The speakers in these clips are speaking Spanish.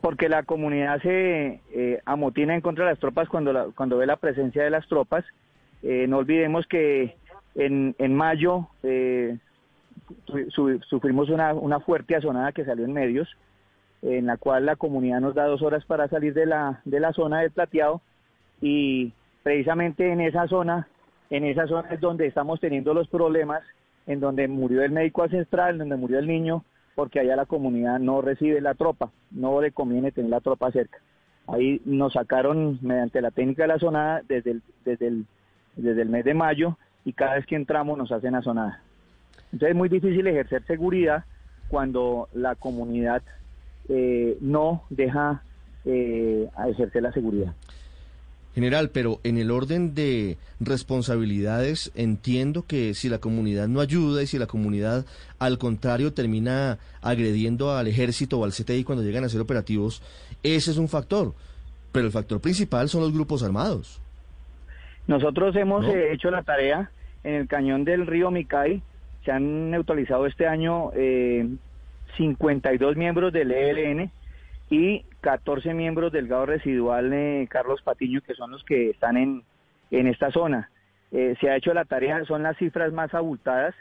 Porque la comunidad se eh, amotina en contra de las tropas cuando, cuando ve la presencia de las tropas. Eh, no olvidemos que en, en mayo eh, sufrimos una, una fuerte azonada que salió en medios, en la cual la comunidad nos da dos horas para salir de la, de la zona del plateado y precisamente en esa zona, en esa zona es donde estamos teniendo los problemas, en donde murió el médico ancestral, donde murió el niño, porque allá la comunidad no recibe la tropa, no le conviene tener la tropa cerca. Ahí nos sacaron mediante la técnica de la zonada desde el, desde el, desde el mes de mayo y cada vez que entramos nos hacen azonada. Entonces es muy difícil ejercer seguridad cuando la comunidad eh, no deja eh, ejercer la seguridad. General, pero en el orden de responsabilidades entiendo que si la comunidad no ayuda y si la comunidad al contrario termina agrediendo al ejército o al CTI cuando llegan a ser operativos, ese es un factor. Pero el factor principal son los grupos armados. Nosotros hemos eh, hecho la tarea en el cañón del río Micay. Se han neutralizado este año eh, 52 miembros del ELN y 14 miembros del gado residual eh, Carlos Patiño, que son los que están en, en esta zona. Eh, se ha hecho la tarea, son las cifras más abultadas.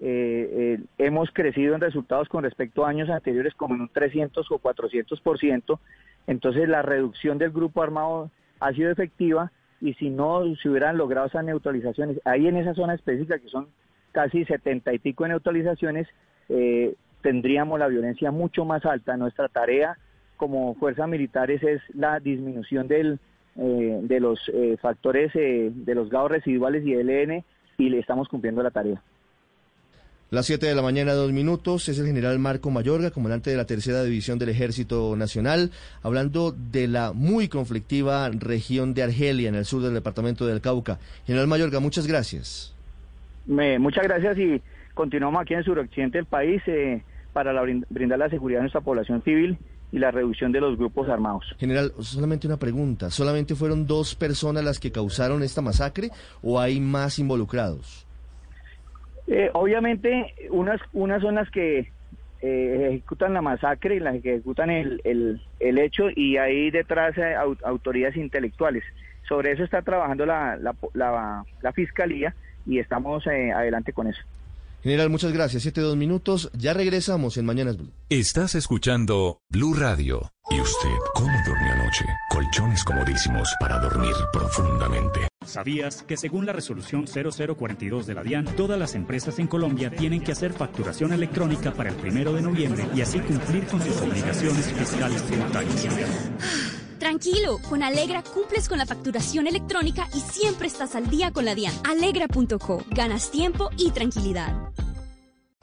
Eh, hemos crecido en resultados con respecto a años anteriores como en un 300 o 400 por ciento. Entonces la reducción del grupo armado ha sido efectiva y si no se hubieran logrado esas neutralizaciones, ahí en esa zona específica que son casi 70 y pico de neutralizaciones, tendríamos la violencia mucho más alta. Nuestra tarea como fuerzas militares es la disminución del, eh, de los eh, factores eh, de los gados residuales y ELN y le estamos cumpliendo la tarea. Las 7 de la mañana, dos minutos, es el general Marco Mayorga, comandante de la tercera división del Ejército Nacional, hablando de la muy conflictiva región de Argelia, en el sur del departamento del Cauca. General Mayorga, muchas gracias. muchas gracias y continuamos aquí en el suroccidente del país para brindar la seguridad a nuestra población civil y la reducción de los grupos armados. General, solamente una pregunta. ¿Solamente fueron dos personas las que causaron esta masacre o hay más involucrados? Eh, obviamente, unas, unas son las que eh, ejecutan la masacre y las que ejecutan el, el, hecho y hay detrás eh, autoridades intelectuales. Sobre eso está trabajando la, la, la, la Fiscalía y estamos adelante con eso. General, muchas gracias. Siete dos minutos. Ya regresamos en Mañanas Blue. Estás escuchando Blue Radio. ¿Y usted cómo durmió anoche? Colchones comodísimos para dormir profundamente. ¿Sabías que según la resolución 0042 de la DIAN, todas las empresas en Colombia tienen que hacer facturación electrónica para el primero de noviembre y así cumplir con sus obligaciones fiscales tributarias? Tranquilo, con Alegra cumples con la facturación electrónica y siempre estás al día con la DIAN. Alegra.co, ganas tiempo y tranquilidad.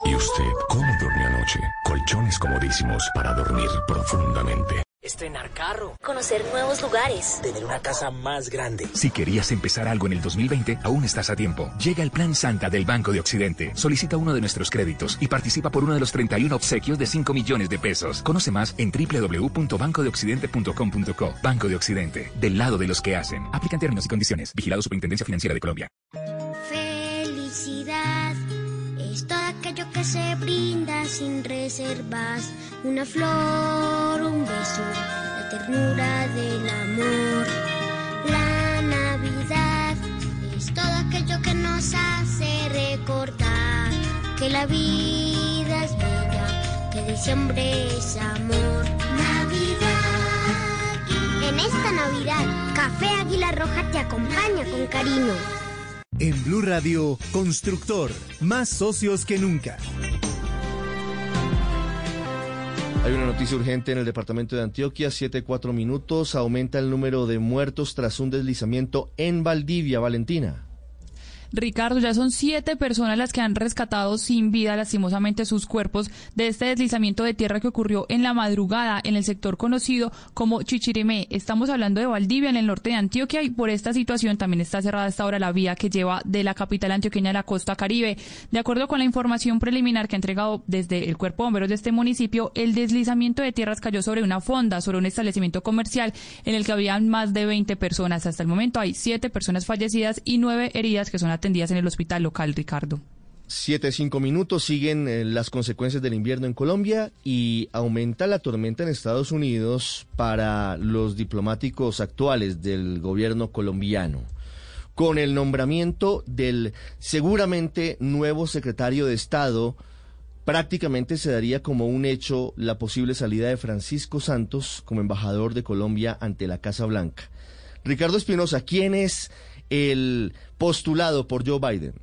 ¿Y usted cómo durmió anoche? Colchones comodísimos para dormir profundamente. Estrenar carro. Conocer nuevos lugares. Tener una casa más grande. Si querías empezar algo en el 2020, aún estás a tiempo. Llega el Plan Santa del Banco de Occidente. Solicita uno de nuestros créditos y participa por uno de los 31 obsequios de 5 millones de pesos. Conoce más en www.bancodeoccidente.com.co. Banco de Occidente. Del lado de los que hacen. Aplican términos y condiciones. Vigilado Superintendencia Financiera de Colombia. Felicidad es todo aquello que se brinda sin reservas. Una flor, un beso, la ternura del amor. La Navidad es todo aquello que nos hace recordar que la vida es bella, que diciembre es amor. Navidad. En esta Navidad, Café Águila Roja te acompaña con cariño. En Blue Radio, Constructor, más socios que nunca. Hay una noticia urgente en el departamento de Antioquia, 7-4 minutos, aumenta el número de muertos tras un deslizamiento en Valdivia, Valentina. Ricardo, ya son siete personas las que han rescatado sin vida lastimosamente sus cuerpos de este deslizamiento de tierra que ocurrió en la madrugada en el sector conocido como Chichirimé. Estamos hablando de Valdivia, en el norte de Antioquia, y por esta situación también está cerrada hasta ahora la vía que lleva de la capital antioqueña a la costa caribe. De acuerdo con la información preliminar que ha entregado desde el cuerpo de bomberos de este municipio, el deslizamiento de tierras cayó sobre una fonda, sobre un establecimiento comercial en el que habían más de 20 personas. Hasta el momento hay siete personas fallecidas y nueve heridas que son atendidas en el hospital local, Ricardo. Siete, cinco minutos, siguen eh, las consecuencias del invierno en Colombia y aumenta la tormenta en Estados Unidos para los diplomáticos actuales del gobierno colombiano. Con el nombramiento del seguramente nuevo secretario de Estado, prácticamente se daría como un hecho la posible salida de Francisco Santos como embajador de Colombia ante la Casa Blanca. Ricardo Espinosa, ¿quién es el postulado por Joe Biden?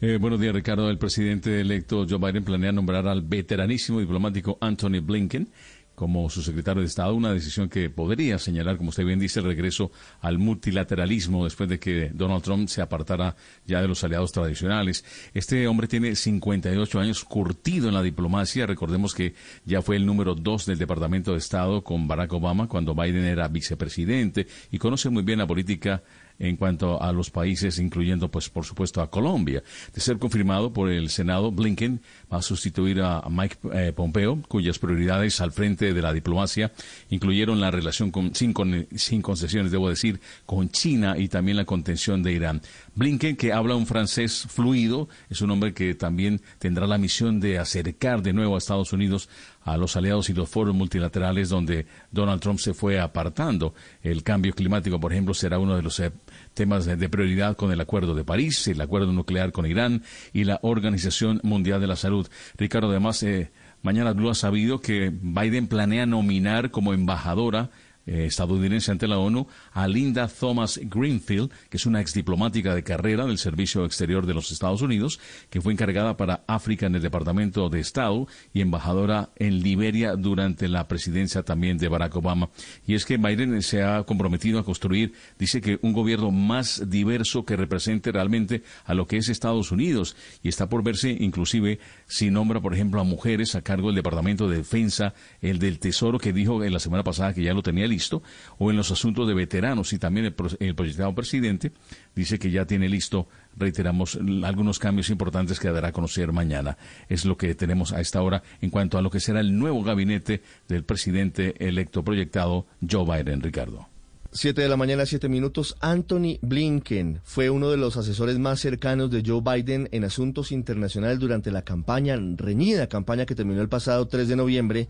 Eh, buenos días, Ricardo. El presidente electo Joe Biden planea nombrar al veteranísimo diplomático Anthony Blinken como su secretario de Estado, una decisión que podría señalar, como usted bien dice, el regreso al multilateralismo después de que Donald Trump se apartara ya de los aliados tradicionales. Este hombre tiene 58 años curtido en la diplomacia. Recordemos que ya fue el número dos del Departamento de Estado con Barack Obama cuando Biden era vicepresidente y conoce muy bien la política en cuanto a los países, incluyendo, pues, por supuesto, a Colombia. De ser confirmado por el Senado, Blinken va a sustituir a Mike eh, Pompeo, cuyas prioridades al frente de la diplomacia incluyeron la relación con, sin, sin concesiones, debo decir, con China y también la contención de Irán. Blinken, que habla un francés fluido, es un hombre que también tendrá la misión de acercar de nuevo a Estados Unidos a los aliados y los foros multilaterales donde Donald Trump se fue apartando. El cambio climático, por ejemplo, será uno de los eh, temas de, prioridad con el Acuerdo de París, el Acuerdo nuclear con Irán y la Organización Mundial de la Salud. Ricardo, además, eh, mañana Blue ha sabido que Biden planea nominar como embajadora eh, estadounidense ante la ONU a Linda Thomas Greenfield, que es una exdiplomática de carrera del Servicio Exterior de los Estados Unidos, que fue encargada para África en el Departamento de Estado y embajadora en Liberia durante la presidencia también de Barack Obama. Y es que Biden se ha comprometido a construir, dice que un gobierno más diverso que represente realmente a lo que es Estados Unidos y está por verse inclusive si nombra, por ejemplo, a mujeres a cargo del Departamento de Defensa, el del Tesoro que dijo en la semana pasada que ya lo tenía listo, o en los asuntos de veteranos y también el, el proyectado presidente dice que ya tiene listo, reiteramos, algunos cambios importantes que dará a conocer mañana. Es lo que tenemos a esta hora en cuanto a lo que será el nuevo gabinete del presidente electo proyectado Joe Biden, Ricardo. Siete de la mañana, siete minutos. Anthony Blinken fue uno de los asesores más cercanos de Joe Biden en asuntos internacionales durante la campaña, reñida campaña que terminó el pasado 3 de noviembre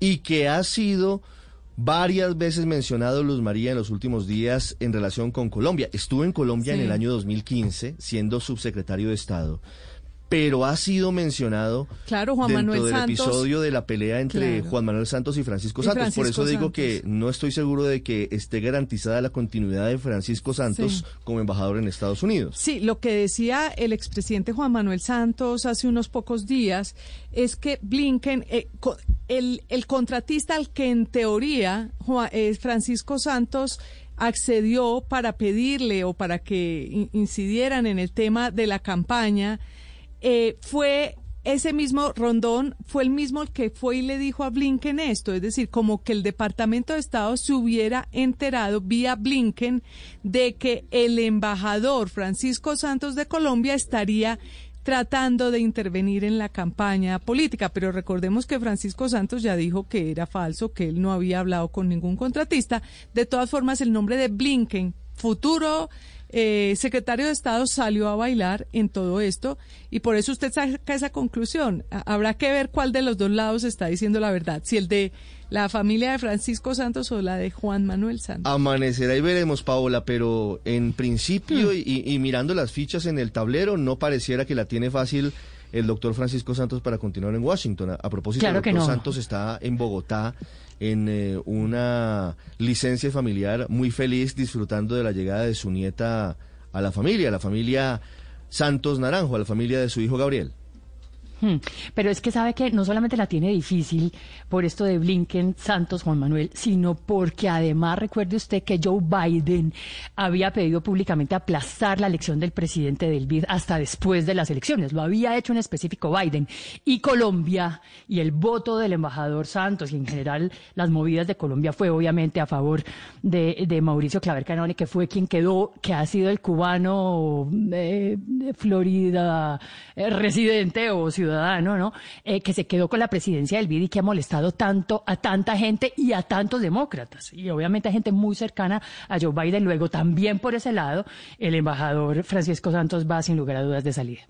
y que ha sido varias veces mencionado Luz María en los últimos días en relación con Colombia. Estuvo en Colombia en el año 2015 siendo subsecretario de Estado pero ha sido mencionado claro, Juan dentro Manuel del Santos. episodio de la pelea entre Juan Manuel Santos y Francisco Santos. Por eso digo que no estoy seguro de que esté garantizada la continuidad de Francisco Santos como embajador en Estados Unidos. Sí, lo que decía el expresidente Juan Manuel Santos hace unos pocos días es que Blinken, eh, el, el, contratista al que en teoría eh, Francisco Santos accedió para pedirle o para que incidieran en el tema de la campaña, eh, fue ese mismo Rondón fue el mismo que fue y le dijo a Blinken esto, es decir, como que el Departamento de Estado se hubiera enterado vía Blinken de que el embajador Francisco Santos de Colombia estaría tratando de intervenir en la campaña política, pero recordemos que Francisco Santos ya dijo que era falso, que él no había hablado con ningún contratista. De todas formas, el nombre de Blinken, futuro eh, secretario de Estado salió a bailar en todo esto y por eso usted saca esa conclusión. Habrá que ver cuál de los dos lados está diciendo la verdad, si el de la familia de Francisco Santos o la de Juan Manuel Santos. Amanecerá y veremos, Paola, pero en principio hmm. y, mirando las fichas en el tablero, no pareciera que la tiene fácil el doctor Francisco Santos para continuar en Washington. A, propósito, el doctor Santos está en Bogotá en eh, una licencia familiar muy feliz disfrutando de la llegada de su nieta a la familia, a la familia Santos Naranjo, a la familia de su hijo Gabriel. Hmm. Pero es que sabe que no solamente la tiene difícil por esto de Blinken, Santos, Juan Manuel, sino porque además recuerde usted que Joe Biden había pedido públicamente aplazar la elección del presidente del BID hasta después de las elecciones. Lo había hecho en específico Biden. Y Colombia y el voto del embajador Santos y en general las movidas de Colombia fue obviamente a favor de, Mauricio Claver Canone, que fue quien quedó, que ha sido el cubano eh, de Florida eh, residente o ciudadano ciudadano, ¿no? Eh, que se quedó con la presidencia del BID y que ha molestado tanto a tanta gente y a tantos demócratas. Y obviamente a gente muy cercana a Joe Biden. Luego también por ese lado, el embajador Francisco Santos va sin lugar a dudas de salida.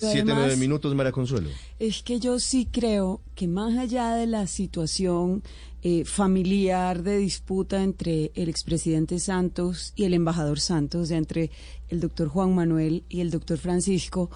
Siete, nueve minutos, Mara Consuelo. Es que yo sí creo que más allá de la situación eh, familiar de disputa entre el expresidente Santos y el embajador Santos, entre el doctor Juan Manuel y el doctor Francisco,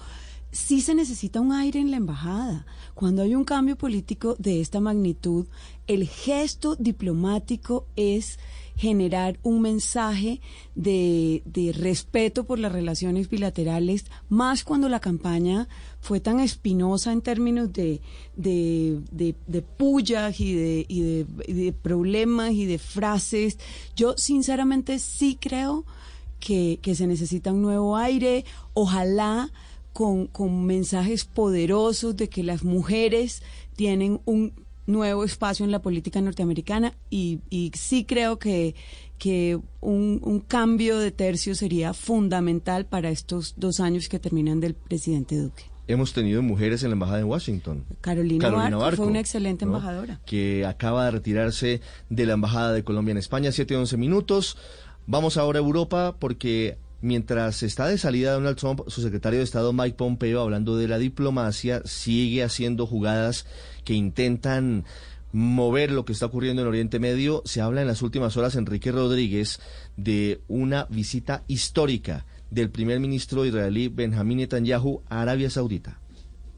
sí se necesita un aire en la embajada. Cuando hay un cambio político de esta magnitud, el gesto diplomático es generar un mensaje de, respeto por las relaciones bilaterales, más cuando la campaña fue tan espinosa en términos de, de, de, pullas y de, y de problemas y de frases. Yo sinceramente sí creo que, que se necesita un nuevo aire. Ojalá con, con mensajes poderosos de que las mujeres tienen un nuevo espacio en la política norteamericana y, y sí creo que, que un, un, cambio de tercio sería fundamental para estos dos años que terminan del presidente Duque. Hemos tenido mujeres en la embajada en Washington. Carolina, Barco, fue una excelente embajadora. Que acaba de retirarse de la embajada de Colombia en España, 7 11 minutos. Vamos ahora a Europa porque Mientras está de salida Donald Trump, su secretario de Estado Mike Pompeo, hablando de la diplomacia, sigue haciendo jugadas que intentan mover lo que está ocurriendo en Oriente Medio. Se habla en las últimas horas, Enrique Rodríguez, de una visita histórica del primer ministro israelí Benjamín Netanyahu a Arabia Saudita.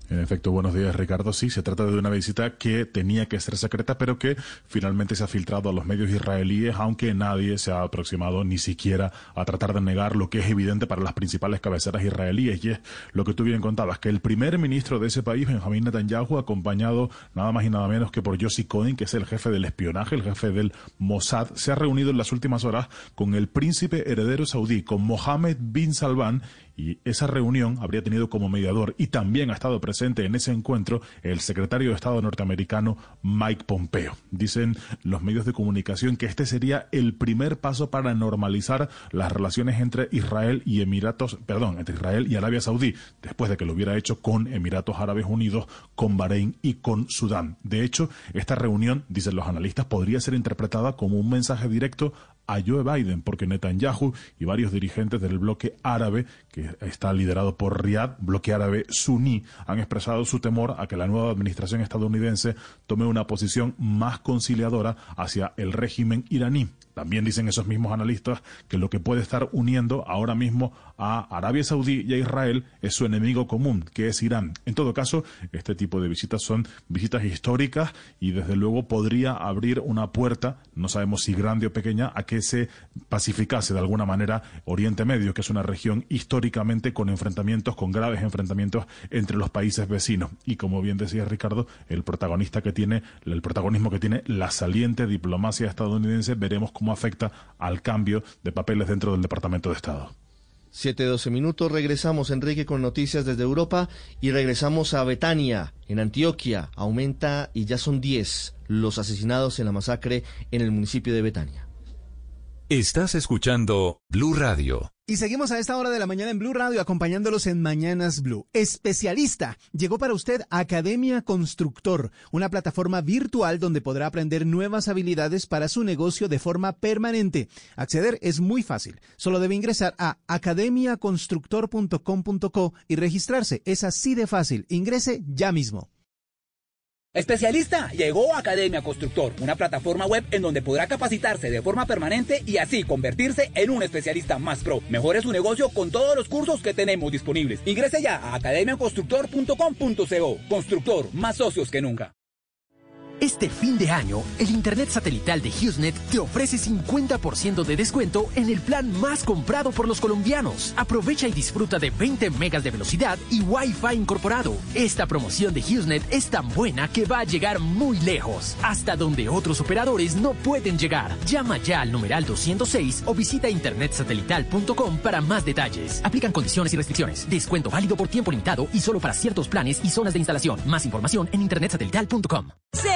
En efecto, buenos días Ricardo. Sí, se trata de una visita que tenía que ser secreta, pero que finalmente se ha filtrado a los medios israelíes, aunque nadie se ha aproximado ni siquiera a tratar de negar lo que es evidente para las principales cabeceras israelíes. Y es lo que tú bien contabas, que el primer ministro de ese país, Benjamín Netanyahu, acompañado nada más y nada menos que por Yossi Cohen, que es el jefe del espionaje, el jefe del Mossad, se ha reunido en las últimas horas con el príncipe heredero saudí, con Mohammed bin Salman, y esa reunión habría tenido como mediador y también ha estado presente en ese encuentro el secretario de Estado norteamericano Mike Pompeo. Dicen los medios de comunicación que este sería el primer paso para normalizar las relaciones entre Israel y Emiratos, perdón, entre Israel y Arabia Saudí, después de que lo hubiera hecho con Emiratos Árabes Unidos, con Bahrein y con Sudán. De hecho, esta reunión, dicen los analistas, podría ser interpretada como un mensaje directo a Joe Biden, porque Netanyahu y varios dirigentes del bloque árabe, que está liderado por Riyadh, bloque árabe suní, han expresado su temor a que la nueva administración estadounidense tome una posición más conciliadora hacia el régimen iraní. También dicen esos mismos analistas que lo que puede estar uniendo ahora mismo a Arabia Saudí y a Israel es su enemigo común, que es Irán. En todo caso, este tipo de visitas son visitas históricas y desde luego podría abrir una puerta, no sabemos si grande o pequeña, a que se pacificase de alguna manera Oriente Medio, que es una región históricamente con enfrentamientos, con graves enfrentamientos entre los países vecinos. Y como bien decía Ricardo, el protagonista que tiene, el protagonismo que tiene la saliente diplomacia estadounidense, veremos cómo afecta al cambio de papeles dentro del Departamento de Estado. Siete, doce minutos, regresamos Enrique con noticias desde Europa y regresamos a Betania, en Antioquia. Aumenta y ya son diez los asesinados en la masacre en el municipio de Betania. Estás escuchando Blue Radio. Y seguimos a esta hora de la mañana en Blue Radio acompañándolos en Mañanas Blue. Especialista. Llegó para usted Academia Constructor, una plataforma virtual donde podrá aprender nuevas habilidades para su negocio de forma permanente. Acceder es muy fácil. Solo debe ingresar a academiaconstructor.com.co y registrarse. Es así de fácil. Ingrese ya mismo. Especialista, llegó Academia Constructor, una plataforma web en donde podrá capacitarse de forma permanente y así convertirse en un especialista más pro. Mejore su negocio con todos los cursos que tenemos disponibles. Ingrese ya a academiaconstructor.com.co. Constructor, más socios que nunca. Este fin de año, el Internet satelital de HughesNet te ofrece 50% de descuento en el plan más comprado por los colombianos. Aprovecha y disfruta de 20 megas de velocidad y Wi-Fi incorporado. Esta promoción de HughesNet es tan buena que va a llegar muy lejos, hasta donde otros operadores no pueden llegar. Llama ya al numeral 206 o visita internetsatelital.com para más detalles. Aplican condiciones y restricciones. Descuento válido por tiempo limitado y solo para ciertos planes y zonas de instalación. Más información en internetsatelital.com.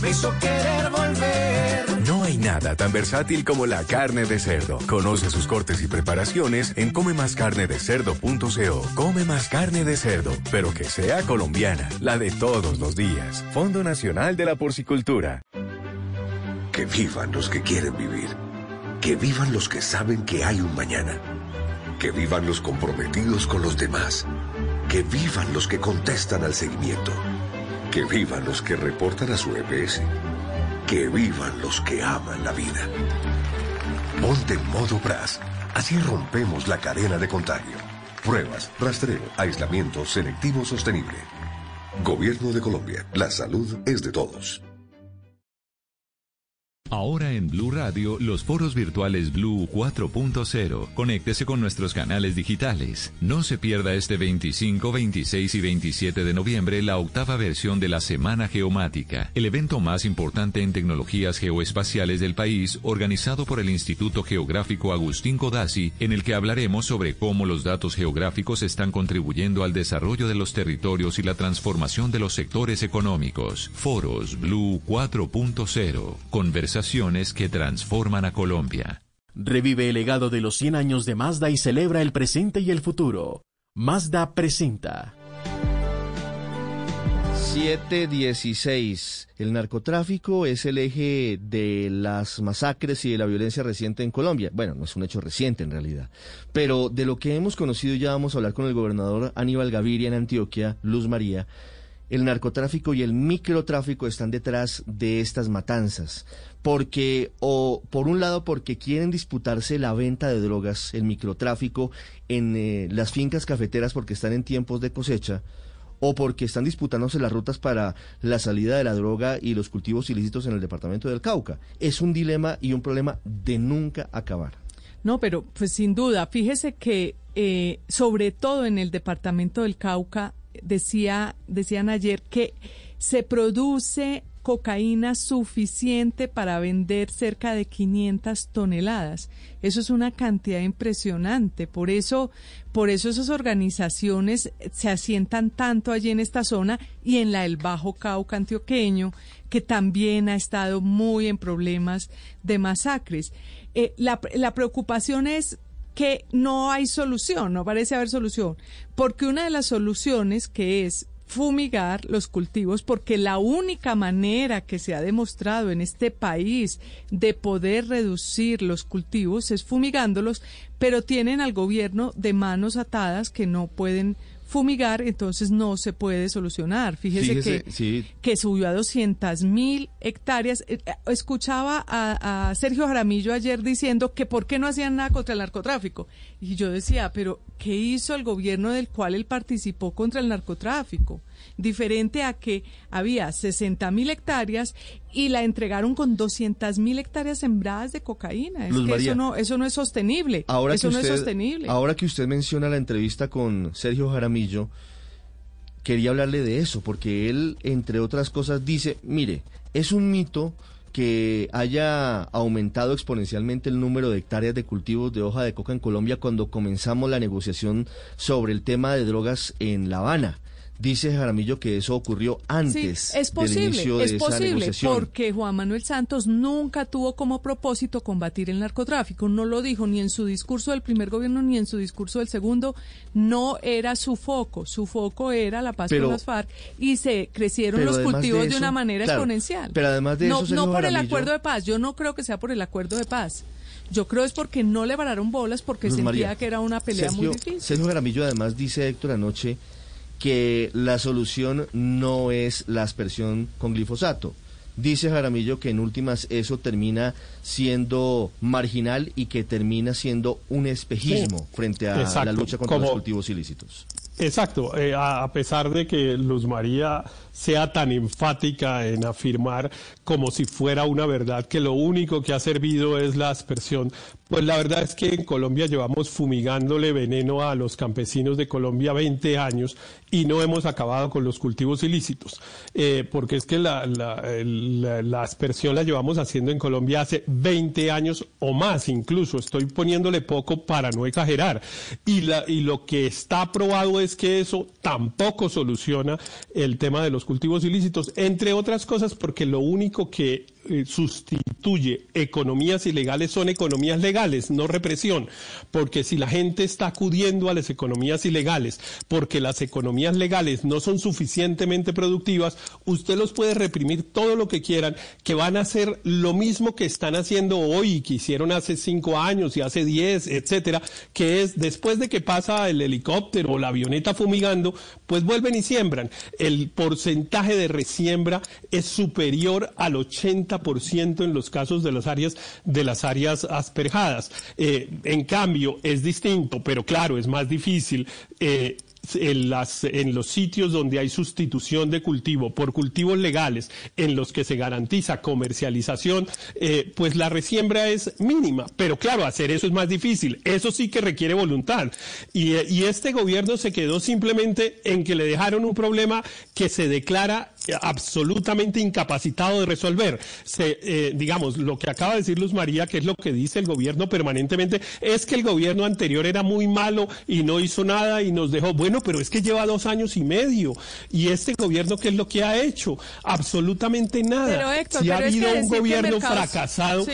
me hizo querer volver. No hay nada tan versátil como la carne de cerdo. Conoce sus cortes y preparaciones en comemascarnedecerdo.co. Come más carne de cerdo, pero que sea colombiana, la de todos los días. Fondo Nacional de la Porcicultura. Que vivan los que quieren vivir. Que vivan los que saben que hay un mañana. Que vivan los comprometidos con los demás. Que vivan los que contestan al seguimiento. Que vivan los que reportan a su EPS. Que vivan los que aman la vida. Ponte en modo BRAS. Así rompemos la cadena de contagio. Pruebas, rastreo, aislamiento selectivo sostenible. Gobierno de Colombia. La salud es de todos. Ahora en Blue Radio, los foros virtuales Blue 4.0. Conéctese con nuestros canales digitales. No se pierda este 25, 26 y 27 de noviembre la octava versión de la Semana Geomática, el evento más importante en tecnologías geoespaciales del país, organizado por el Instituto Geográfico Agustín Codazzi, en el que hablaremos sobre cómo los datos geográficos están contribuyendo al desarrollo de los territorios y la transformación de los sectores económicos. Foros Blue 4.0. Conversación que transforman a Colombia. Revive el legado de los 100 años de Mazda y celebra el presente y el futuro. Mazda presenta. 716. El narcotráfico es el eje de las masacres y de la violencia reciente en Colombia. Bueno, no es un hecho reciente en realidad. Pero de lo que hemos conocido ya vamos a hablar con el gobernador Aníbal Gaviria en Antioquia, Luz María. El narcotráfico y el microtráfico están detrás de estas matanzas porque o por un lado porque quieren disputarse la venta de drogas, el microtráfico en eh, las fincas cafeteras porque están en tiempos de cosecha o porque están disputándose las rutas para la salida de la droga y los cultivos ilícitos en el departamento del Cauca. Es un dilema y un problema de nunca acabar. No, pero pues sin duda, fíjese que eh, sobre todo en el departamento del Cauca decía decían ayer que se produce cocaína suficiente para vender cerca de 500 toneladas. Eso es una cantidad impresionante. Por eso, por eso esas organizaciones se asientan tanto allí en esta zona y en la del Bajo Cauca antioqueño, que también ha estado muy en problemas de masacres. Eh, la, la preocupación es que no hay solución, no parece haber solución, porque una de las soluciones que es fumigar los cultivos porque la única manera que se ha demostrado en este país de poder reducir los cultivos es fumigándolos, pero tienen al gobierno de manos atadas que no pueden fumigar, entonces no se puede solucionar. Fíjese, que, que subió a 200 mil hectáreas. Eh, eh, escuchaba a, a, Sergio Jaramillo ayer diciendo que por qué no hacían nada contra el narcotráfico. Y yo decía, pero ¿qué hizo el gobierno del cual él participó contra el narcotráfico? Diferente a que había 60 mil hectáreas y la entregaron con 200 mil hectáreas sembradas de cocaína. Es que eso no, eso no es sostenible. Ahora eso no es sostenible. Ahora que usted menciona la entrevista con Sergio Jaramillo, quería hablarle de eso, porque él, entre otras cosas, dice, mire, es un mito que haya aumentado exponencialmente el número de hectáreas de cultivos de hoja de coca en Colombia cuando comenzamos la negociación sobre el tema de drogas en La Habana. Dice Jaramillo que eso ocurrió antes es posible, de es posible, porque Juan Manuel Santos nunca tuvo como propósito combatir el narcotráfico, no lo dijo ni en su discurso del primer gobierno ni en su discurso del segundo, no era su foco, su foco era la paz con las FARC y se crecieron los cultivos de, una manera exponencial. Pero además de no, eso, no por el acuerdo de paz, yo no creo que sea por el acuerdo de paz. Yo creo es porque no le pararon bolas porque sentía que era una pelea muy difícil. Sergio Jaramillo además dice Héctor anoche que la solución no es la aspersión con glifosato. Dice Jaramillo que en últimas eso termina siendo marginal y que termina siendo un espejismo frente a la lucha contra los cultivos ilícitos. Exacto, eh, a, pesar de que Luz María sea tan enfática en afirmar como si fuera una verdad que lo único que ha servido es la aspersión, pues la verdad es que en Colombia llevamos fumigándole veneno a los campesinos de Colombia 20 años y no hemos acabado con los cultivos ilícitos, eh, porque es que la, la, aspersión la llevamos haciendo en Colombia hace 20 años o más incluso, estoy poniéndole poco para no exagerar, y, la, y lo que está probado es que eso tampoco soluciona el tema de los cultivos ilícitos, entre otras cosas porque lo único que eh, sustituye economías ilegales son economías legales, no represión, porque si la gente está acudiendo a las economías ilegales, porque las economías legales no son suficientemente productivas, usted los puede reprimir todo lo que quieran, que van a hacer lo mismo que están haciendo hoy, que hicieron hace cinco años y hace diez, etcétera, que es después de que pasa el helicóptero o la avioneta fumigando, pues vuelven y siembran. El porcentaje de resiembra es superior al 80% en los casos de las áreas de las áreas asperjadas. Eh, en cambio, es distinto, pero claro, es más difícil. Eh, en, los sitios donde hay sustitución de cultivo por cultivos legales, en los que se garantiza comercialización, eh, pues la resiembra es mínima. Pero claro, hacer eso es más difícil. Eso sí que requiere voluntad. Y este gobierno se quedó simplemente en que le dejaron un problema que se declara absolutamente incapacitado de resolver. Se, eh, digamos, lo que acaba de decir Luz María, que es lo que dice el gobierno permanentemente, es que el gobierno anterior era muy malo y no hizo nada y nos dejó. Bueno, pero es que lleva dos años y medio. Y este gobierno, ¿qué es lo que ha hecho? Absolutamente nada. si ha habido un gobierno fracasado,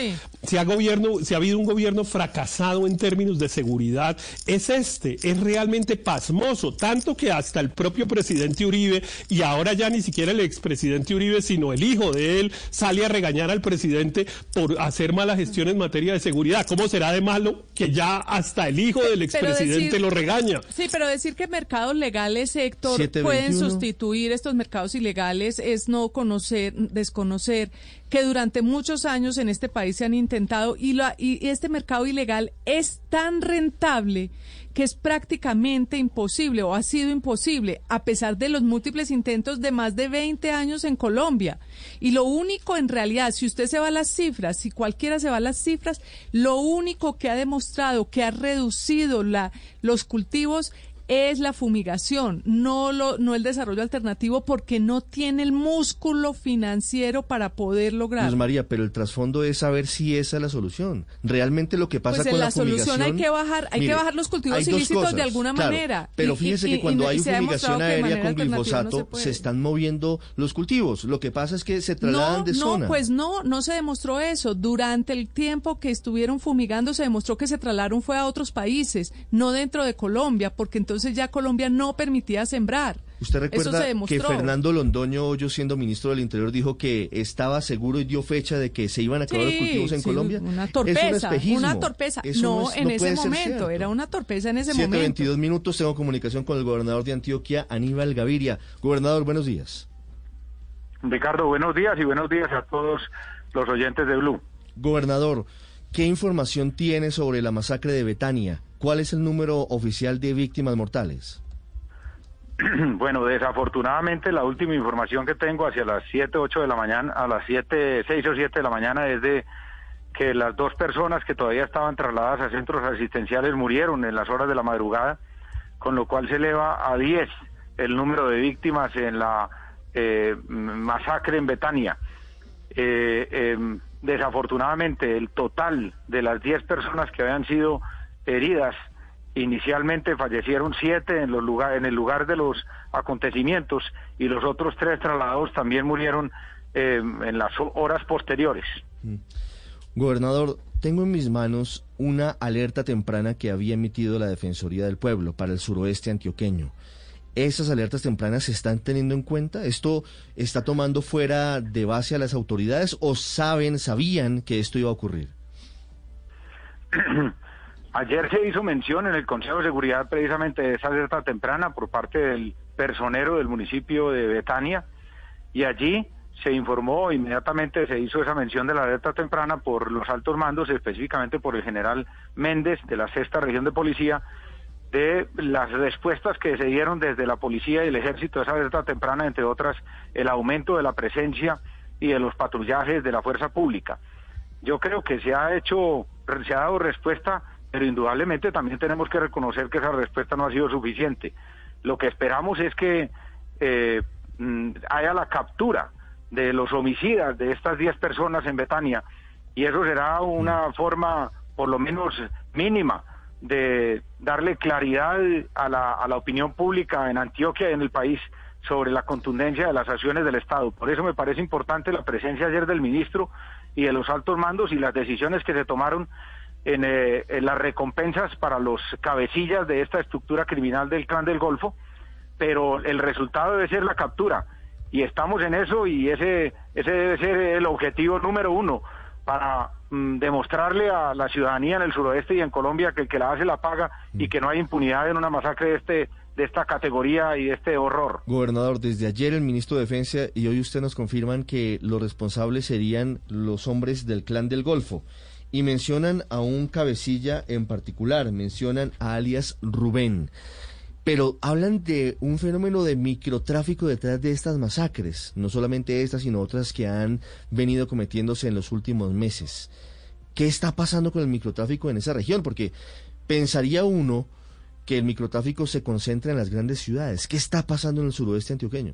si ha, gobierno, si ha habido un gobierno fracasado en términos de seguridad, es este. Es realmente pasmoso. Tanto que hasta el propio presidente Uribe, y ahora ya ni siquiera el expresidente Uribe, sino el hijo de él, sale a regañar al presidente por hacer mala gestión en materia de seguridad. ¿Cómo será de malo que ya hasta el hijo del expresidente lo regaña? Sí, pero decir que mercados legales, Héctor, pueden sustituir estos mercados ilegales es no conocer, desconocer que durante muchos años en este país se han intentado y, y este mercado ilegal es tan rentable que es prácticamente imposible o ha sido imposible a pesar de los múltiples intentos de más de 20 años en Colombia. Y lo único en realidad, si usted se va a las cifras, si cualquiera se va a las cifras, lo único que ha demostrado que ha reducido la, los cultivos es la fumigación, no, lo, no el desarrollo alternativo, porque no tiene el músculo financiero para poder lograr. Luz María, pero el trasfondo es saber si esa es la solución. Realmente lo que pasa pues con la, la, solución hay que bajar, hay que bajar los cultivos ilícitos de alguna manera. Pero fíjese que cuando hay fumigación aérea con glifosato, se, están moviendo los cultivos. Lo que pasa es que se trasladan de zona. No, pues no, no se demostró eso. Durante el tiempo que estuvieron fumigando, se demostró que se trasladaron fue a otros países, no dentro de Colombia, porque entonces entonces ya Colombia no permitía sembrar. ¿Usted recuerda que Fernando Londoño Hoyo, siendo ministro del Interior, dijo que estaba seguro y dio fecha de que se iban a acabar los cultivos en Colombia? Una torpeza, una torpeza. no, en ese momento, era una torpeza en ese momento. 22 minutos, tengo comunicación con el gobernador de Antioquia, Aníbal Gaviria. Gobernador, buenos días. Ricardo, buenos días y buenos días a todos los oyentes de Blue. Gobernador, ¿qué información tiene sobre la masacre de Betania? ¿Cuál es el número oficial de víctimas mortales? Bueno, desafortunadamente la última información que tengo hacia las 7, 8 de la mañana, a las 7, 6 o 7 de la mañana es de que las dos personas que todavía estaban trasladadas a centros asistenciales murieron en las horas de la madrugada, con lo cual se eleva a 10 el número de víctimas en la eh, masacre en Betania. Eh, em, desafortunadamente, el total de las 10 personas que habían sido heridas. Inicialmente fallecieron siete en, los lugar, en el lugar de los acontecimientos y los otros tres trasladados también murieron eh, en las horas posteriores. Mm. Gobernador, tengo en mis manos una alerta temprana que había emitido la Defensoría del Pueblo para el suroeste antioqueño. ¿Esas alertas tempranas se están teniendo en cuenta? ¿Esto está tomando fuera de base a las autoridades o saben, sabían que esto iba a ocurrir? Ayer se hizo mención en el Consejo de Seguridad precisamente de esa alerta temprana por parte del personero del municipio de Betania y allí se informó, inmediatamente se hizo esa mención de la alerta temprana por los altos mandos, específicamente por el general Méndez de la sexta región de policía, de las respuestas que se dieron desde la policía y el ejército de esa alerta temprana, entre otras el aumento de la presencia y de los patrullajes de la fuerza pública. Yo creo que se ha hecho, se ha dado respuesta pero indudablemente también tenemos que reconocer que esa respuesta no ha sido suficiente. Lo que esperamos es que eh, mm, haya la captura de los homicidas de estas 10 personas en Betania y eso será una forma por lo menos mínima de darle claridad a la, a la opinión pública en Antioquia y en el país sobre la contundencia de las acciones del Estado. Por eso me parece importante la presencia ayer del ministro y de los altos mandos y las decisiones que se tomaron en, eh, en las recompensas para los cabecillas de esta estructura criminal del clan del Golfo, pero el resultado debe ser la captura. Y estamos en eso y ese, ese debe ser el objetivo número uno para mm, demostrarle a la ciudadanía en el suroeste y en Colombia que el que la hace la paga y que no hay impunidad en una masacre de este de esta categoría y de este horror. Gobernador, desde ayer el ministro de Defensa y hoy usted nos confirman que los responsables serían los hombres del clan del Golfo y mencionan a un cabecilla en particular, mencionan a alias Rubén pero hablan de un fenómeno de microtráfico detrás de estas masacres, no solamente estas, sino otras que han venido cometiéndose en los últimos meses. ¿Qué está pasando con el microtráfico en esa región? Porque pensaría uno que el microtráfico se concentra en las grandes ciudades. ¿Qué está pasando en el suroeste antioqueño?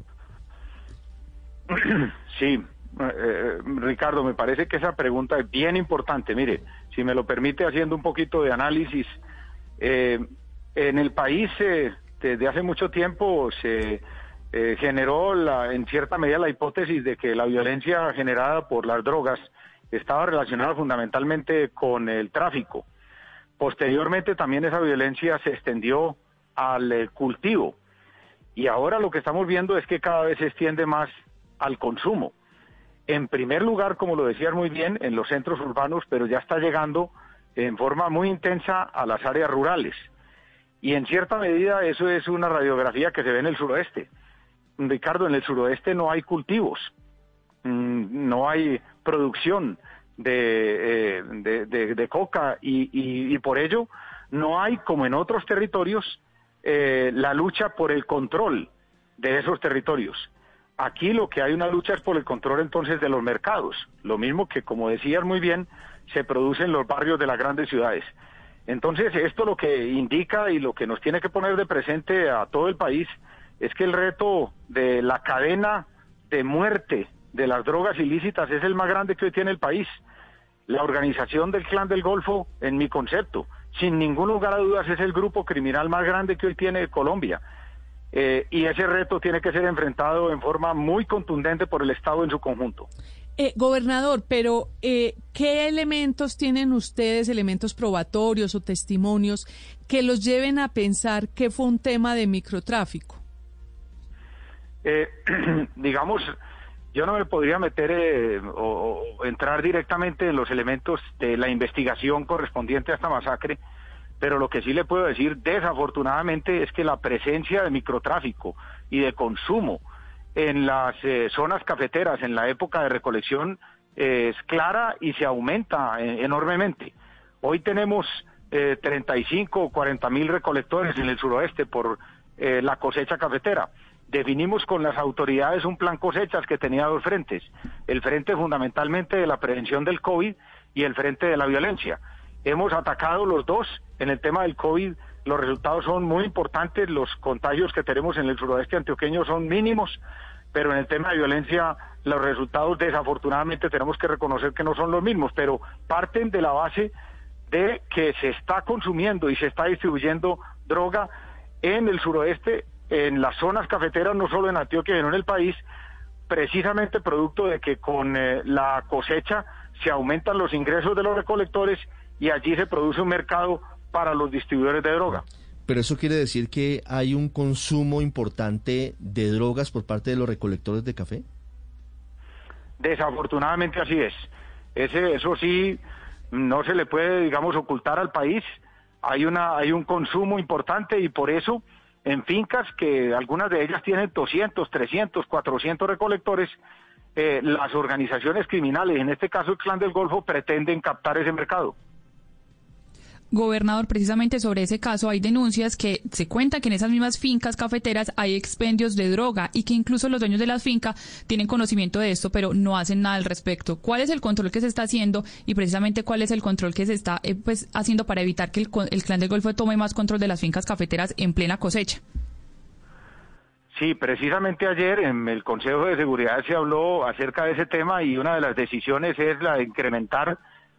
Sí, eh, Ricardo, me parece que esa pregunta es bien importante. Mire, si me lo permite, haciendo un poquito de análisis, eh, en el país eh, desde hace mucho tiempo se generó la, en cierta medida la hipótesis de que la violencia generada por las drogas estaba relacionada fundamentalmente con el tráfico. Posteriormente también esa violencia se extendió al cultivo y ahora lo que estamos viendo es que cada vez se extiende más al consumo. En primer lugar, como lo decías muy bien, en los centros urbanos, pero ya está llegando en forma muy intensa a las áreas rurales. Y en cierta medida eso es una radiografía que se ve en el suroeste. Ricardo, en el suroeste no hay cultivos, mm, no hay producción de, eh, coca y, y, por ello no hay, como en otros territorios, eh, la lucha por el control de esos territorios. Aquí lo que hay una lucha es por el control entonces de los mercados, lo mismo que, como decías muy bien, se produce en los barrios de las grandes ciudades. Entonces, esto lo que indica y lo que nos tiene que poner de presente a todo el país es que el reto de la cadena de muerte de las drogas ilícitas es el más grande que hoy tiene el país. La organización del clan del Golfo, en mi concepto, sin ningún lugar a dudas, es el grupo criminal más grande que hoy tiene Colombia. Eh, y ese reto tiene que ser enfrentado en forma muy contundente por el Estado en su conjunto. Eh, gobernador, pero eh, ¿qué elementos tienen ustedes, elementos probatorios o testimonios que los lleven a pensar que fue un tema de microtráfico? Eh, digamos, yo no me podría meter o, entrar directamente en los elementos de la investigación correspondiente a esta masacre, pero lo que sí le puedo decir desafortunadamente es que la presencia de microtráfico y de consumo en las eh, zonas cafeteras en la época de recolección eh, es clara y se aumenta eh, enormemente. Hoy tenemos 35 o 40 mil recolectores en el suroeste por la cosecha cafetera. Definimos con las autoridades un plan cosechas que tenía dos frentes, el frente fundamentalmente de la prevención del COVID y el frente de la violencia. Hemos atacado los dos. En el tema del COVID los resultados son muy importantes, los contagios que tenemos en el suroeste antioqueño son mínimos, pero en el tema de violencia los resultados desafortunadamente tenemos que reconocer que no son los mismos, pero parten de la base de que se está consumiendo y se está distribuyendo droga en el suroeste, en las zonas cafeteras, no solo en Antioquia, sino en el país, precisamente producto de que con eh, la cosecha se aumentan los ingresos de los recolectores y allí se produce un mercado para los distribuidores de droga. Pero eso quiere decir que hay un consumo importante de drogas por parte de los recolectores de café. Desafortunadamente así es. Ese, eso sí, no se le puede, digamos, ocultar al país. Hay una, hay un consumo importante y por eso en fincas que algunas de ellas tienen 200, 300, 400 recolectores, eh, las organizaciones criminales, en este caso el Clan del Golfo, pretenden captar ese mercado. Gobernador, precisamente sobre ese caso hay denuncias que se cuenta que en esas mismas fincas cafeteras hay expendios de droga y que incluso los dueños de la finca tienen conocimiento de esto, pero no hacen nada al respecto. ¿Cuál es el control que se está haciendo y precisamente cuál es el control que se está eh, pues, haciendo para evitar que el, el clan del Golfo tome más control de las fincas cafeteras en plena cosecha? Sí, precisamente ayer en el Consejo de Seguridad se habló acerca de ese tema y una de las decisiones es la de incrementar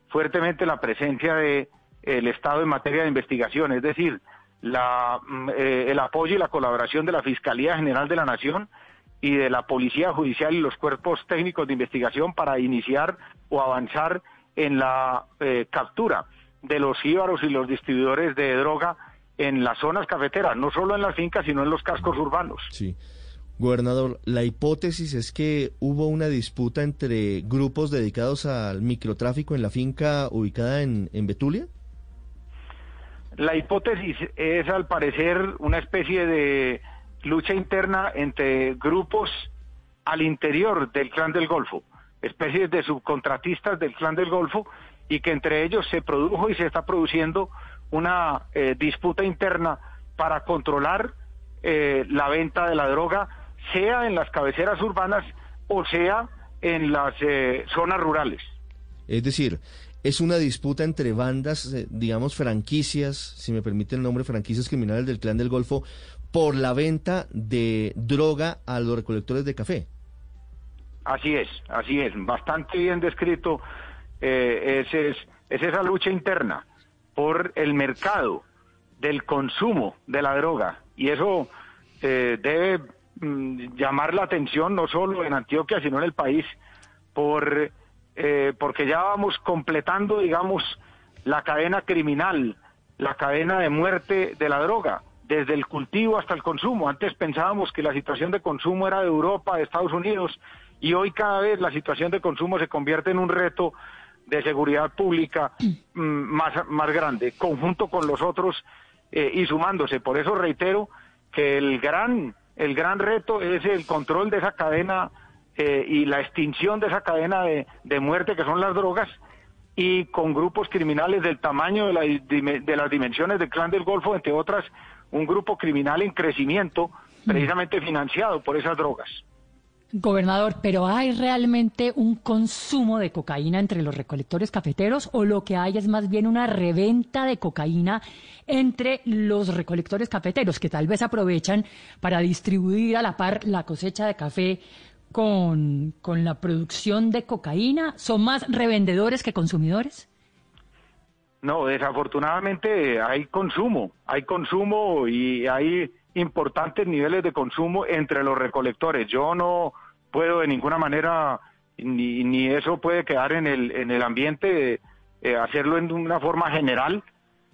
fuertemente la presencia de el Estado en materia de investigación, es decir, la, mm, eh, el apoyo y la colaboración de la Fiscalía General de la Nación y de la Policía Judicial y los cuerpos técnicos de investigación para iniciar o avanzar en la eh, captura de los jíbaros y los distribuidores de droga en las zonas cafeteras, no solo en las fincas, sino en los cascos urbanos. Sí. Gobernador, la hipótesis es que hubo una disputa entre grupos dedicados al microtráfico en la finca ubicada en, en Betulia. La hipótesis es, al parecer, una especie de lucha interna entre grupos al interior del clan del Golfo, especies de subcontratistas del clan del Golfo, y que entre ellos se produjo y se está produciendo una eh, disputa interna para controlar eh, la venta de la droga, sea en las cabeceras urbanas o sea en las eh, zonas rurales. Es decir, es una disputa entre bandas, digamos, franquicias, si me permite el nombre, franquicias criminales del clan del Golfo, por la venta de droga a los recolectores de café. Así es, así es, bastante bien descrito. Eh, es, es esa lucha interna por el mercado del consumo de la droga y eso eh, debe mm, llamar la atención no solo en Antioquia sino en el país por eh, porque ya vamos completando digamos la cadena criminal la cadena de muerte de la droga desde el cultivo hasta el consumo antes pensábamos que la situación de consumo era de Europa de Estados Unidos y hoy cada vez la situación de consumo se convierte en un reto de seguridad pública mm, más, más grande, conjunto con los otros eh, y sumándose. Por eso reitero que el gran, el gran reto es el control de esa cadena eh, y la extinción de esa cadena de, de, muerte que son las drogas y con grupos criminales del tamaño de, la, de las dimensiones del clan del Golfo, entre otras, un grupo criminal en crecimiento precisamente financiado por esas drogas. Gobernador, ¿pero hay realmente un consumo de cocaína entre los recolectores cafeteros o lo que hay es más bien una reventa de cocaína entre los recolectores cafeteros que tal vez aprovechan para distribuir a la par la cosecha de café con, con la producción de cocaína? ¿Son más revendedores que consumidores? No, desafortunadamente hay consumo, hay consumo y hay importantes niveles de consumo entre los recolectores. Yo no puedo de ninguna manera, ni, ni eso puede quedar en el, en el ambiente, eh, hacerlo en una forma general,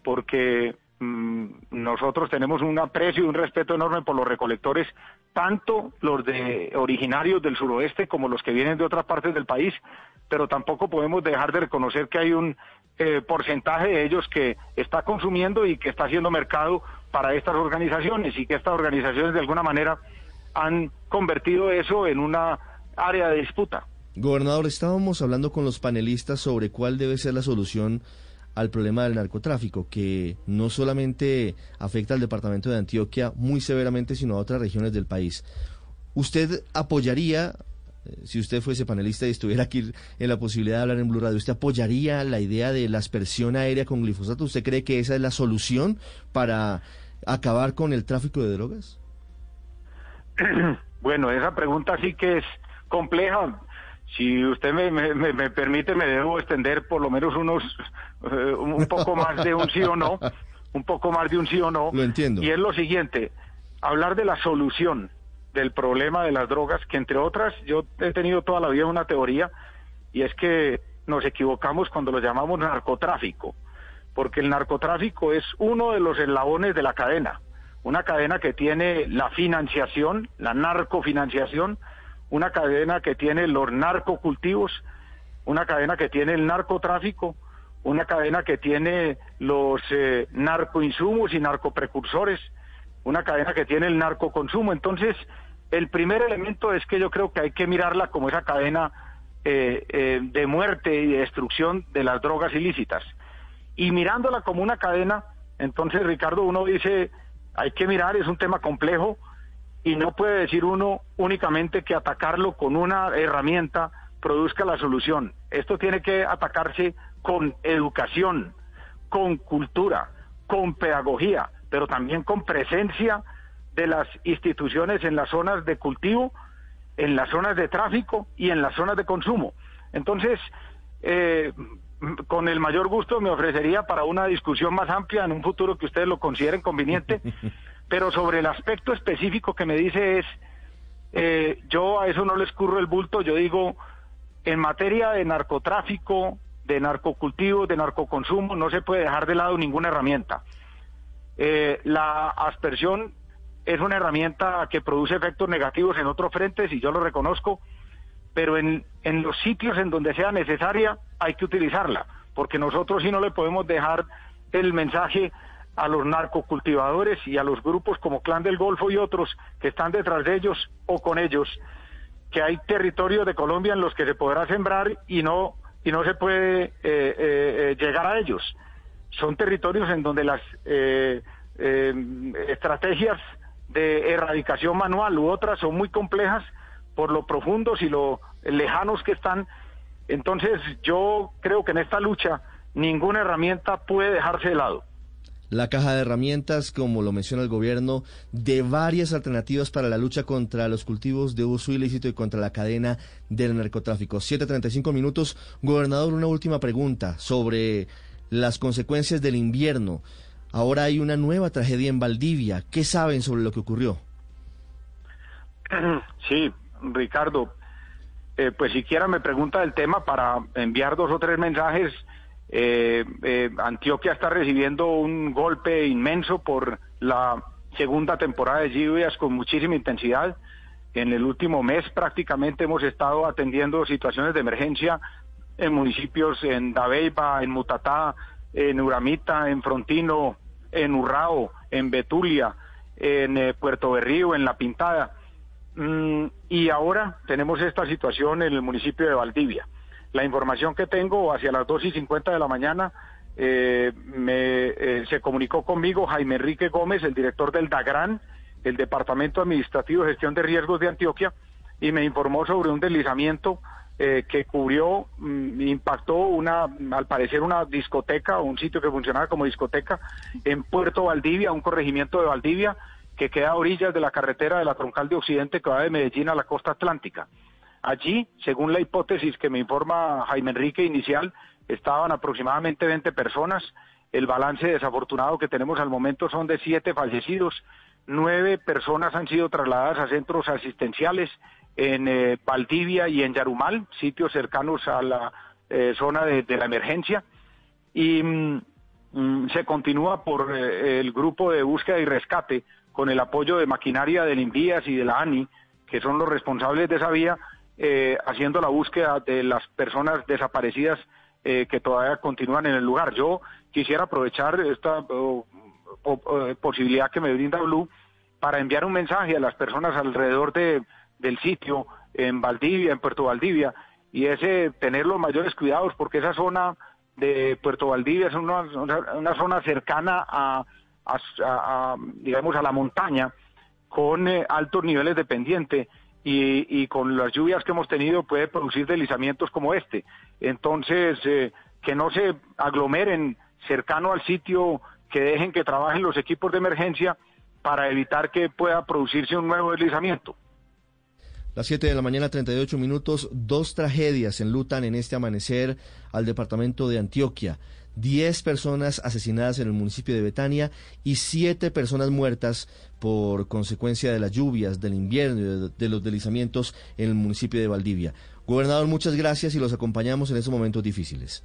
porque nosotros tenemos un aprecio y un respeto enorme por los recolectores, tanto los de originarios del suroeste como los que vienen de otras partes del país, pero tampoco podemos dejar de reconocer que hay un eh, porcentaje de ellos que está consumiendo y que está haciendo mercado para estas organizaciones y que estas organizaciones de alguna manera han convertido eso en una área de disputa. Gobernador, estábamos hablando con los panelistas sobre cuál debe ser la solución al problema del narcotráfico, que no solamente afecta al departamento de Antioquia muy severamente, sino a otras regiones del país. ¿Usted apoyaría, eh, si usted fuese panelista y estuviera aquí en la posibilidad de hablar en Blue Radio, ¿usted apoyaría la idea de la aspersión aérea con glifosato? ¿Usted cree que esa es la solución para acabar con el tráfico de drogas? Bueno, esa pregunta sí que es compleja. Si usted me, me, permite, me debo extender por lo menos unos, eh, un poco más de un sí o no, un poco más de un sí o no. Lo entiendo. Y es lo siguiente, hablar de la solución del problema de las drogas, que entre otras yo he tenido toda la vida una teoría, y es que nos equivocamos cuando lo llamamos narcotráfico, porque el narcotráfico es uno de los eslabones de la cadena una cadena que tiene la financiación, la narcofinanciación, una cadena que tiene los narcocultivos, una cadena que tiene el narcotráfico, una cadena que tiene los eh, narcoinsumos y narcoprecursores, una cadena que tiene el narcoconsumo. Entonces, el primer elemento es que yo creo que hay que mirarla como esa cadena eh, eh, de muerte y de destrucción de las drogas ilícitas. Y mirándola como una cadena, entonces, Ricardo, uno dice, hay que mirar, es un tema complejo y no puede decir uno únicamente que atacarlo con una herramienta produzca la solución. Esto tiene que atacarse con educación, con cultura, con pedagogía, pero también con presencia de las instituciones en las zonas de cultivo, en las zonas de tráfico y en las zonas de consumo. Entonces, eh, con el mayor gusto me ofrecería para una discusión más amplia en un futuro que ustedes lo consideren conveniente, pero sobre el aspecto específico que me dice es, eh, yo a eso no les curro el bulto, yo digo, en materia de narcotráfico, de narcocultivo, de narcoconsumo, no se puede dejar de lado ninguna herramienta. Eh, la aspersión es una herramienta que produce efectos negativos en otros frentes y yo lo reconozco, pero en, en los sitios en donde sea necesaria hay que utilizarla, porque nosotros sí no le podemos dejar el mensaje a los narcocultivadores y a los grupos como Clan del Golfo y otros que están detrás de ellos o con ellos, que hay territorios de Colombia en los que se podrá sembrar y no y no se puede eh, eh, eh, llegar a ellos. Son territorios en donde las estrategias de erradicación manual u otras son muy complejas por lo profundos y lo lejanos que están. Entonces yo creo que en esta lucha ninguna herramienta puede dejarse de lado la caja de herramientas, como lo menciona el gobierno, de varias alternativas para la lucha contra los cultivos de uso ilícito y contra la cadena del narcotráfico. 7.35 minutos. Gobernador, una última pregunta sobre las consecuencias del invierno. Ahora hay una nueva tragedia en Valdivia. ¿Qué saben sobre lo que ocurrió? Sí, Ricardo, eh, pues siquiera me pregunta el tema para enviar dos o tres mensajes. Eh, eh, Antioquia está recibiendo un golpe inmenso por la segunda temporada de lluvias con muchísima intensidad. En el último mes prácticamente hemos estado atendiendo situaciones de emergencia en municipios en Dabeiba, en Mutatá, en Uramita, en Frontino, en Urrao, en Betulia, en Puerto Berrío, en La Pintada. Mm, y ahora tenemos esta situación en el municipio de Valdivia. La información que tengo hacia las 2 y 50 de la mañana eh, me, eh, se comunicó conmigo Jaime Enrique Gómez, el director del DAGRAN, el Departamento Administrativo de Gestión de Riesgos de Antioquia, y me informó sobre un deslizamiento eh, que cubrió, mm, impactó una, al parecer una discoteca, un sitio que funcionaba como discoteca en Puerto Valdivia, un corregimiento de Valdivia, que queda a orillas de la carretera de la troncal de Occidente que va de Medellín a la costa atlántica. Allí, según la hipótesis que me informa Jaime Enrique inicial, estaban aproximadamente 20 personas. El balance desafortunado que tenemos al momento son de siete fallecidos. Nueve personas han sido trasladadas a centros asistenciales en eh, Valdivia y en Yarumal, sitios cercanos a la eh, zona de, la emergencia. Y mm, mm, se continúa por eh, el grupo de búsqueda y rescate con el apoyo de maquinaria del INVIAS y de la ANI, que son los responsables de esa vía, eh, haciendo la búsqueda de las personas desaparecidas eh, que todavía continúan en el lugar. Yo quisiera aprovechar esta posibilidad que me brinda Blue para enviar un mensaje a las personas alrededor de, del sitio, en Valdivia, en Puerto Valdivia, y ese tener los mayores cuidados porque esa zona de Puerto Valdivia es una, una zona cercana a digamos, a la montaña con eh, altos niveles de pendiente y, con las lluvias que hemos tenido puede producir deslizamientos como este. Entonces, eh, que no se aglomeren cercano al sitio, que dejen que trabajen los equipos de emergencia para evitar que pueda producirse un nuevo deslizamiento. Las 7 de la mañana, 38 minutos, dos tragedias enlutan en este amanecer al departamento de Antioquia. 10 personas asesinadas en el municipio de Betania y 7 personas muertas por consecuencia de las lluvias, del invierno y de, los deslizamientos en el municipio de Valdivia. Gobernador, muchas gracias y los acompañamos en estos momentos difíciles.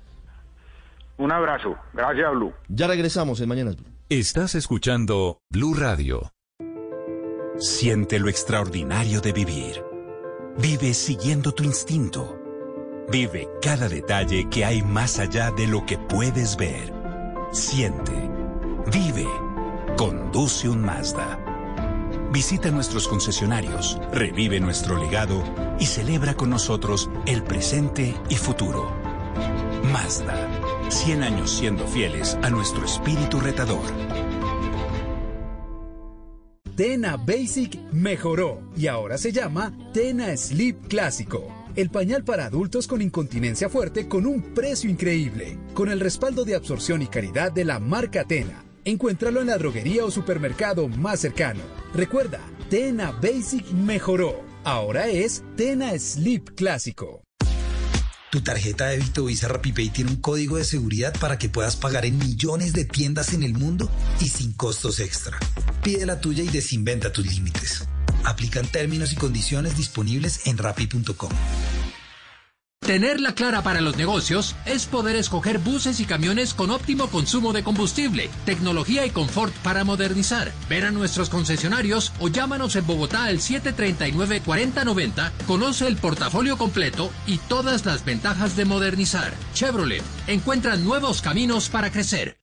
Un abrazo. Gracias, Blue. Ya regresamos en Mañanas Blue. Estás escuchando Blue Radio. Siente lo extraordinario de vivir. Vive siguiendo tu instinto Vive cada detalle que hay más allá de lo que puedes ver. Siente. Vive. Conduce un Mazda. Visita nuestros concesionarios, revive nuestro legado y celebra con nosotros el presente y futuro. Mazda. 100 años siendo fieles a nuestro espíritu retador. Tena Basic mejoró y ahora se llama Tena Sleep Clásico el pañal para adultos con incontinencia fuerte con un precio increíble, con el respaldo de absorción y calidad de la marca Tena. Encuéntralo en la droguería o supermercado más cercano. Recuerda, Tena Basic mejoró. Ahora es Tena Sleep Clásico. Tu tarjeta de débito Visa RappiPay tiene un código de seguridad para que puedas pagar en millones de tiendas en el mundo y sin costos extra. Pide la tuya y desinventa tus límites. Aplican términos y condiciones disponibles en rappi.com. Tenerla clara para los negocios es poder escoger buses y camiones con óptimo consumo de combustible, tecnología y confort para modernizar. Ver a nuestros concesionarios o llámanos en Bogotá al 739-4090, conoce el portafolio completo y todas las ventajas de modernizar. Chevrolet, encuentra nuevos caminos para crecer.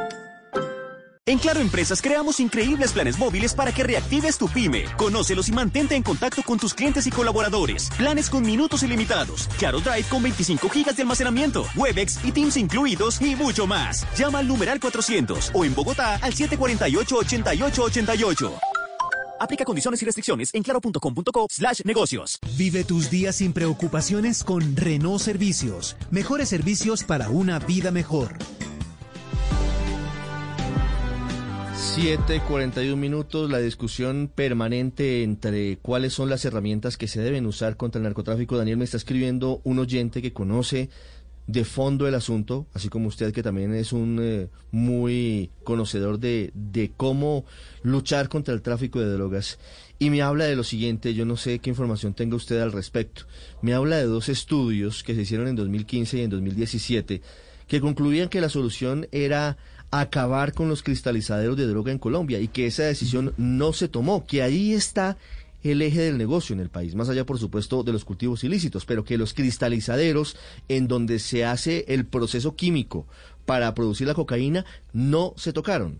En Claro Empresas creamos increíbles planes móviles para que reactives tu pyme. Conócelos y mantente en contacto con tus clientes y colaboradores. Planes con minutos ilimitados. Claro Drive con 25 gigas de almacenamiento. Webex y Teams incluidos y mucho más. Llama al numeral 400 o en Bogotá al 748-8888. Aplica condiciones y restricciones en claro.com.co slash negocios. Vive tus días sin preocupaciones con Renault Servicios. Mejores servicios para una vida mejor. 7:41 minutos, la discusión permanente entre cuáles son las herramientas que se deben usar contra el narcotráfico. Daniel me está escribiendo un oyente que conoce de fondo el asunto, así como usted que también es un eh, muy conocedor de, de cómo luchar contra el tráfico de drogas. Y me habla de lo siguiente, yo no sé qué información tenga usted al respecto. Me habla de dos estudios que se hicieron en 2015 y en 2017 que concluían que la solución era acabar con los cristalizaderos de droga en Colombia y que esa decisión no se tomó, que ahí está el eje del negocio en el país, más allá por supuesto de los cultivos ilícitos, pero que los cristalizaderos en donde se hace el proceso químico para producir la cocaína no se tocaron.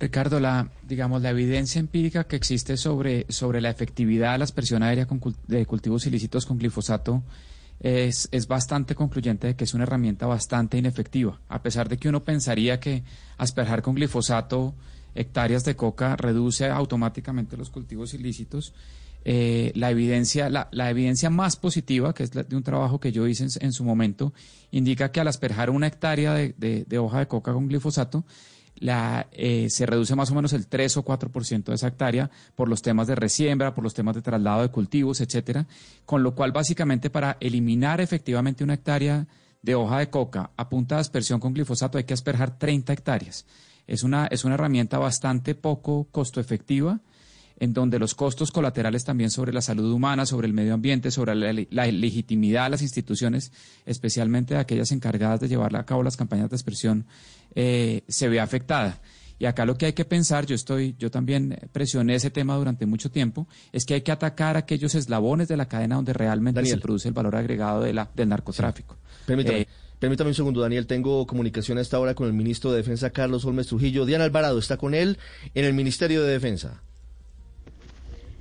Ricardo, la digamos la evidencia empírica que existe sobre sobre la efectividad de la aspersión aérea de cultivos ilícitos con glifosato es, es, bastante concluyente de que es una herramienta bastante inefectiva, a pesar de que uno pensaría que asperjar con glifosato hectáreas de coca reduce automáticamente los cultivos ilícitos. Eh, la evidencia, la, la, evidencia más positiva, que es de un trabajo que yo hice en, su momento, indica que al asperjar una hectárea de, de hoja de coca con glifosato, la, eh, se reduce más o menos el 3 o 4% de esa hectárea por los temas de resiembra, por los temas de traslado de cultivos, etcétera, con lo cual básicamente para eliminar efectivamente una hectárea de hoja de coca a punta de aspersión con glifosato hay que asperjar 30 hectáreas. Es una, es una herramienta bastante poco costo efectiva en donde los costos colaterales también sobre la salud humana, sobre el medio ambiente, sobre la, legitimidad de las instituciones, especialmente de aquellas encargadas de llevar a cabo las campañas de expresión, eh, se ve afectada. Y acá lo que hay que pensar, yo estoy, yo también presioné ese tema durante mucho tiempo, es que hay que atacar aquellos eslabones de la cadena donde realmente se produce el valor agregado de la, del narcotráfico. Permítame. Eh, permítame un segundo, Daniel. Tengo comunicación a esta hora con el ministro de Defensa, Carlos Olmes Trujillo. Diana Alvarado está con él en el Ministerio de Defensa.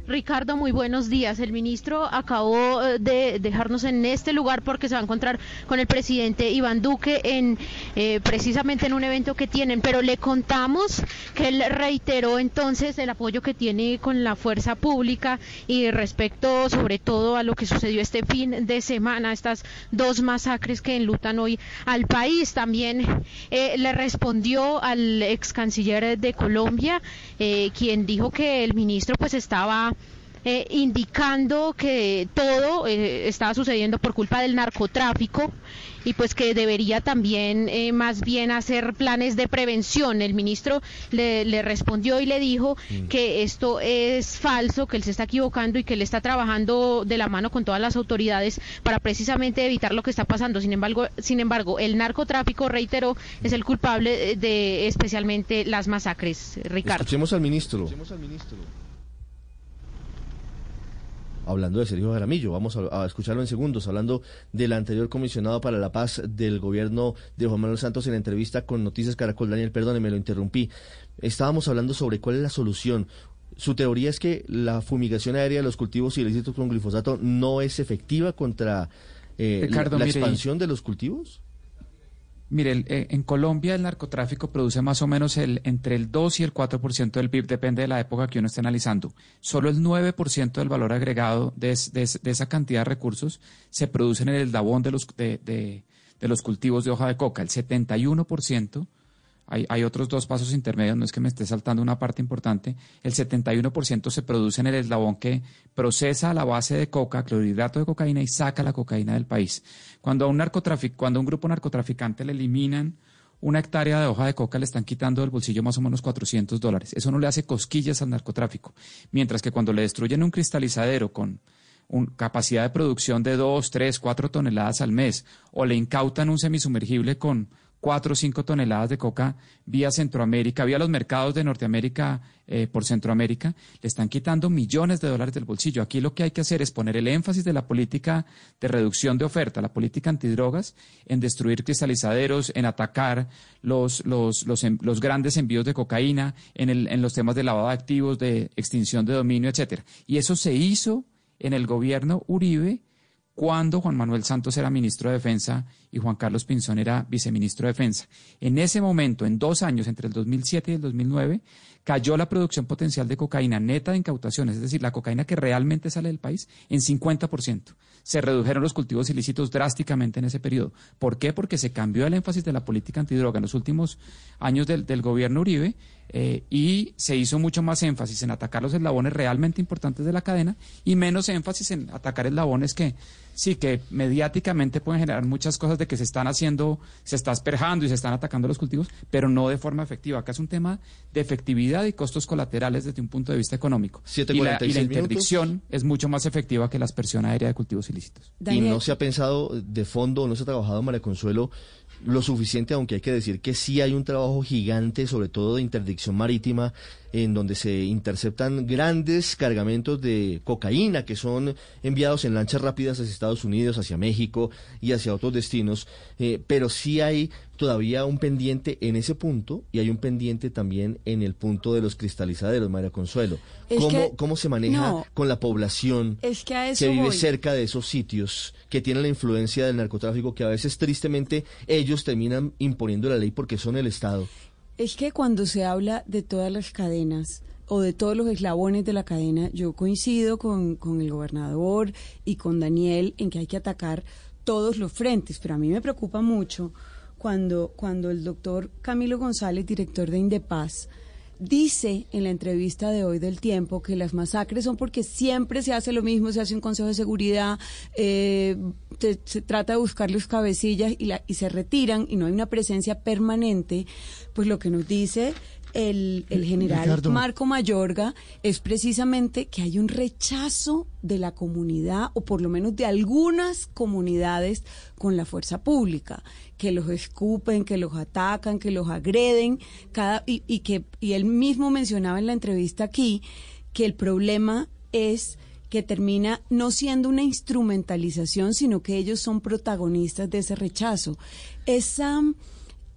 Ricardo, muy buenos días. El ministro acabó eh, de dejarnos en este lugar porque se va a encontrar con el presidente Iván Duque en eh, precisamente en un evento que tienen, pero le contamos que él reiteró entonces el apoyo que tiene con la fuerza pública y respecto sobre todo a lo que sucedió este fin de semana, estas dos masacres que enlutan hoy al país. También eh, le respondió al ex canciller de Colombia, quien dijo que el ministro pues estaba eh, indicando que todo eh, estaba sucediendo por culpa del narcotráfico y pues que debería también eh, más bien hacer planes de prevención. El ministro le, respondió y le dijo mm. que esto es falso, que él se está equivocando y que él está trabajando de la mano con todas las autoridades para precisamente evitar lo que está pasando. Sin embargo, sin embargo, el narcotráfico, reiteró, es el culpable de especialmente las masacres. Ricardo. Escuchemos al ministro. Escuchemos al ministro hablando de Sergio Jaramillo. Vamos a, escucharlo en segundos, hablando del anterior comisionado para la paz del gobierno de Juan Manuel Santos en la entrevista con Noticias Caracol. Daniel, perdone, me lo interrumpí. Estábamos hablando sobre cuál es la solución. Su teoría es que la fumigación aérea de los cultivos ilícitos con glifosato no es efectiva contra eh, la, expansión de los cultivos. Mire, eh, en Colombia el narcotráfico produce más o menos el, entre el 2 y el 4% del PIB, depende de la época que uno esté analizando. Solo el 9% del valor agregado de, esa cantidad de recursos se produce en el eslabón de los, de, de los cultivos de hoja de coca. El 71% hay, otros dos pasos intermedios, no es que me esté saltando una parte importante. El 71% se produce en el eslabón que procesa la base de coca, clorhidrato de cocaína y saca la cocaína del país. Cuando a un, cuando a un grupo narcotraficante le eliminan una hectárea de hoja de coca, le están quitando del bolsillo más o menos 400 dólares. Eso no le hace cosquillas al narcotráfico. Mientras que cuando le destruyen un cristalizadero con capacidad de producción de 2, 3, 4 toneladas al mes o le incautan un semisumergible con cuatro o cinco toneladas de coca vía Centroamérica, vía los mercados de Norteamérica eh, por Centroamérica, le están quitando millones de dólares del bolsillo. Aquí lo que hay que hacer es poner el énfasis de la política de reducción de oferta, la política antidrogas, en destruir cristalizaderos, en atacar los, los, los, los grandes envíos de cocaína, en, el, en los temas de lavado de activos, de extinción de dominio, etcétera. Y eso se hizo en el gobierno Uribe cuando Juan Manuel Santos era ministro de Defensa y Juan Carlos Pinzón era viceministro de Defensa. En ese momento, en dos años, entre el 2007 y el 2009, cayó la producción potencial de cocaína neta de incautaciones, es decir, la cocaína que realmente sale del país, en 50%. Se redujeron los cultivos ilícitos drásticamente en ese periodo. ¿Por qué? Porque se cambió el énfasis de la política antidroga en los últimos años del, gobierno Uribe eh, y se hizo mucho más énfasis en atacar los eslabones realmente importantes de la cadena y menos énfasis en atacar eslabones que sí, que mediáticamente pueden generar muchas cosas de que se están haciendo, se está asperjando y se están atacando los cultivos, pero no de forma efectiva. Acá es un tema de efectividad y costos colaterales desde un punto de vista económico. y, la, interdicción es mucho más efectiva que la aspersión aérea de cultivos ilícitos. Y no se ha pensado de fondo, no se ha trabajado, María Consuelo, lo suficiente, aunque hay que decir que sí hay un trabajo gigante, sobre todo de interdicción marítima, en donde se interceptan grandes cargamentos de cocaína que son enviados en lanchas rápidas hacia Estados Unidos, hacia México y hacia otros destinos, eh, pero sí hay todavía un pendiente en ese punto y hay un pendiente también en el punto de los cristalizaderos, María Consuelo. ¿Cómo, ¿Cómo, se maneja con la población que, vive cerca de esos sitios que tienen la influencia del narcotráfico que a veces tristemente ellos terminan imponiendo la ley porque son el Estado? Es que cuando se habla de todas las cadenas o de todos los eslabones de la cadena, yo coincido con, con el gobernador y con Daniel en que hay que atacar todos los frentes, pero a mí me preocupa mucho cuando, cuando el doctor Camilo González, director de Indepaz, dice en la entrevista de hoy del tiempo que las masacres son porque siempre se hace lo mismo, se hace un consejo de seguridad, eh, se, trata de buscar los cabecillas y, la, y se retiran y no hay una presencia permanente, pues lo que nos dice el, el general Marco Mayorga es precisamente que hay un rechazo de la comunidad, o por lo menos de algunas comunidades, con la fuerza pública, que los escupen, que los atacan, que los agreden, cada, y, y que y él mismo mencionaba en la entrevista aquí que el problema es que termina no siendo una instrumentalización, sino que ellos son protagonistas de ese rechazo. Esa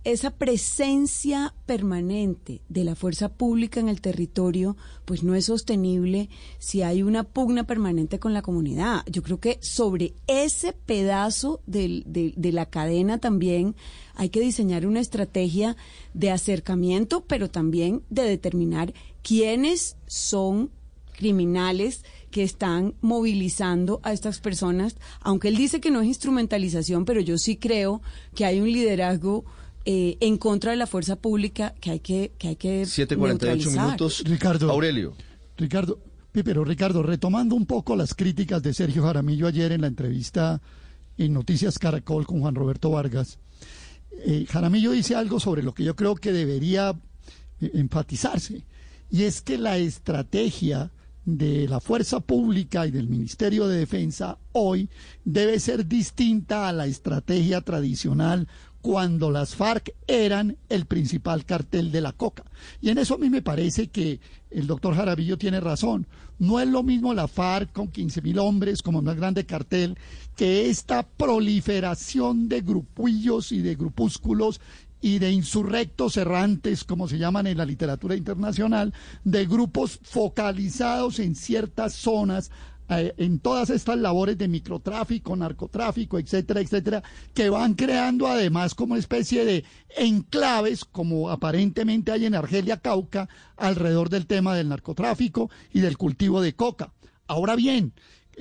esa presencia permanente de la fuerza pública en el territorio, pues no es sostenible si hay una pugna permanente con la comunidad. Yo creo que sobre ese pedazo de, de la cadena también hay que diseñar una estrategia de acercamiento, pero también de determinar quiénes son criminales que están movilizando a estas personas, aunque él dice que no es instrumentalización, pero yo sí creo que hay un liderazgo eh, en contra de la fuerza pública que hay que que hay que 748 minutos. Ricardo. Aurelio. Ricardo, pero Ricardo, retomando un poco las críticas de Sergio Jaramillo ayer en la entrevista en Noticias Caracol con Juan Roberto Vargas, eh, Jaramillo dice algo sobre lo que yo creo que debería eh, enfatizarse, y es que la estrategia de la fuerza pública y del Ministerio de Defensa hoy debe ser distinta a la estrategia tradicional cuando las FARC eran el principal cartel de la coca. Y en eso a mí me parece que el doctor Jarabillo tiene razón. No es lo mismo la FARC con 15 mil hombres como más grande cartel que esta proliferación de grupillos y de grupúsculos y de insurrectos errantes, como se llaman en la literatura internacional, de grupos focalizados en ciertas zonas eh, en todas estas labores de microtráfico, narcotráfico, etcétera, etcétera, que van creando además como especie de enclaves, como aparentemente hay en Argelia, Cauca, alrededor del tema del narcotráfico y del cultivo de coca. Ahora bien,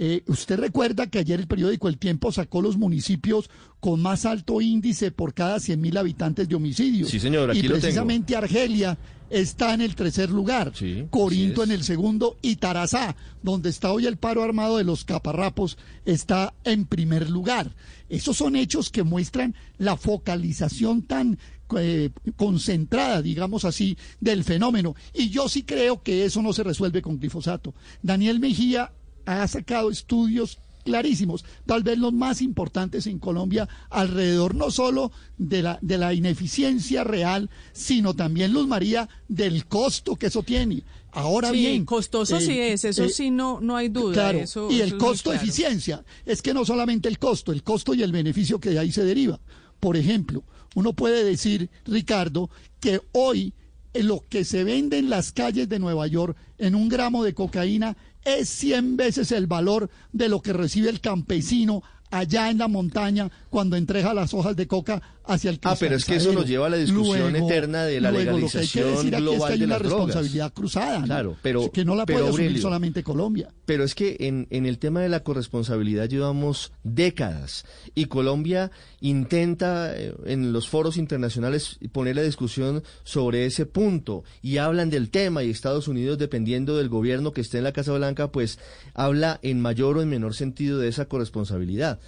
eh, usted recuerda que ayer el periódico El Tiempo sacó los municipios con más alto índice por cada 100.000 habitantes de homicidios. Sí, señor, aquí y lo tengo. precisamente Argelia está en el tercer lugar, Corinto en el segundo y Tarazá, donde está hoy el paro armado de los caparrapos, está en primer lugar. Esos son hechos que muestran la focalización tan eh, concentrada, digamos así, del fenómeno. Y yo sí creo que eso no se resuelve con glifosato. Daniel Mejía ha sacado estudios clarísimos, tal vez los más importantes en Colombia, alrededor no solo de la, de la ineficiencia real, sino también, Luz María, del costo que eso tiene. Ahora Sí, bien. costoso eh, sí es, eso eh, sí no, no hay duda. Claro, eso- y el costo claro. eficiencia, es que no solamente el costo, el costo y el beneficio que de ahí se deriva. Por ejemplo, uno puede decir, Ricardo, que hoy eh, lo que se vende en las calles de Nueva York en un gramo de cocaína es 100 veces el valor de lo que recibe el campesino allá en la montaña cuando entrega las hojas de coca hacia el Ah, pero es que eso nos lleva a la discusión Luego- eterna de la luego, lo que hay que legalización decir aquí es que global hay de una las drogas. responsabilidad cruzada, ¿no? Claro, pero que no la pero, puede asumir Aurelio, solamente Colombia. Pero es que en, en el tema de la corresponsabilidad llevamos décadas y Colombia intenta eh, en los foros internacionales poner la discusión sobre ese punto y hablan del tema y Estados Unidos, dependiendo del gobierno que esté en la Casa Blanca, pues habla en mayor o en menor sentido de esa corresponsabilidad.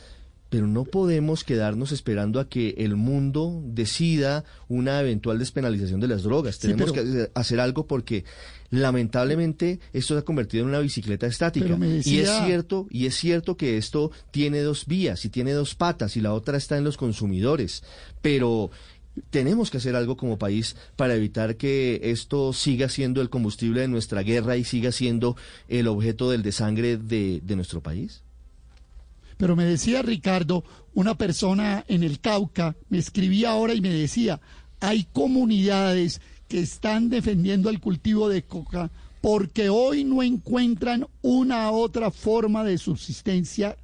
Pero no podemos quedarnos esperando a que el mundo decida una eventual despenalización de las drogas. Sí, Tenemos pero- que hacer algo porque lamentablemente esto se ha convertido en una bicicleta estática. Y es cierto, y es cierto que esto tiene dos vías y tiene dos patas y la otra está en los consumidores. Pero tenemos que hacer algo como país para evitar que esto siga siendo el combustible de nuestra guerra y siga siendo el objeto del desangre de, de nuestro país. Pero me decía Ricardo, una persona en el Cauca, me escribía ahora y me decía, hay comunidades que están defendiendo el cultivo de coca porque hoy no encuentran una otra forma de subsistencia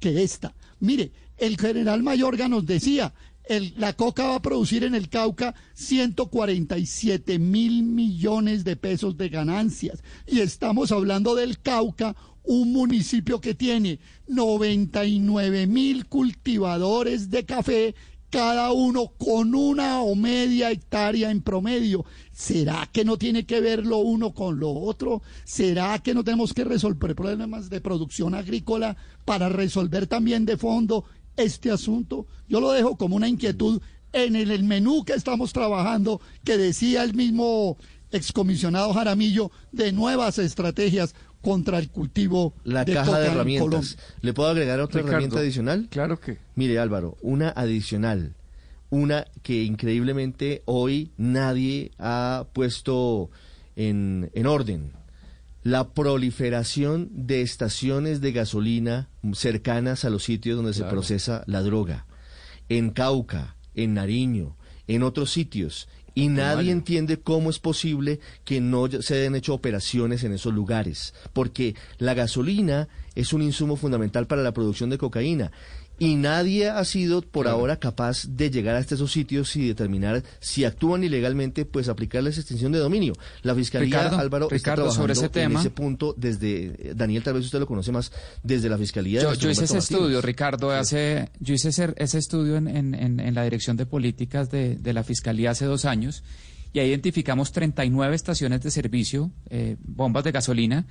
que esta. Mire, el general Mayorga nos decía, el- la coca va a producir en el Cauca 147 mil millones de pesos de ganancias. Y estamos hablando del Cauca, un municipio que tiene 99 mil cultivadores de café, cada uno con una o media hectárea en promedio. ¿Será que no tiene que ver lo uno con lo otro? ¿Será que no tenemos que resolver problemas de producción agrícola para resolver también de fondo este asunto? Yo lo dejo como una inquietud en el, el menú que estamos trabajando, que decía el mismo excomisionado Jaramillo, de nuevas estrategias contra el cultivo La de caja coca de en herramientas. ¿Le puedo agregar otra Ricardo, herramienta adicional? Claro que. Mire, Álvaro, una adicional. Una que increíblemente hoy nadie ha puesto en, en orden. La proliferación de estaciones de gasolina cercanas a los sitios donde se procesa la droga. En Cauca, en Nariño, en otros sitios. Y nadie entiende cómo es posible que no se hayan hecho operaciones en esos lugares. Porque la gasolina es un insumo fundamental para la producción de cocaína. Y nadie ha sido por ahora capaz de llegar hasta esos sitios y determinar si actúan ilegalmente, pues aplicarles extinción de dominio. La Fiscalía, Ricardo, Álvaro, está Ricardo, sobre ese en tema. ese punto desde, eh, Daniel, tal vez usted lo conoce más, desde la Fiscalía. Yo, hice ese Martínez. estudio, Ricardo, hace, yo hice ese, ese estudio en, en- en- en la Dirección de Políticas de, de la Fiscalía hace dos años y ahí identificamos 39 estaciones de servicio, eh, bombas de gasolina,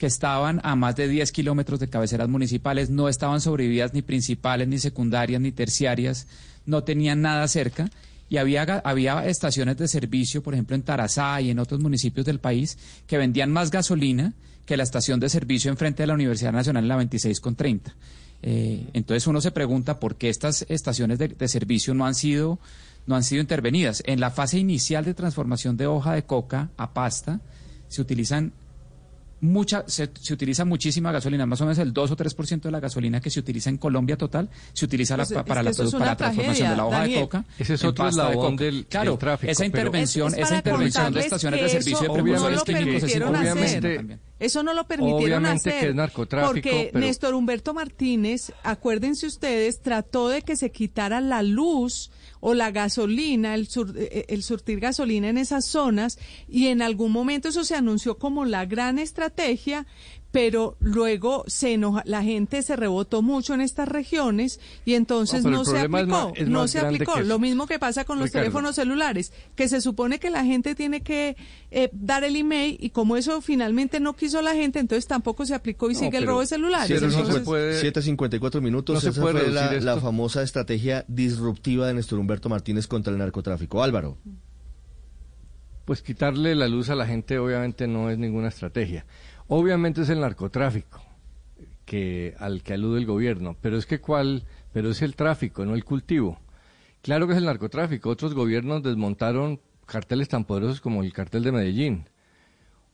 que estaban a más de 10 kilómetros de cabeceras municipales, no estaban sobrevividas ni principales, ni secundarias, ni terciarias, no tenían nada cerca. Y había, había estaciones de servicio, por ejemplo, en Tarazá y en otros municipios del país, que vendían más gasolina que la estación de servicio enfrente de la Universidad Nacional en la 26 con 30. Eh, entonces uno se pregunta por qué estas estaciones de, de servicio no han sido no han sido intervenidas. En la fase inicial de transformación de hoja de coca a pasta se utilizan mucha se, se utiliza muchísima gasolina, más o menos el 2 o 3% de la gasolina que se utiliza en Colombia total se utiliza la- Pues es para, la, para la transformación tragedia, de la hoja Daniel. de coca. Ese es otro de eslabón coca. del- claro, del tráfico, esa intervención, Es- es esa intervención de estaciones de servicio de precursores químicos es también. Eso no lo permitieron Obviamente hacer. que es narcotráfico, Porque pero- Néstor Humberto Martínez, acuérdense ustedes, trató de que se quitara la luz o la gasolina, el, sur- eh, el surtir gasolina en esas zonas, y en algún momento eso se anunció como la gran estrategia, pero luego se enoja, la gente se rebotó mucho en estas regiones y entonces No, no, se aplicó, más- es no se aplicó. Lo mismo que pasa con los Ricardo. teléfonos celulares, que se supone que la gente tiene que eh, dar el email y como eso finalmente no quiso la gente, entonces tampoco se aplicó y sigue el robo de celulares. Siete Entonces- cincuenta- 7.54 minutos. no se Esa puede fue la, la famosa estrategia disruptiva de Néstor Humberto Martínez contra el narcotráfico. Álvaro. Pues quitarle la luz a la gente obviamente no es ninguna estrategia. Obviamente es el narcotráfico que al que alude el gobierno, pero es que cuál, pero es el tráfico, no el cultivo. Claro que es el narcotráfico. Otros gobiernos desmontaron carteles tan poderosos como el cartel de Medellín.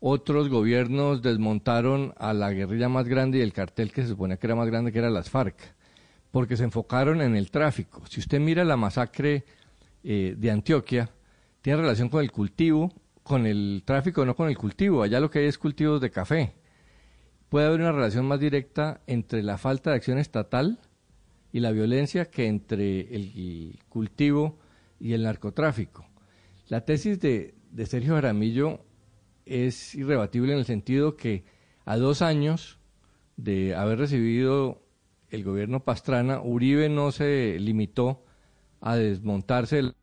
Otros gobiernos desmontaron a la guerrilla más grande y el cartel que se suponía que era más grande, que era las FARC, porque se enfocaron en el tráfico. Si usted mira la masacre eh, de Antioquia, tiene relación con el cultivo, con el tráfico, no con el cultivo. Allá lo que hay es cultivos de café. Puede haber una relación más directa entre la falta de acción estatal y la violencia que entre el cultivo y el narcotráfico. La tesis de, Sergio Jaramillo es irrebatible en el sentido que a dos años de haber recibido el gobierno Pastrana, Uribe no se limitó a desmontarse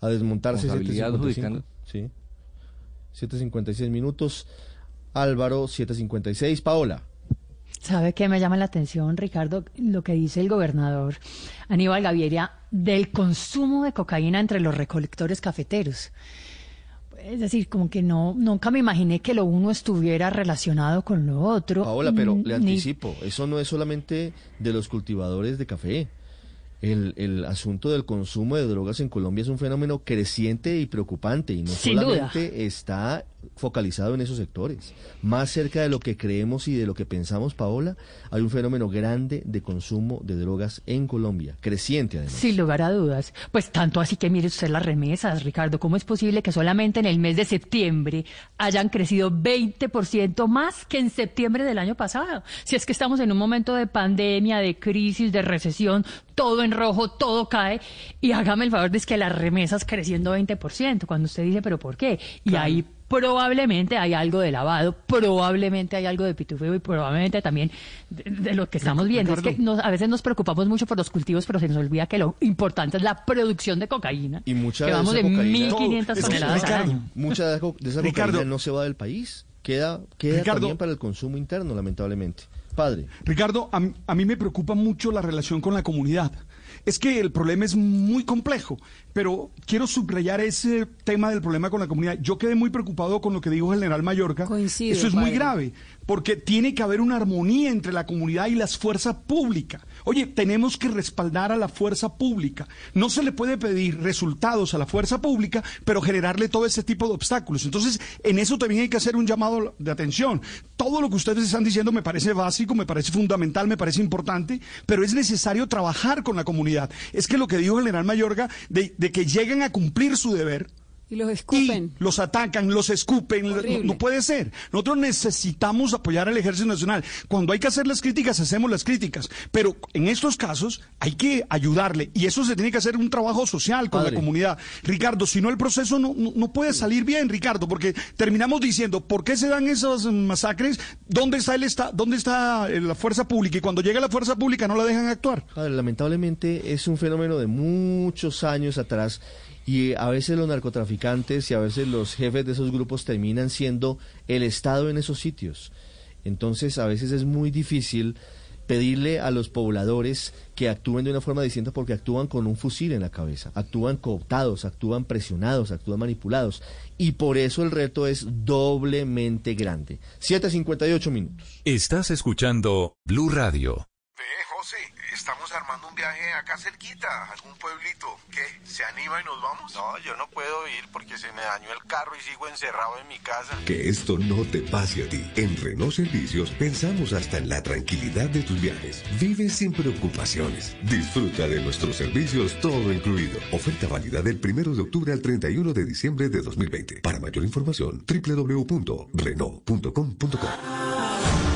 A desmontarse Responsabilidad 7.55. adjudicando. Sí. 7.56 minutos. Álvaro, 7.56. Paola. ¿Sabe qué me llama la atención, Ricardo? Lo que dice el gobernador Aníbal Gaviria del consumo de cocaína entre los recolectores cafeteros. Es decir, como que no, nunca me imaginé que lo uno estuviera relacionado con lo otro. Paola, pero le Ni- anticipo, eso no es solamente de los cultivadores de café. El, el asunto del consumo de drogas en Colombia es un fenómeno creciente y preocupante y no Sin duda. solamente está focalizado en esos sectores. Más cerca de lo que creemos y de lo que pensamos, Paola, hay un fenómeno grande de consumo de drogas en Colombia, creciente además. Sin lugar a dudas. Pues tanto así que mire usted las remesas, Ricardo. ¿Cómo es posible que solamente en el mes de septiembre hayan crecido 20% más que en septiembre del año pasado? Si es que estamos en un momento de pandemia, de crisis, de recesión, todo en rojo, todo cae. Y hágame el favor de es que las remesas creciendo 20%. Cuando usted dice, ¿pero por qué? Y ahí probablemente hay algo de lavado, probablemente hay algo de pitufeo y probablemente también de, de lo que estamos viendo. Es que nos- a veces nos preocupamos mucho por los cultivos, pero se nos olvida que lo importante es la producción de cocaína. Y mucha que de vamos de cocaína- 1.500 toneladas al año. Mucha de, esa Ricardo. cocaína no se va del país. Queda, queda Ricardo. también para el consumo interno, lamentablemente. Padre. Ricardo, a, a mí me preocupa mucho la relación con la comunidad. Es que el problema es muy complejo, pero quiero subrayar ese tema del problema con la comunidad. Yo quedé muy preocupado con lo que dijo el general Mallorca. Coincido, Eso es muy grave, porque tiene que haber una armonía entre la comunidad y las fuerzas públicas. Oye, tenemos que respaldar a la fuerza pública. No se le puede pedir resultados a la fuerza pública, pero generarle todo ese tipo de obstáculos. Entonces, en eso también hay que hacer un llamado de atención. Todo lo que ustedes están diciendo me parece básico, me parece fundamental, me parece importante, pero es necesario trabajar con la comunidad. Es que lo que dijo el general Mayorga, de, de que lleguen a cumplir su deber, Y los escupen. los atacan, los escupen, no, puede ser. Nosotros necesitamos apoyar al Ejército Nacional. Cuando hay que hacer las críticas, hacemos las críticas. Pero en estos casos hay que ayudarle. Y eso se tiene que hacer un trabajo social con Padre. la comunidad. Ricardo, si no el proceso no, no, no puede salir bien, Ricardo, porque terminamos diciendo, ¿por qué se dan esas masacres? ¿Dónde está, el esta, dónde está eh, la fuerza pública? Y cuando llega la fuerza pública no la dejan actuar. Padre, lamentablemente es un fenómeno de muchos años atrás y a veces los narcotraficantes y a veces los jefes de esos grupos terminan siendo el Estado en esos sitios. Entonces a veces es muy difícil pedirle a los pobladores que actúen de una forma distinta porque actúan con un fusil en la cabeza, actúan cooptados, actúan presionados, actúan manipulados y por eso el reto es doblemente grande. 7.58 minutos. Estás escuchando Blue Radio. Ve, José, estamos armando un viaje acá cerquita, a algún pueblito. ¿Qué? ¿Se anima y nos vamos? No, yo no puedo ir porque se me dañó el carro y sigo encerrado en mi casa. Que esto no te pase a ti. En Renault Servicios pensamos hasta en la tranquilidad de tus viajes. Vive sin preocupaciones. Disfruta de nuestros servicios todo incluido. Oferta válida del 1 de octubre al 31 de diciembre de 2020. Para mayor información, www.renault.com.co.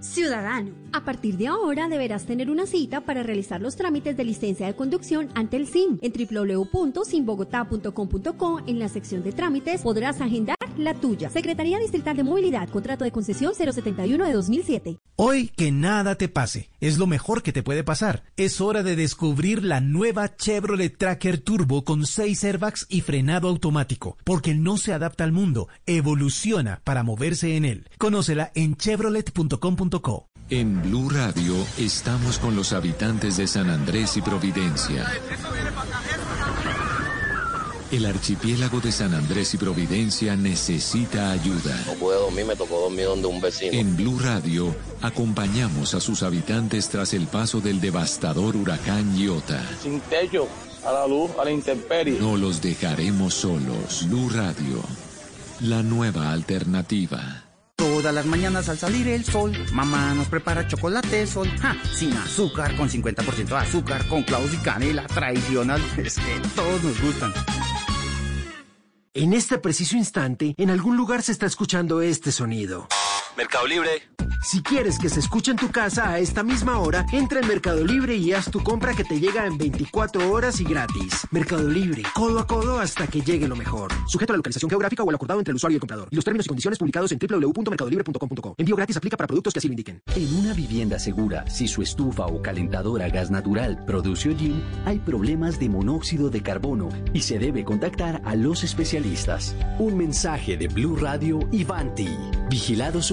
Ciudadano, a partir de ahora deberás tener una cita para realizar los trámites de licencia de conducción ante el SIM. En www.simbogotá.com.co, en la sección de trámites, podrás agendar la tuya. Secretaría Distrital de Movilidad, contrato de concesión 071 de 2007. Hoy que nada te pase, es lo mejor que te puede pasar. Es hora de descubrir la nueva Chevrolet Tracker Turbo con 6 airbags y frenado automático, porque no se adapta al mundo, evoluciona para moverse en él. Conócela en chevrolet.com.co. En Blue Radio estamos con los habitantes de San Andrés y Providencia. El archipiélago de San Andrés y Providencia necesita ayuda. No puedo dormir, me tocó dormir donde un vecino. En Blue Radio acompañamos a sus habitantes tras el paso del devastador huracán Iota. Sin techo, a la luz, a la intemperie. No los dejaremos solos. Blue Radio, la nueva alternativa. Todas las mañanas al salir el sol, mamá nos prepara chocolate sol, sin azúcar, con 50% de azúcar, con clavos y canela, tradicional, es que todos nos gustan. En este preciso instante, en algún lugar se está escuchando este sonido. Mercado Libre. Si quieres que se escuche en tu casa a esta misma hora, entra en Mercado Libre y haz tu compra que te llega en 24 horas y gratis. Mercado Libre, codo a codo hasta que llegue lo mejor. Sujeto a la localización geográfica o al acordado entre el usuario y el comprador. Y los términos y condiciones publicados en www.mercadolibre.com.co. Envío gratis aplica para productos que así lo indiquen. En una vivienda segura, si su estufa o calentadora a gas natural produce hollín, hay problemas de monóxido de carbono y se debe contactar a los especialistas. Un mensaje de Blue Radio y Vanti. Vigilado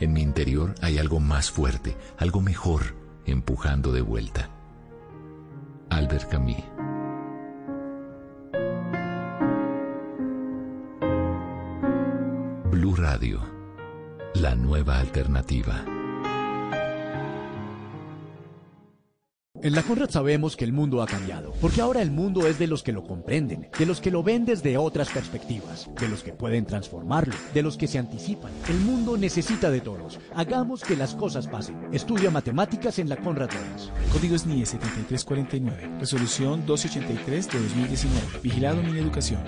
en mi interior hay algo más fuerte, algo mejor, empujando de vuelta. Albert Camus. Blue Radio, la nueva alternativa. En la Conrad sabemos que el mundo ha cambiado, porque ahora el mundo es de los que lo comprenden, de los que lo ven desde otras perspectivas, de los que pueden transformarlo, de los que se anticipan. El mundo necesita de todos. Hagamos que las cosas pasen. Estudia matemáticas en la Conrad Lorenz. Código SNIE 7349. Resolución 283 de 2019. Vigilado mi educación.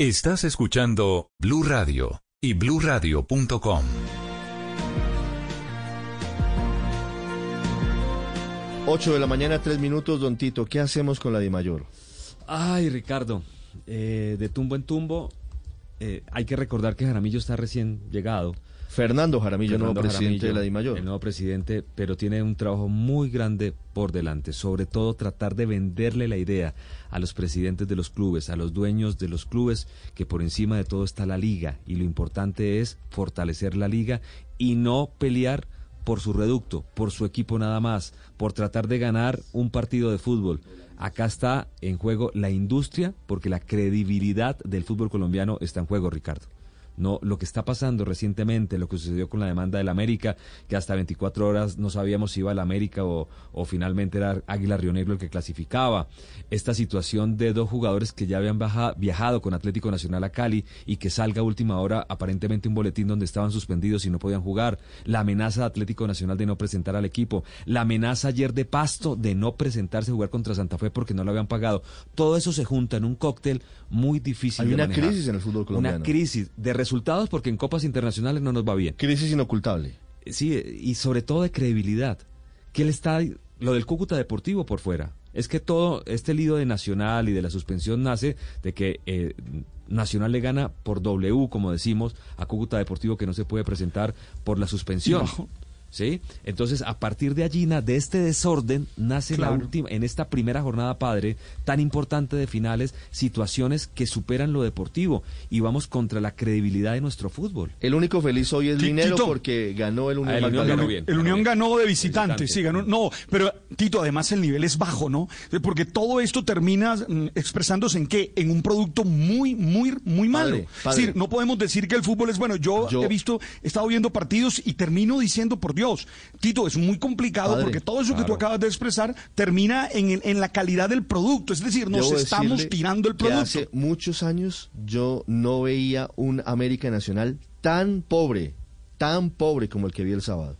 Estás escuchando Blue Radio y bluradio.com. 8 de la mañana, 3 minutos, don Tito. ¿Qué hacemos con la Di Mayor? Ay, Ricardo, eh, de tumbo en tumbo, eh, hay que recordar que Jaramillo está recién llegado. Fernando Jaramillo, Fernando nuevo presidente Jaramillo, de la Di Mayor. El nuevo presidente, pero tiene un trabajo muy grande por delante. Sobre todo tratar de venderle la idea a los presidentes de los clubes, a los dueños de los clubes, que por encima de todo está la liga. Y lo importante es fortalecer la liga y no pelear por su reducto, por su equipo nada más, por tratar de ganar un partido de fútbol. Acá está en juego la industria, porque la credibilidad del fútbol colombiano está en juego, Ricardo. No, lo que está pasando recientemente, lo que sucedió con la demanda del América, que hasta 24 horas no sabíamos si iba al América o, finalmente era Águila Río Negro el que clasificaba. Esta situación de dos jugadores que ya habían viajado con Atlético Nacional a Cali y que salga a última hora aparentemente un boletín donde estaban suspendidos y no podían jugar. La amenaza de Atlético Nacional de no presentar al equipo. La amenaza ayer de Pasto de no presentarse a jugar contra Santa Fe porque no lo habían pagado. Todo eso se junta en un cóctel muy difícil Hay de una manejar. crisis en el fútbol colombiano. Una crisis de resultados porque en copas internacionales no nos va bien. Crisis inocultable. Sí, y sobre todo de credibilidad. Que él está, lo del Cúcuta Deportivo por fuera. Es que todo este lío de Nacional y de la suspensión nace de que eh, Nacional le gana por W, como decimos, a Cúcuta Deportivo que no se puede presentar por la suspensión. ¿Sí? Entonces, a partir de allí, na- de este desorden, nace la última, en esta primera jornada padre, tan importante de finales, situaciones que superan lo deportivo y vamos contra la credibilidad de nuestro fútbol. El único feliz hoy es Tito. porque ganó el Unión Ah, el Unión ganó bien. El Unión ganó de visitante, Visitante. sí, ganó. No, pero Tito, además el nivel es bajo, ¿no? Porque todo esto termina mm, expresándose en qué? En un producto muy, muy, muy malo. Padre, Es decir, no podemos decir que el fútbol es bueno. Yo, Yo- he visto, he estado viendo partidos y termino diciendo, por Dios, Tito, es muy complicado Padre, porque todo eso que tú acabas de expresar termina en, el- en la calidad del producto. Es decir, nos Debo estamos tirando el producto. hace muchos años yo no veía un América Nacional tan pobre, tan pobre como el que vi el sábado.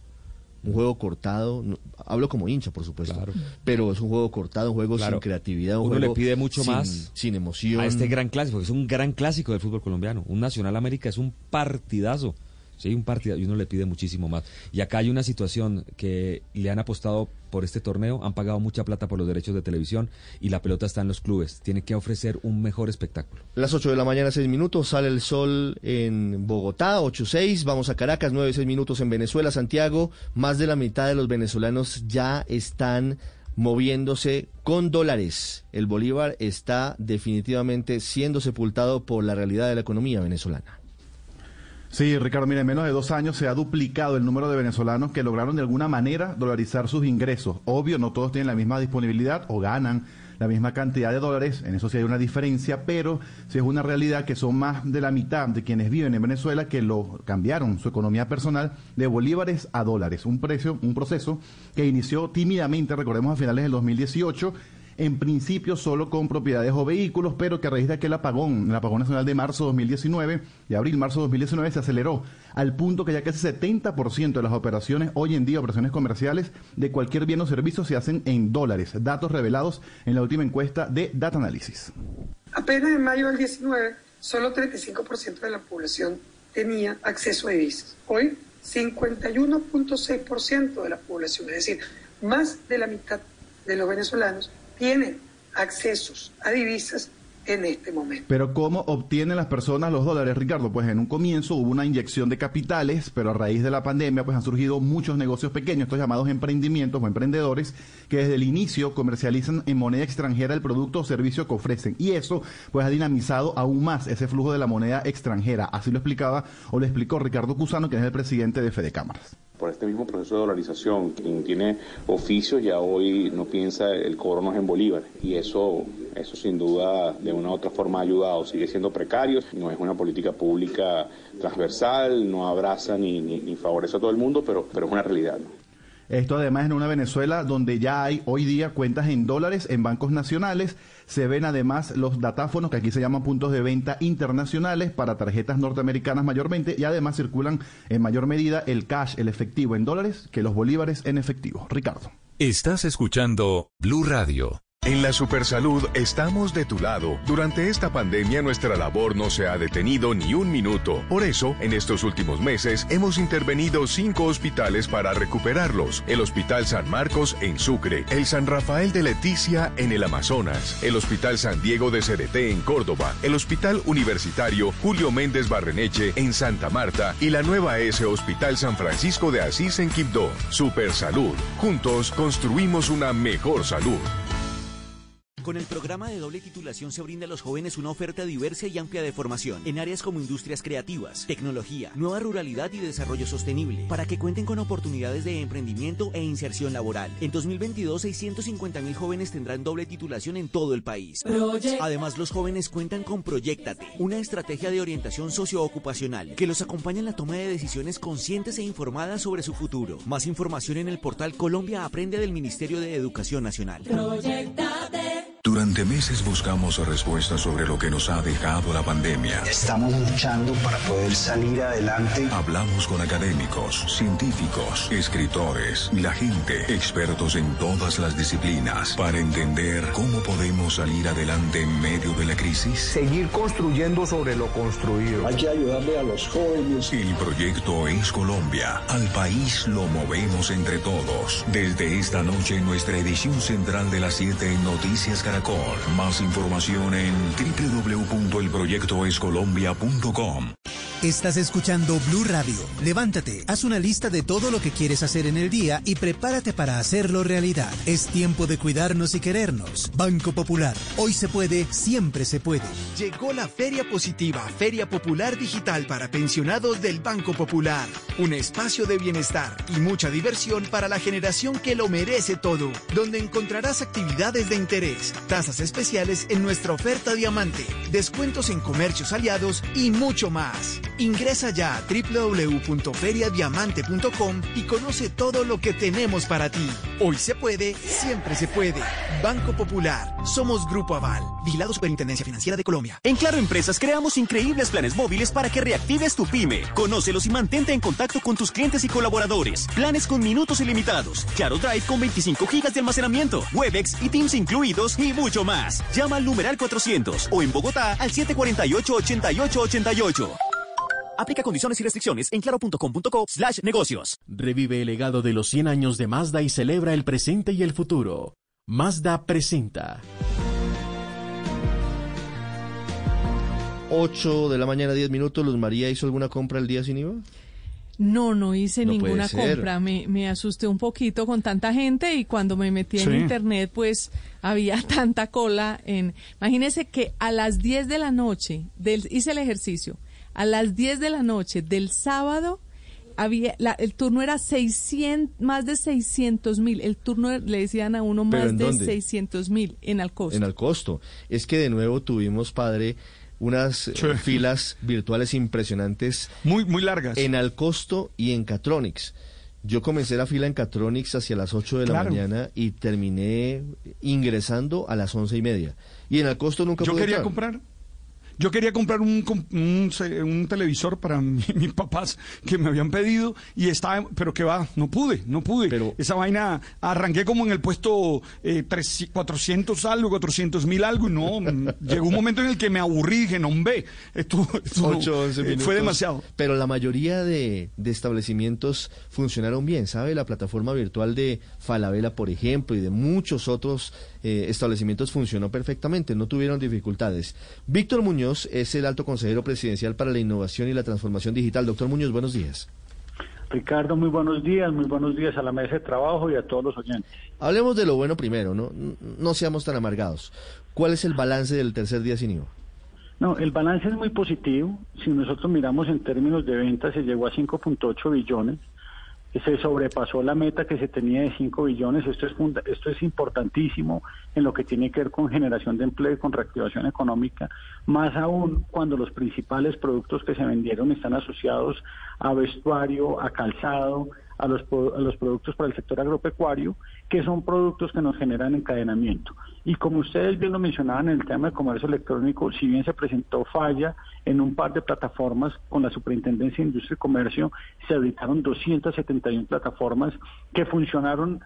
Un juego cortado, no- hablo como hincha, por supuesto, Claro. pero es un juego cortado, un juego Claro. sin creatividad, un Uno juego le pide mucho sin- más sin emoción. a este gran clásico, es un gran clásico del fútbol colombiano. Un Nacional América es un partidazo. Sí, un partidazo y uno le pide muchísimo más. Y acá hay una situación que le han apostado por este torneo, han pagado mucha plata por los derechos de televisión y la pelota está en los clubes. Tiene que ofrecer un mejor espectáculo. Las 8 de la mañana, 6 minutos, sale el sol en Bogotá, 8-6, vamos a Caracas, 9-6 minutos en Venezuela, Santiago, más de la mitad de los venezolanos ya están moviéndose con dólares. El Bolívar está definitivamente siendo sepultado por la realidad de la economía venezolana. Sí, Ricardo, mire, en menos de dos años se ha duplicado el número de venezolanos que lograron de alguna manera dolarizar sus ingresos. Obvio, no todos tienen la misma disponibilidad o ganan la misma cantidad de dólares, en eso sí hay una diferencia, pero sí es una realidad que son más de la mitad de quienes viven en Venezuela que lo cambiaron su economía personal de bolívares a dólares, un precio, un proceso que inició tímidamente, recordemos a finales del 2018 en principio solo con propiedades o vehículos, pero que a raíz de aquel apagón, el apagón nacional de marzo 2019, de abril-marzo 2019, se aceleró al punto que ya casi 70% de las operaciones hoy en día, operaciones comerciales de cualquier bien o servicio se hacen en dólares, datos revelados en la última encuesta de Data Analysis. Apenas en mayo del 19, solo 35% de la población tenía acceso a divisas. Hoy, 51.6% de la población, es decir, más de la mitad de los venezolanos tienen accesos a divisas en este momento. Pero ¿cómo obtienen las personas los dólares, Ricardo? Pues en un comienzo hubo una inyección de capitales, pero a raíz de la pandemia pues han surgido muchos negocios pequeños, estos llamados emprendimientos o emprendedores, que desde el inicio comercializan en moneda extranjera el producto o servicio que ofrecen. Y eso pues ha dinamizado aún más ese flujo de la moneda extranjera. Así lo explicaba o lo explicó Ricardo Cusano, que es el presidente de Fede Cámaras por este mismo proceso de dolarización. Quien tiene oficios ya hoy no piensa el cobro no es en bolívar y eso, eso sin duda de una u otra forma ha ayudado. Sigue siendo precario, no es una política pública transversal, no abraza ni, ni, ni favorece a todo el mundo, pero, pero es una realidad. ¿no? Esto además en una Venezuela donde ya hay hoy día cuentas en dólares en bancos nacionales. Se ven además los datáfonos, que aquí se llaman puntos de venta internacionales para tarjetas norteamericanas mayormente, y además circulan en mayor medida el cash, el efectivo en dólares, que los bolívares en efectivo. Ricardo. Estás escuchando Blue Radio. En la Supersalud estamos de tu lado. Durante esta pandemia nuestra labor no se ha detenido ni un minuto. Por eso, en estos últimos meses hemos intervenido cinco hospitales para recuperarlos. El Hospital San Marcos en Sucre, el San Rafael de Leticia en el Amazonas, el Hospital San Diego de Cereté en Córdoba, el Hospital Universitario Julio Méndez Barreneche en Santa Marta y la nueva S Hospital San Francisco de Asís en Quibdó. Supersalud. Juntos construimos una mejor salud. Con el programa de doble titulación se brinda a los jóvenes una oferta diversa y amplia de formación en áreas como industrias creativas, tecnología, nueva ruralidad y desarrollo sostenible, para que cuenten con oportunidades de emprendimiento e inserción laboral. En 2022, 650 mil jóvenes tendrán doble titulación en todo el país. Además, los jóvenes cuentan con Proyectate, una estrategia de orientación socioocupacional que los acompaña en la toma de decisiones conscientes e informadas sobre su futuro. Más información en el portal Colombia Aprende del Ministerio de Educación Nacional. Durante meses buscamos respuestas sobre lo que nos ha dejado la pandemia. Estamos luchando para poder salir adelante. Hablamos con académicos, científicos, escritores, la gente, expertos en todas las disciplinas, para entender cómo podemos salir adelante en medio de la crisis. Seguir construyendo sobre lo construido. Hay que ayudarle a los jóvenes. El proyecto es Colombia. Al país lo movemos entre todos. Desde esta noche, nuestra edición central de las 7 en Noticias Caracol. Más información en www.elproyectoescolombia.com. Estás escuchando Blue Radio. Levántate, haz una lista de todo lo que quieres hacer en el día y prepárate para hacerlo realidad. Es tiempo de cuidarnos y querernos. Banco Popular. Hoy se puede, siempre se puede. Llegó la Feria Positiva, Feria Popular Digital para pensionados del Banco Popular. Un espacio de bienestar y mucha diversión para la generación que lo merece todo, donde encontrarás actividades de interés, tasas especiales en nuestra oferta diamante, descuentos en comercios aliados y mucho más. Ingresa ya a www.feriadiamante.com y conoce todo lo que tenemos para ti. Hoy se puede, siempre se puede. Banco Popular. Somos Grupo Aval. Vigilado Superintendencia Financiera de Colombia. En Claro Empresas creamos increíbles planes móviles para que reactives tu pyme. Conócelos y mantente en contacto con tus clientes y colaboradores. Planes con minutos ilimitados. Claro Drive con 25 gigas de almacenamiento. Webex y Teams incluidos y mucho más. Llama al numeral 400 o en Bogotá al 748-8888. Aplica condiciones y restricciones en claro.com.co slash negocios. Revive el legado de los 100 años de Mazda y celebra el presente y el futuro. Mazda presenta. 8 de la mañana, 10 minutos. Luz María hizo alguna compra el día sin IVA? No, no hice No ninguna compra. Me, me asusté un poquito con tanta gente y cuando me metí en internet, pues había tanta cola en. Imagínese que a las 10 de la noche, del, hice el ejercicio, a las 10 de la noche del sábado, había la- el turno era 600, más de 600 mil. El turno le decían a uno ¿Pero más en de dónde? 600 mil en Alcosto. En el costo. Es que de nuevo tuvimos, padre, unas eh, filas virtuales impresionantes. Muy, muy largas. En Alcosto y en Catronics. Yo comencé la fila en Catronics hacia las 8 de la Claro. mañana y terminé ingresando a las once y media. Y en Alcosto nunca Yo pude quería entrar. comprar. Yo quería comprar un, un, un televisor para mi- mis papás que me habían pedido y estaba, pero que va, no pude, no pude. Esa vaina, arranqué como en el puesto eh, tres- 400 algo, 400 mil algo y no, llegó un momento en el que me aburrí y dije, no, ve, esto, esto no, 8, 11 eh, minutos. fue demasiado. Pero la mayoría de, de establecimientos funcionaron bien, ¿sabe? La plataforma virtual de Falabella, por ejemplo, y de muchos otros eh, establecimientos funcionó perfectamente, no tuvieron dificultades. Víctor Muñoz es el alto consejero presidencial para la innovación y la transformación digital. Doctor Muñoz, buenos días. Ricardo, muy buenos días, muy buenos días a la mesa de trabajo y a todos los oyentes. Hablemos de lo bueno primero, no, no seamos tan amargados. ¿Cuál es el balance del tercer día sin IVA? No, el balance es muy positivo. Si nosotros miramos en términos de ventas, se llegó a 5.8 billones. Se sobrepasó la meta que se tenía de 5 billones. Esto es, funda- esto es importantísimo en lo que tiene que ver con generación de empleo y con reactivación económica. Más aún cuando los principales productos que se vendieron están asociados a vestuario, a calzado, a los, a los productos para el sector agropecuario, que son productos que nos generan encadenamiento. Y como ustedes bien lo mencionaban en el tema de comercio electrónico, si bien se presentó falla en un par de plataformas con la Superintendencia de Industria y Comercio, se habilitaron 271 plataformas que funcionaron,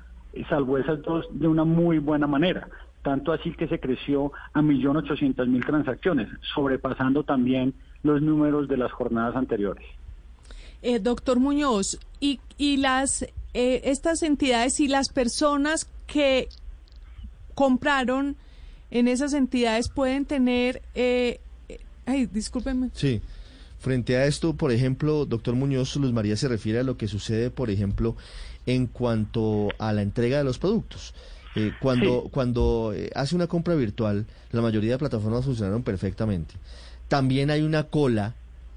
salvo esas dos, de una muy buena manera. Tanto así que se creció a 1.800.000 transacciones, sobrepasando también los números de las jornadas anteriores. Eh, doctor Muñoz, y, y las eh, estas entidades y las personas que compraron en esas entidades pueden tener, eh, ay, discúlpenme. Sí. Frente a esto, por ejemplo, doctor Muñoz, Luz María se refiere a lo que sucede, por ejemplo, en cuanto a la entrega de los productos. Eh, cuando cuando eh, hace una compra virtual, la mayoría de plataformas funcionaron perfectamente. También hay una cola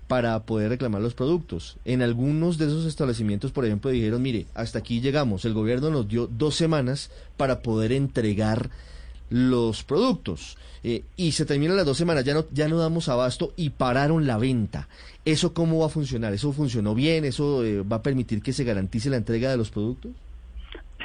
para poder reclamar los productos. En algunos de esos establecimientos, por ejemplo, dijeron, mire, hasta aquí llegamos, el gobierno nos dio dos semanas para poder entregar los productos. Eh, y se terminan las dos semanas, ya no, ya no damos abasto y pararon la venta. ¿Eso cómo va a funcionar? ¿Eso funcionó bien? ¿Eso eh, va a permitir que se garantice la entrega de los productos?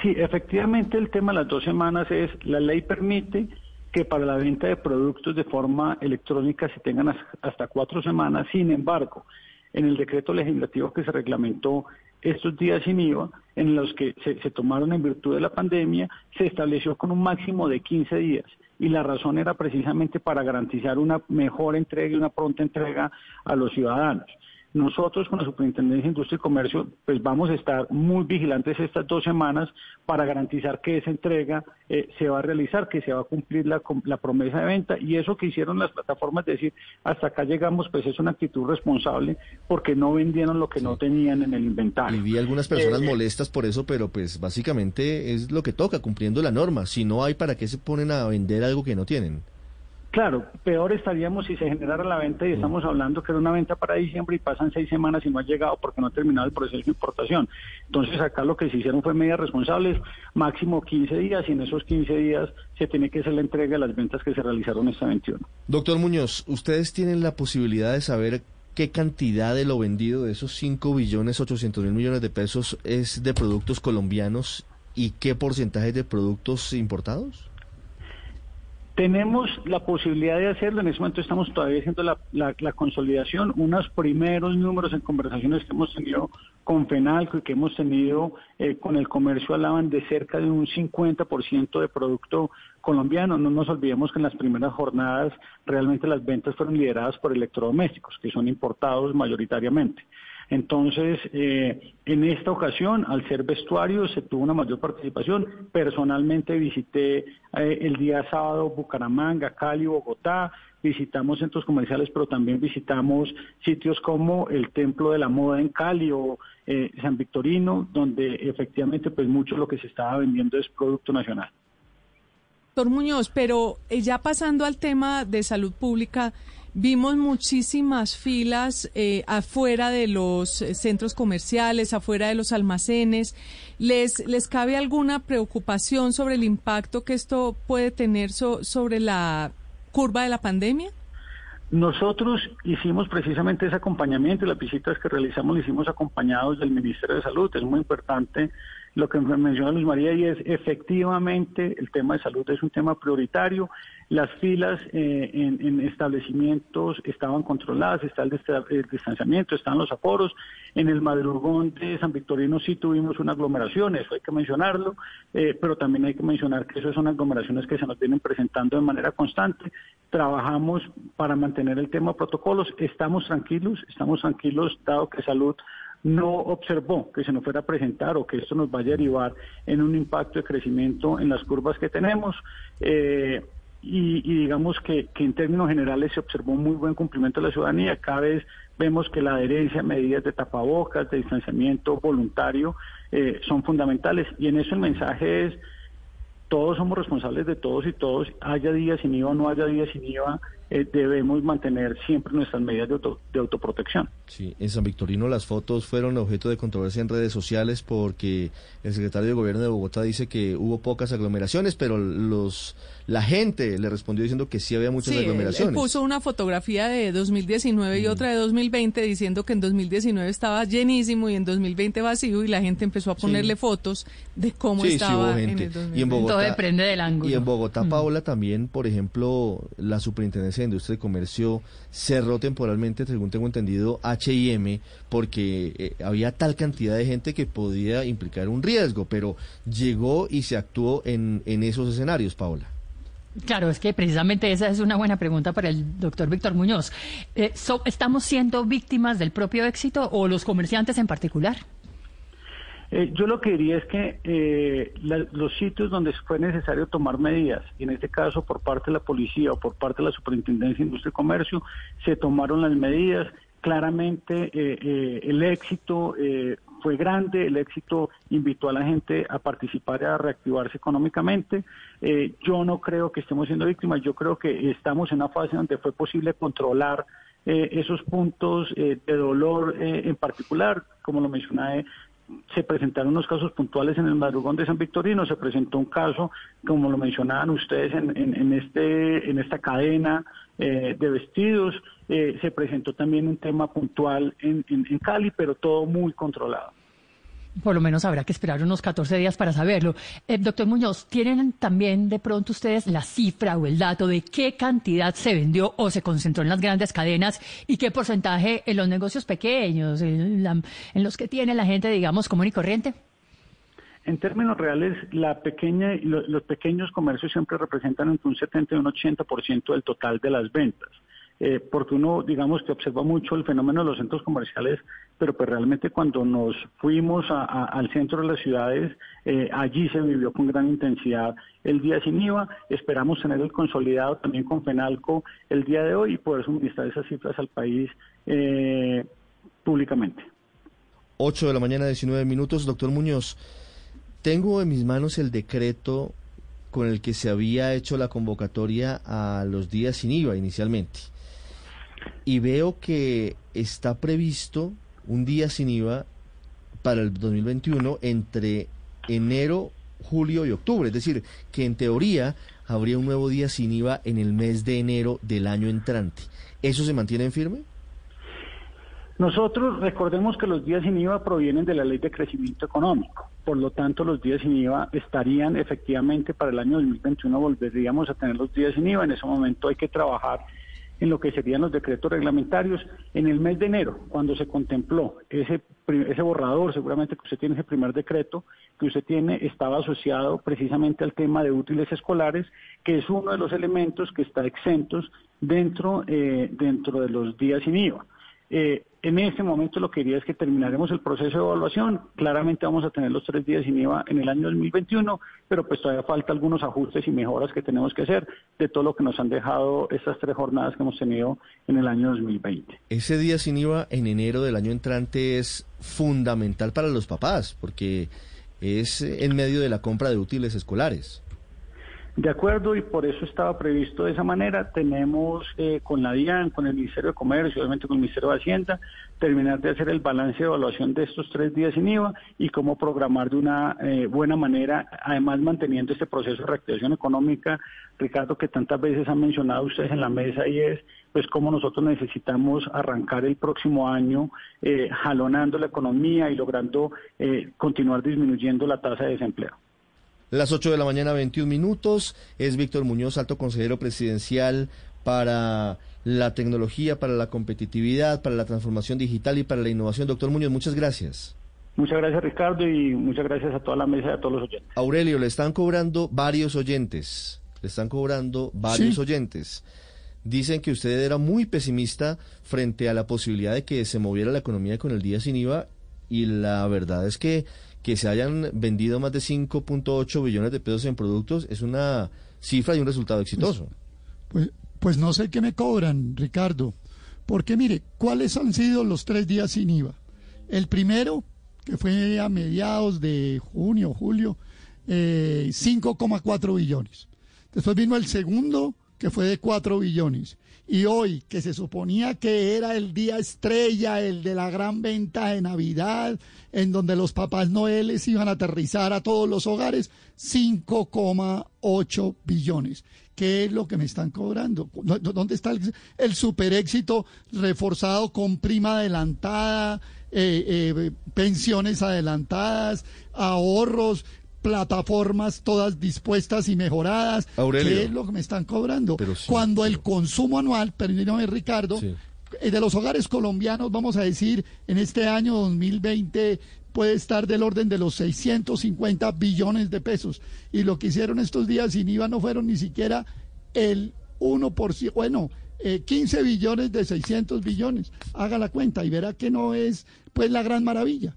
Sí, efectivamente el tema de las dos semanas es, la ley permite que para la venta de productos de forma electrónica se tengan hasta cuatro semanas. Sin embargo, en el decreto legislativo que se reglamentó estos días sin IVA, en los que se, se, tomaron en virtud de la pandemia, se estableció con un máximo de 15 días. Y la razón era precisamente para garantizar una mejor entrega y una pronta entrega a los ciudadanos. Nosotros con la Superintendencia de Industria y Comercio, pues vamos a estar muy vigilantes estas dos semanas para garantizar que esa entrega eh, se va a realizar, que se va a cumplir la, la promesa de venta. Y eso que hicieron las plataformas, decir, hasta acá llegamos, pues es una actitud responsable porque no vendieron lo que no tenían en el inventario. Y vi algunas personas eh, molestas por eso, pero pues básicamente es lo que toca, cumpliendo la norma. Si no hay, ¿para qué se ponen a vender algo que no tienen? Claro, peor estaríamos si se generara la venta y estamos hablando que era una venta para diciembre y pasan seis semanas y no ha llegado porque no ha terminado el proceso de importación. Entonces acá lo que se hicieron fue medidas responsables, máximo 15 días y en esos 15 días se tiene que hacer la entrega de las ventas que se realizaron esta 21. Doctor Muñoz, ¿ustedes tienen la posibilidad de saber qué cantidad de lo vendido de esos 5 billones 800 mil millones de pesos es de productos colombianos y qué porcentaje de productos importados? Tenemos la posibilidad de hacerlo, en este momento estamos todavía haciendo la, la, consolidación, unos primeros números en conversaciones que hemos tenido con FENALCO y que hemos tenido eh, con el comercio hablaban de cerca de un 50% de producto colombiano. No nos olvidemos que en las primeras jornadas realmente las ventas fueron lideradas por electrodomésticos, que son importados mayoritariamente. Entonces, eh, en esta ocasión, al ser vestuario, se tuvo una mayor participación. Personalmente visité eh, el día sábado Bucaramanga, Cali, Bogotá, visitamos centros comerciales, pero también visitamos sitios como el Templo de la Moda en Cali o eh, San Victorino, donde efectivamente pues mucho lo que se estaba vendiendo es producto nacional. Doctor Muñoz, pero ya pasando al tema de salud pública, Vimos muchísimas filas eh, afuera de los eh, centros comerciales, afuera de los almacenes. ¿Les, les cabe alguna preocupación sobre el impacto que esto puede tener sobre la curva de la pandemia? Nosotros hicimos precisamente ese acompañamiento y las visitas que realizamos las hicimos acompañados del Ministerio de Salud. Es muy importante lo que menciona Luz María y es efectivamente el tema de salud es un tema prioritario. Las filas eh, en, establecimientos estaban controladas, está el, distanciamiento, están los aforos. En el madrugón de San Victorino sí tuvimos una aglomeración, eso hay que mencionarlo, eh, pero también hay que mencionar que esas son aglomeraciones que se nos vienen presentando de manera constante. Trabajamos para mantener el tema protocolos, estamos tranquilos, estamos tranquilos dado que salud no observó que se nos fuera a presentar o que esto nos vaya a derivar en un impacto de crecimiento en las curvas que tenemos. Eh, y, digamos que, en términos generales se observó un muy buen cumplimiento de la ciudadanía. Cada vez vemos que la adherencia a medidas de tapabocas, de distanciamiento voluntario, eh, son fundamentales. Y en eso el mensaje es, todos somos responsables de todos y todos, haya días sin IVA o no haya días sin IVA, eh, debemos mantener siempre nuestras medidas de, de, autoprotección. Sí, en San Victorino las fotos fueron objeto de controversia en redes sociales porque el secretario de Gobierno de Bogotá dice que hubo pocas aglomeraciones, pero los la gente le respondió diciendo que sí había muchas aglomeraciones. Él puso una fotografía de 2019 y mm. otra de 2020 diciendo que en 2019 estaba llenísimo y en 2020 vacío y la gente empezó a ponerle fotos de cómo estaba en el 2020. Y en Bogotá, Todo depende del ángulo. Y en Bogotá, mm. Paola, también, por ejemplo, la Superintendencia Industria y Comercio cerró temporalmente, según tengo entendido, H&M porque eh, había tal cantidad de gente que podía implicar un riesgo, pero llegó y se actuó en, en esos escenarios, Paola. Claro, es que precisamente esa es una buena pregunta para el doctor Víctor Muñoz. Eh, ¿Estamos siendo víctimas del propio éxito o los comerciantes en particular? Eh, yo lo que diría es que eh, los sitios donde fue necesario tomar medidas, en este caso por parte de la policía o por parte de la Superintendencia de Industria y Comercio, se tomaron las medidas. Claramente el éxito fue grande, el éxito invitó a la gente a participar y a reactivarse económicamente. Eh, yo no creo que estemos siendo víctimas, yo creo que estamos en una fase donde fue posible controlar eh, esos puntos eh, de dolor en particular, como lo mencioné, se presentaron unos casos puntuales en el madrugón de San Victorino, se presentó un caso, como lo mencionaban ustedes, en, en, este, en esta cadena de vestidos, se presentó también un tema puntual en, en Cali, pero todo muy controlado. Por lo menos habrá que esperar unos 14 días para saberlo. Eh, doctor Muñoz, ¿tienen también de pronto ustedes la cifra o el dato de qué cantidad se vendió o se concentró en las grandes cadenas y qué porcentaje en los negocios pequeños, en, los que tiene la gente, digamos, común y corriente? En términos reales, la pequeña, los, los pequeños comercios siempre representan entre un 70 y un 80% del total de las ventas. Eh, porque uno, digamos, que observa mucho el fenómeno de los centros comerciales, pero pues realmente cuando nos fuimos al centro de las ciudades, eh, allí se vivió con gran intensidad el día sin IVA. Esperamos tener el consolidado también con FENALCO el día de hoy y poder suministrar esas cifras al país eh, públicamente. 8 de la mañana, 19 minutos. Doctor Muñoz, tengo en mis manos el decreto con el que se había hecho la convocatoria a los días sin IVA inicialmente y veo que está previsto un día sin IVA para el 2021 entre enero, julio y octubre. Es decir, que en teoría habría un nuevo día sin IVA en el mes de enero del año entrante. ¿Eso se mantiene en firme? Nosotros recordemos que los días sin IVA provienen de la ley de crecimiento económico. Por lo tanto, los días sin IVA estarían efectivamente para el año 2021, volveríamos a tener los días sin IVA. En ese momento hay que trabajar en lo que serían los decretos reglamentarios. En el mes de enero, cuando se contempló ese, ese borrador, seguramente que usted tiene ese primer decreto que usted tiene, estaba asociado precisamente al tema de útiles escolares, que es uno de los elementos que está exentos dentro, eh, dentro de los días sin IVA. Eh, en este momento lo que diría es que terminaremos el proceso de evaluación. Claramente vamos a tener los tres días sin IVA en el año 2021, pero pues todavía falta algunos ajustes y mejoras que tenemos que hacer de todo lo que nos han dejado estas tres jornadas que hemos tenido en el año 2020. Ese día sin IVA en enero del año entrante es fundamental para los papás, porque es en medio de la compra de útiles escolares. De acuerdo, y por eso estaba previsto de esa manera. Tenemos eh, con la DIAN, con el Ministerio de Comercio, obviamente con el Ministerio de Hacienda, terminar de hacer el balance de evaluación de estos tres días sin IVA y cómo programar de una eh, buena manera, además manteniendo este proceso de reactivación económica, Ricardo, que tantas veces han mencionado ustedes en la mesa y es pues cómo nosotros necesitamos arrancar el próximo año eh, jalonando la economía y logrando continuar disminuyendo la tasa de desempleo. Las 8 de la mañana, 21 minutos. Es Víctor Muñoz, alto consejero presidencial para la tecnología, para la competitividad, para la transformación digital y para la innovación. Doctor Muñoz, muchas gracias. Muchas gracias Ricardo y muchas gracias a toda la mesa y a todos los oyentes. Aurelio, le están cobrando varios oyentes. Le están cobrando varios oyentes. Dicen que usted era muy pesimista frente a la posibilidad de que se moviera la economía con el día sin IVA y la verdad es que que se hayan vendido más de 5.8 billones de pesos en productos es una cifra y un resultado exitoso. Pues, pues, no sé qué me cobran, Ricardo, porque mire, ¿cuáles han sido los tres días sin IVA? El primero, que fue a mediados de junio, julio, 5,4 eh, billones. Después vino el segundo, que fue de 4 billones. Y hoy, que se suponía que era el día estrella, el de la gran venta de Navidad, en donde los papás noeles iban a aterrizar a todos los hogares, 5,8 billones. ¿Qué es lo que me están cobrando? ¿Dónde está el, super éxito reforzado con prima adelantada, eh, eh, pensiones adelantadas, ahorros, plataformas todas dispuestas y mejoradas. ¿Qué es lo que me están cobrando? Cuando el consumo anual, perdóname Ricardo, eh, de los hogares colombianos, vamos a decir, en este año 2020 puede estar del orden de los 650 billones de pesos. Y lo que hicieron estos días sin IVA no fueron ni siquiera el 1%, bueno, 15 eh, billones de 600 billones. Haga la cuenta y verá que no es pues la gran maravilla.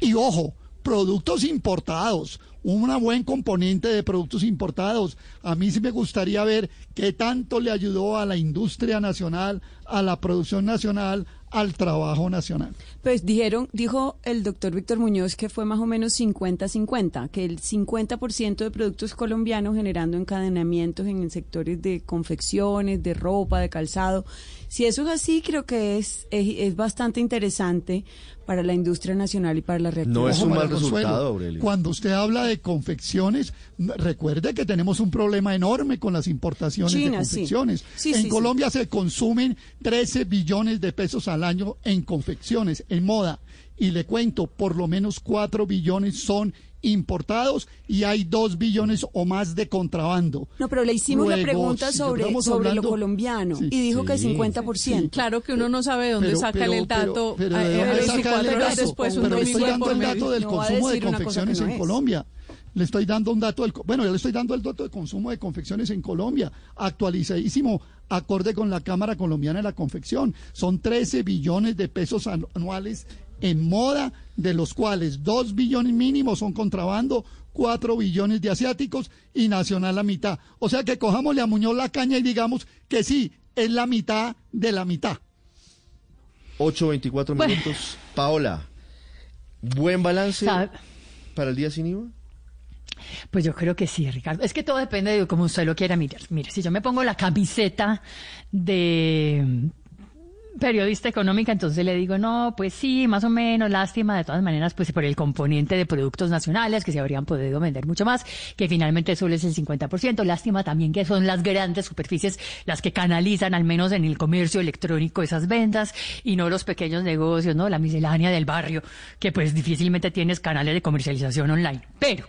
Y ojo, productos importados, una buen componente de productos importados. A mí sí me gustaría ver qué tanto le ayudó a la industria nacional, a la producción nacional, al trabajo nacional. Pues dijeron, dijo el doctor Víctor Muñoz que fue más o menos 50-50, que el 50% de productos colombianos generando encadenamientos en sectores de confecciones, de ropa, de calzado. Si eso es así, creo que es, es, bastante interesante para la industria nacional y para la reactivación. No es un mal resultado, Aurelio. Cuando usted habla de confecciones, recuerde que tenemos un problema enorme con las importaciones de confecciones. en Colombia se consumen 13 billones de pesos al año en confecciones, en moda. Y le cuento, por lo menos 4 billones son importados y hay 2 billones o más de contrabando. No, pero le hicimos la pregunta sobre, sobre lo colombiano y dijo que el 50%. Claro que uno no sabe dónde saca el dato. Pero, después, pero estoy dando el dato del consumo de confecciones en Colombia. Le estoy dando un dato, del, bueno, ya le estoy dando el dato de consumo de confecciones en Colombia, actualizadísimo, acorde con la Cámara Colombiana de la Confección. Son 13 billones de pesos anuales en moda, de los cuales 2 billones mínimos son contrabando, 4 billones de asiáticos y nacional la mitad. O sea que cojámosle a Muñoz la caña y digamos que sí, es la mitad de la mitad. 8.24 minutos. Paola, ¿buen balance para el día sin IVA? Pues yo creo que sí, Ricardo. Es que todo depende de cómo usted lo quiera mirar. Mire, si yo me pongo la camiseta de periodista económica, entonces le digo, no, pues sí, más o menos, lástima, de todas maneras, pues por el componente de productos nacionales que se habrían podido vender mucho más, que finalmente solo es el 50%, lástima también que son las grandes superficies las que canalizan, al menos en el comercio electrónico, esas ventas, y no los pequeños negocios, ¿no? La miscelánea del barrio, que pues difícilmente tienes canales de comercialización online. Pero,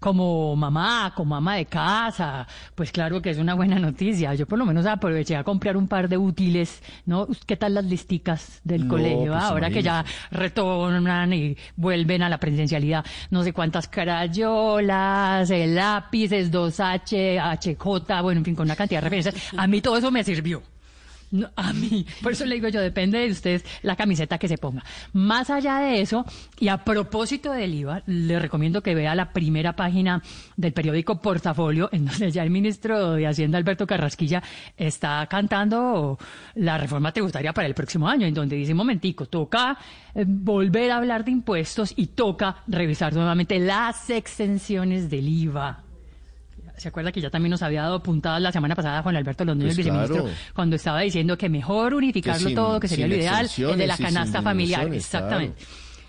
como mamá, como mamá de casa, pues claro que es una buena noticia. Yo por lo menos aproveché a comprar un par de útiles, ¿no? ¿Qué tal las listicas del colegio? Pues Ahora que ya retornan y vuelven a la presencialidad, no sé cuántas carayolas, lápices, 2H, HJ, bueno, en fin, con una cantidad de referencias. A mí todo eso me sirvió. No, a mí, por eso le digo yo, depende de ustedes la camiseta que se ponga. Más allá de eso, y a propósito del IVA, le recomiendo que vea la primera página del periódico Portafolio, en donde ya el ministro de Hacienda, Alberto Carrasquilla, está cantando la reforma tributaria para el próximo año, en donde dice, momentico, toca eh, volver a hablar de impuestos y toca revisar nuevamente las exenciones del IVA ¿Se acuerda que ya también nos había dado puntadas la semana pasada Juan Alberto Londoño, el pues viceministro, cuando estaba diciendo que mejor unificarlo todo, que sería lo ideal, el de la canasta familiar? Exactamente.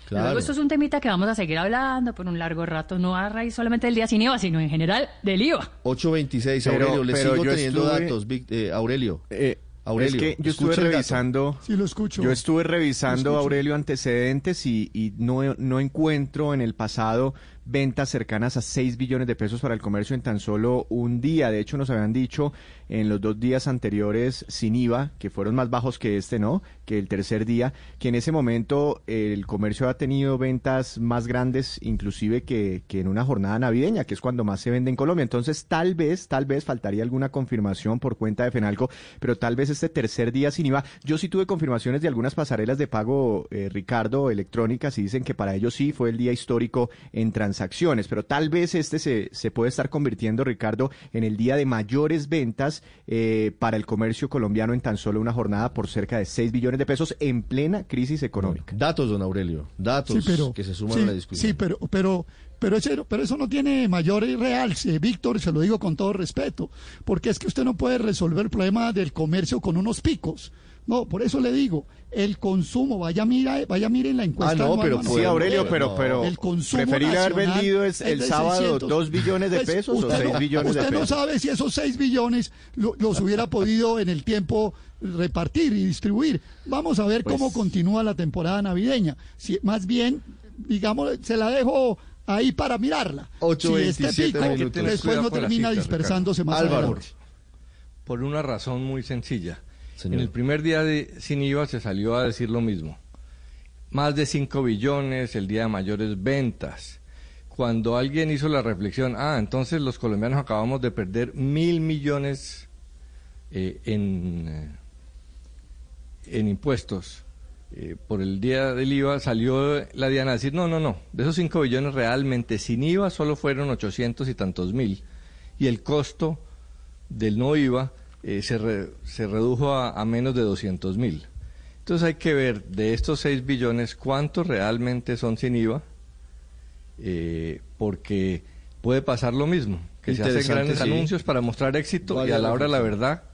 Luego esto es un temita que vamos a seguir hablando por un largo rato, no a raíz solamente del día sin IVA, sino en general del IVA. 826, Aurelio, le sigo teniendo datos, eh, Aurelio. Eh, Aurelio, es que yo estuve revisando. Sí, lo escucho. Yo estuve revisando, Aurelio, antecedentes y, y no, no encuentro en el pasado ventas cercanas a 6 billones de pesos para el comercio en tan solo un día. De hecho, nos habían dicho en los dos días anteriores sin IVA, que fueron más bajos que este, ¿no? Que el tercer día, que en ese momento el comercio ha tenido ventas más grandes, inclusive que, que en una jornada navideña, que es cuando más se vende en Colombia. Entonces, tal vez, tal vez faltaría alguna confirmación por cuenta de Fenalco, pero tal vez este tercer día sin IVA. Yo sí tuve confirmaciones de algunas pasarelas de pago, eh, Ricardo, electrónicas, y dicen que para ellos sí fue el día histórico en transacciones transacciones, pero tal vez este se, se puede estar convirtiendo, Ricardo, en el día de mayores ventas eh, para el comercio colombiano en tan solo una jornada por cerca de 6 billones de pesos en plena crisis económica. Datos, don Aurelio, datos que se suman a la discusión. Sí, pero, pero, pero, eso, pero eso no tiene mayor y real, Víctor, se lo digo con todo respeto, porque es que usted no puede resolver el problema del comercio con unos picos. No, por eso le digo, el consumo, vaya mira, vaya miren la encuesta. Ah, no, pero sí, Aurelio, pero, pero el consumo preferible haber vendido es el sábado 2 billones de pues, pesos o 6 billones de pesos. Usted no sabe si esos 6 billones los hubiera podido en el tiempo repartir y distribuir. Vamos a ver cómo pues continúa la temporada navideña. Si, más bien, digamos, se la dejo ahí para mirarla. 8, si este pico después no termina dispersándose más Álvaro. Por una razón muy sencilla en el primer día de, sin IVA se salió a decir lo mismo. Más de 5 billones, el día de mayores ventas. Cuando alguien hizo la reflexión, ah, entonces los colombianos acabamos de perder mil millones eh, en, eh, en impuestos eh, por el día del IVA, salió la Diana a decir, no, no, no, de esos 5 billones realmente sin IVA solo fueron 800 y tantos mil. Y el costo del no IVA eh, se, se, redujo a, menos de 200 mil. Entonces hay que ver de estos 6 billones cuántos realmente son sin IVA, eh, porque puede pasar lo mismo, que se hacen grandes anuncios para mostrar éxito y a la hora de la verdad,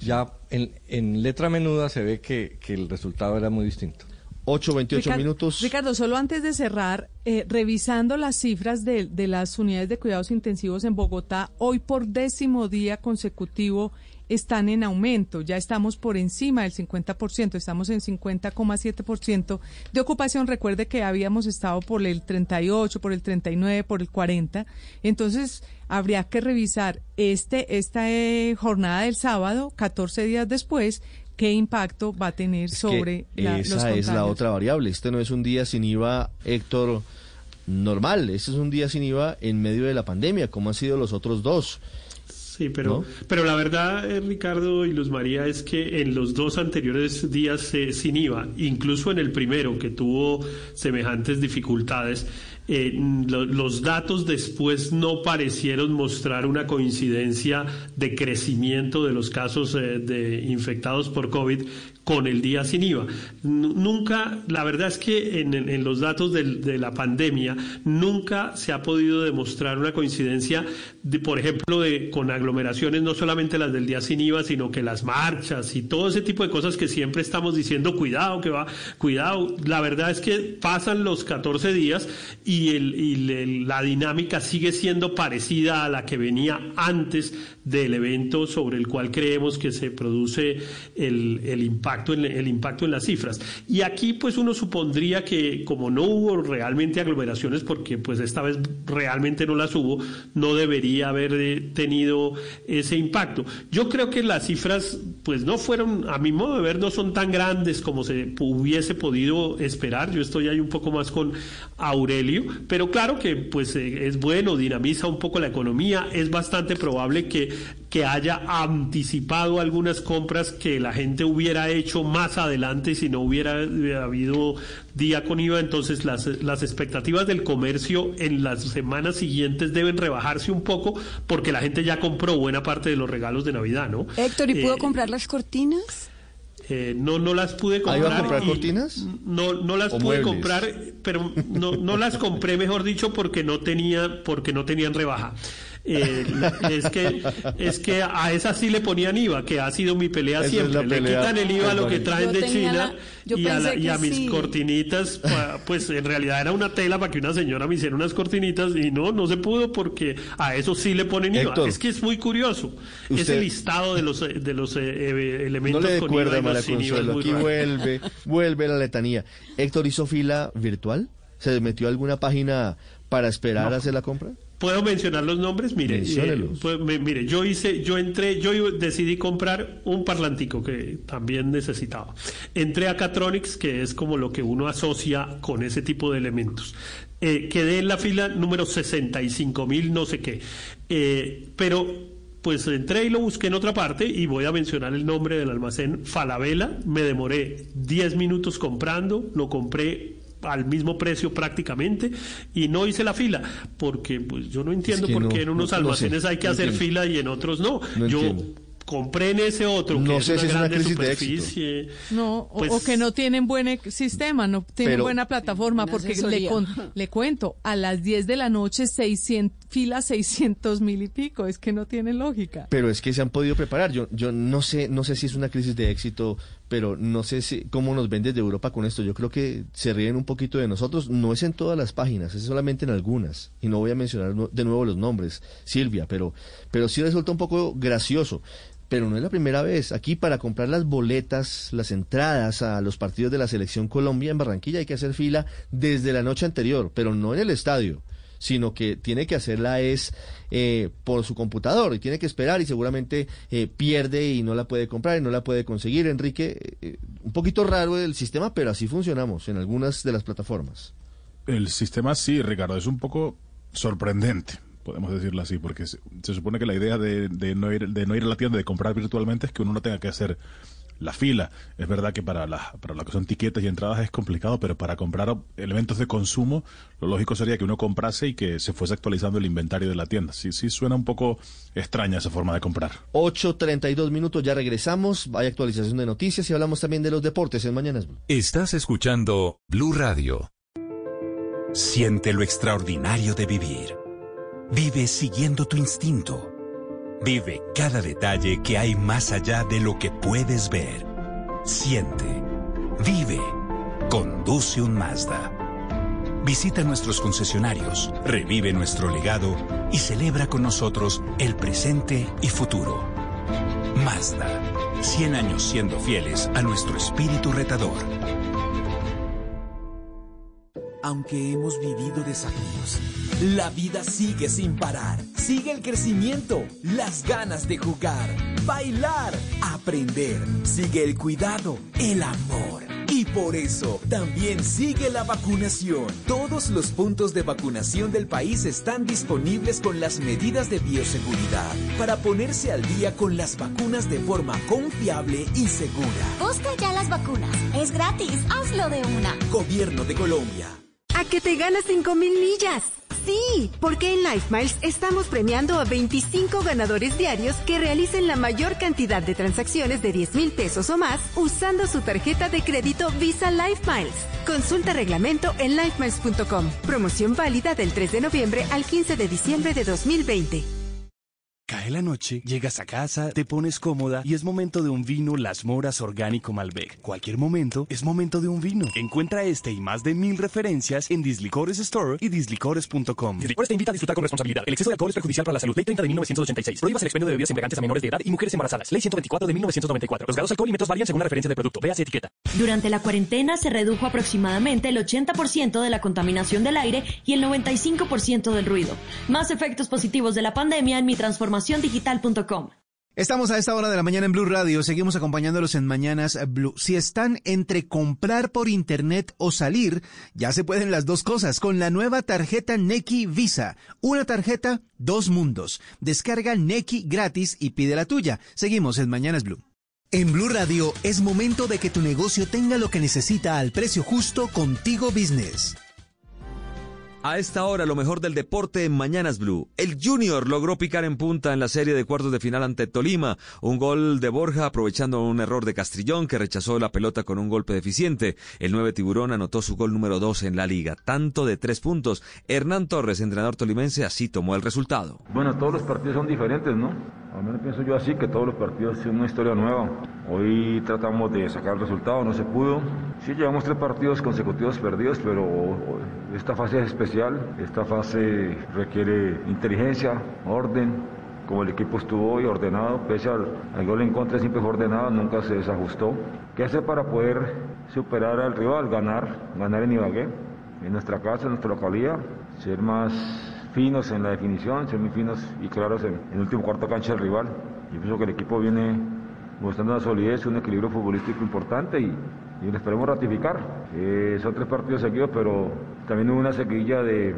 ya en, en, letra menuda se ve que, que el resultado era muy distinto. 8, 28 minutos. Ricardo, solo antes de cerrar, eh, revisando las cifras de, de, las unidades de cuidados intensivos en Bogotá, hoy por décimo día consecutivo están en aumento. Ya estamos por encima del 50%, estamos en 50,7% de ocupación. Recuerde que habíamos estado por el 38, por el 39, por el 40. Entonces, habría que revisar este esta eh, jornada del sábado, 14 días después, qué impacto va a tener sobre la, esa es la otra variable. Este no es un día sin IVA, Héctor, normal. Este es un día sin IVA en medio de la pandemia, como han sido los otros dos. Sí, pero, pero la verdad, eh, Ricardo y Luz María, es que en los dos anteriores días eh, sin IVA, incluso en el primero que tuvo semejantes dificultades, eh, los datos después no parecieron mostrar una coincidencia de crecimiento de los casos de infectados por COVID con el día sin IVA. Nunca, la verdad es que en, los datos de, la pandemia, nunca se ha podido demostrar una coincidencia, de, por ejemplo, de, con aglomeraciones, no solamente las del día sin IVA, sino que las marchas y todo ese tipo de cosas que siempre estamos diciendo, cuidado, que va, cuidado. La verdad es que pasan los 14 días y, el, y la dinámica sigue siendo parecida a la que venía antes del evento sobre el cual creemos que se produce el, el impacto en, el impacto en las cifras. Y aquí pues uno supondría que como no hubo realmente aglomeraciones, porque pues esta vez realmente no las hubo, no debería haber eh, tenido ese impacto. Yo creo que las cifras pues no fueron, a mi modo de ver, no son tan grandes como se hubiese podido esperar. Yo estoy ahí un poco más con Aurelio, pero claro que pues eh, es bueno, dinamiza un poco la economía, es bastante probable que que haya anticipado algunas compras que la gente hubiera hecho más adelante si no hubiera habido día con IVA. Entonces las, las expectativas del comercio en las semanas siguientes deben rebajarse un poco porque la gente ya compró buena parte de los regalos de Navidad, ¿no? Héctor, ¿y pudo eh, comprar las cortinas? Eh, no, no las pude comprar. a comprar cortinas? No, no las pude comprar, pero no, no las compré, mejor dicho, porque no tenía, porque no tenían rebaja. Eh, es que es que a esa sí le ponían IVA, que ha sido mi pelea siempre. le quitan el IVA a lo que traen de China y, a, mis cortinitas, pues en realidad era una tela para que una señora me hiciera unas cortinitas y no, no se pudo porque a eso sí le ponen IVA. es que es muy curioso. ese listado de los de los eh, elementos no le con IVA, sin IVA Aquí vuelve, vuelve la letanía. Héctor hizo fila virtual. ¿Se metió a alguna página para esperar a hacer la compra? ¿Puedo mencionar los nombres? Mire, eh, pues, mire, yo hice, yo entré, yo decidí comprar un parlantico que también necesitaba. Entré a Catronics, que es como lo que uno asocia con ese tipo de elementos. Eh, quedé en la fila número 65 mil, no sé qué. Eh, pero pues entré y lo busqué en otra parte y voy a mencionar el nombre del almacén Falabella. Me demoré 10 minutos comprando, lo compré al mismo precio prácticamente y no hice la fila porque pues yo no entiendo por qué en unos almacenes hay que hacer fila y en otros no, yo compré en ese otro no que sé es una, si es una superficie. no, o, pues que no tienen buen sistema, no tienen buena plataforma, porque le, le cuento, a las 10 de la noche 600, fila 600 mil y pico, es que no tiene lógica. Pero es que se han podido preparar, yo, yo no sé, no sé si es una crisis de éxito, pero no sé si, cómo nos ven desde Europa con esto, yo creo que se ríen un poquito de nosotros, no es en todas las páginas, es solamente en algunas, y no voy a mencionar de nuevo los nombres, Silvia, pero, pero sí resulta un poco gracioso. Pero no es la primera vez. Aquí para comprar las boletas, las entradas a los partidos de la selección Colombia en Barranquilla hay que hacer fila desde la noche anterior, pero no en el estadio, sino que tiene que hacerla es eh, por su computador y tiene que esperar y seguramente eh, pierde y no la puede comprar y no la puede conseguir. Enrique, eh, un poquito raro el sistema, pero así funcionamos en algunas de las plataformas. El sistema sí, Ricardo, es un poco sorprendente podemos decirlo así, porque se, supone que la idea de, no ir, de no ir a la tienda, de comprar virtualmente, es que uno no tenga que hacer la fila. Es verdad que para la, para lo que son tiquetes y entradas es complicado, pero para comprar elementos de consumo, lo lógico sería que uno comprase y que se fuese actualizando el inventario de la tienda. Sí, sí suena un poco extraña esa forma de comprar. 8.32 minutos, ya regresamos. Hay actualización de noticias y hablamos también de los deportes en Mañanas Blue. Estás escuchando Blue Radio. Siente lo extraordinario de vivir. Vive siguiendo tu instinto. Vive cada detalle que hay más allá de lo que puedes ver. Siente. Vive. Conduce un Mazda. Visita nuestros concesionarios, revive nuestro legado y celebra con nosotros el presente y futuro. Mazda. 100 años siendo fieles a nuestro espíritu retador. Aunque hemos vivido desafíos, la vida sigue sin parar. Sigue el crecimiento, las ganas de jugar, bailar, aprender. Sigue el cuidado, el amor. Y por eso también sigue la vacunación. Todos los puntos de vacunación del país están disponibles con las medidas de bioseguridad para ponerse al día con las vacunas de forma confiable y segura. Busca ya las vacunas. Es gratis. Hazlo de una. Gobierno de Colombia. ¿A que te ganas 5 mil millas? Sí, porque en Life Miles estamos premiando a 25 ganadores diarios que realicen la mayor cantidad de transacciones de 10 mil pesos o más usando su tarjeta de crédito Visa Life Miles. Consulta reglamento en lifemiles.com. Promoción válida del 3 de noviembre al 15 de diciembre de 2020. Cae la noche, llegas a casa, te pones cómoda y es momento de un vino Las Moras Orgánico Malbec. Cualquier momento es momento de un vino. Encuentra este y más de mil referencias en Dislicores Store y dislicores.com. Dislicores te invita a disfrutar con responsabilidad. El exceso de alcohol es perjudicial para la salud. Ley 30 de 1986. Prohíbas el expendio de bebidas embriagantes a menores de edad y mujeres embarazadas. Ley 124 de 1994. Los grados alcoholímetros varían según la referencia de producto. Véase etiqueta. Durante la cuarentena se redujo aproximadamente el 80% de la contaminación del aire y el 95% del ruido. Más efectos positivos de la pandemia en mi transformación Estamos a esta hora de la mañana en Blue Radio, seguimos acompañándolos en Mañanas Blue. Si están entre comprar por internet o salir, ya se pueden las dos cosas con la nueva tarjeta Neki Visa. Una tarjeta, dos mundos. Descarga Neki gratis y pide la tuya. Seguimos en Mañanas Blue. En Blue Radio es momento de que tu negocio tenga lo que necesita al precio justo contigo business. A esta hora, lo mejor del deporte en Mañanas Blue. El Junior logró picar en punta en la serie de cuartos de final ante Tolima. Un gol de Borja aprovechando un error de Castrillón que rechazó la pelota con un golpe deficiente. El 9 Tiburón anotó su gol número 2 en la liga, tanto de tres puntos. Hernán Torres, entrenador tolimense, así tomó el resultado. Bueno, todos los partidos son diferentes, ¿no? Al menos pienso yo así, que todos los partidos son una historia nueva. Hoy tratamos de sacar el resultado, no se pudo. Sí, llevamos tres partidos consecutivos perdidos, pero esta fase es especial. Esta fase requiere inteligencia, orden, como el equipo estuvo hoy ordenado, pese al, gol en contra siempre fue ordenado, nunca se desajustó. ¿Qué hacer para poder superar al rival, ganar, ganar en Ibagué, en nuestra casa, en nuestra localidad, ser más finos en la definición, ser muy finos y claros en, el último cuarto cancha del rival. Yo pienso que el equipo viene mostrando una solidez, un equilibrio futbolístico importante y, y lo esperemos ratificar. Eh, son tres partidos seguidos, pero también hubo una seguilla de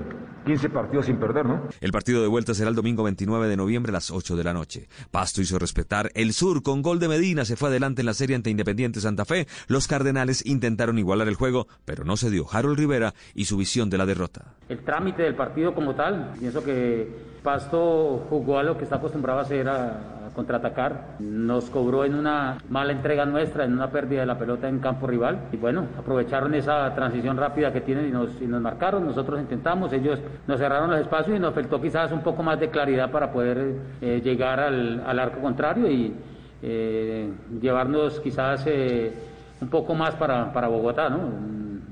15 partidos sin perder, ¿no? El partido de vuelta será el domingo 29 de noviembre a las 8 de la noche. Pasto hizo respetar el sur con gol de Medina, se fue adelante en la serie ante Independiente Santa Fe. Los Cardenales intentaron igualar el juego, pero no se dio Harold Rivera y su visión de la derrota. El trámite del partido como tal, pienso que Pasto jugó a lo que está acostumbrado a hacer a, contraatacar. Nos cobró en una mala entrega nuestra, en una pérdida de la pelota en campo rival. Y bueno, aprovecharon esa transición rápida que tienen y nos, y nos marcaron. Nosotros intentamos, ellos nos cerraron los espacios y nos faltó quizás un poco más de claridad para poder eh, llegar al, al, arco contrario y eh, llevarnos quizás eh, un poco más para, para Bogotá. ¿no?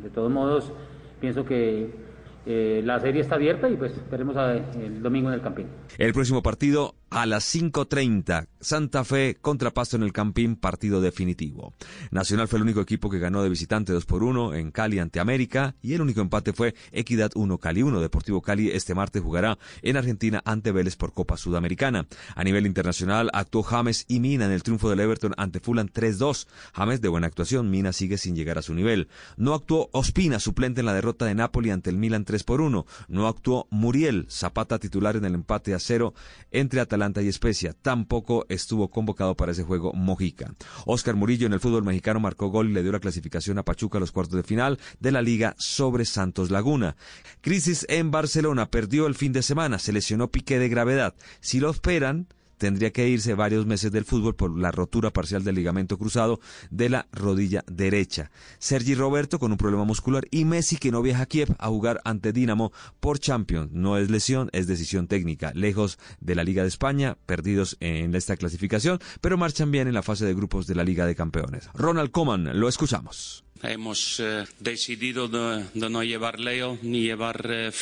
De todos modos, pienso que eh, la serie está abierta y pues esperemos a, el domingo en el Campín. El próximo partido a las 5.30, Santa Fe contra Pasto en el Campín, partido definitivo. Nacional fue el único equipo que ganó de visitante 2 por 1 en Cali ante América y el único empate fue Equidad 1 Cali 1. Deportivo Cali este martes jugará en Argentina ante Vélez por Copa Sudamericana. A nivel internacional actuó James y Mina en el triunfo del Everton ante Fulham 3-2. James de buena actuación, Mina sigue sin llegar a su nivel. No actuó Ospina, suplente en la derrota de Napoli ante el Milan 3 por 1. No actuó Muriel, Zapata titular en el empate a cero entre Atalanta Y Especia. Tampoco estuvo convocado para ese juego Mojica. Oscar Murillo en el fútbol mexicano marcó gol y le dio la clasificación a Pachuca a los cuartos de final de la Liga sobre Santos Laguna. Crisis en Barcelona, perdió el fin de semana, se lesionó Piqué de gravedad. Si lo esperan, tendría que irse varios meses del fútbol por la rotura parcial del ligamento cruzado de la rodilla derecha. Sergi Roberto con un problema muscular y Messi que no viaja a Kiev a jugar ante Dinamo por Champions. No es lesión, es decisión técnica. Lejos de la Liga de España, perdidos en esta clasificación, pero marchan bien en la fase de grupos de la Liga de Campeones. Ronald Koeman, lo escuchamos. Hemos eh, decidido de, no llevar Leo ni llevar eh,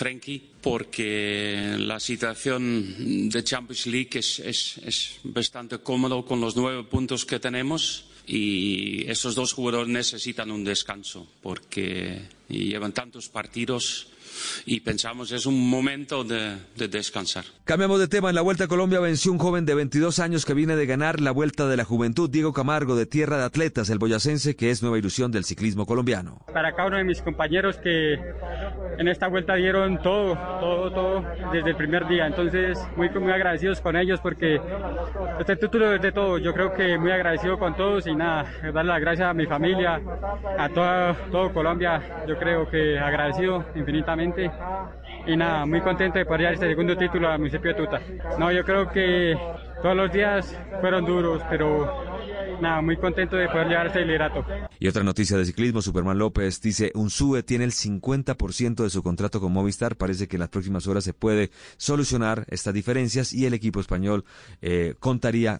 porque la situación de Champions League es, es, bastante cómodo con los nueve puntos que tenemos y esos dos jugadores necesitan un descanso porque llevan tantos partidos y pensamos es un momento de, descansar. Cambiamos de tema. En la Vuelta a Colombia venció un joven de 22 años que viene de ganar la Vuelta de la Juventud, Diego Camargo, de Tierra de Atletas, el boyacense, que es nueva ilusión del ciclismo colombiano. Para cada uno de mis compañeros que en esta vuelta dieron todo, todo, todo desde el primer día. Entonces, muy, muy agradecidos con ellos porque este título es de todo. Yo creo que muy agradecido con todos y nada, darle las gracias a mi familia, a toda, todo Colombia. Yo creo que agradecido infinitamente y nada, muy contento de llevar este segundo título al municipio de Tuta. No, yo creo que todos los días fueron duros, pero nada, muy contento de poder llevar este liderato. Y otra noticia de ciclismo, Superman López dice, un sube tiene el 50% de su contrato con Movistar, parece que en las próximas horas se puede solucionar estas diferencias y el equipo español eh, contaría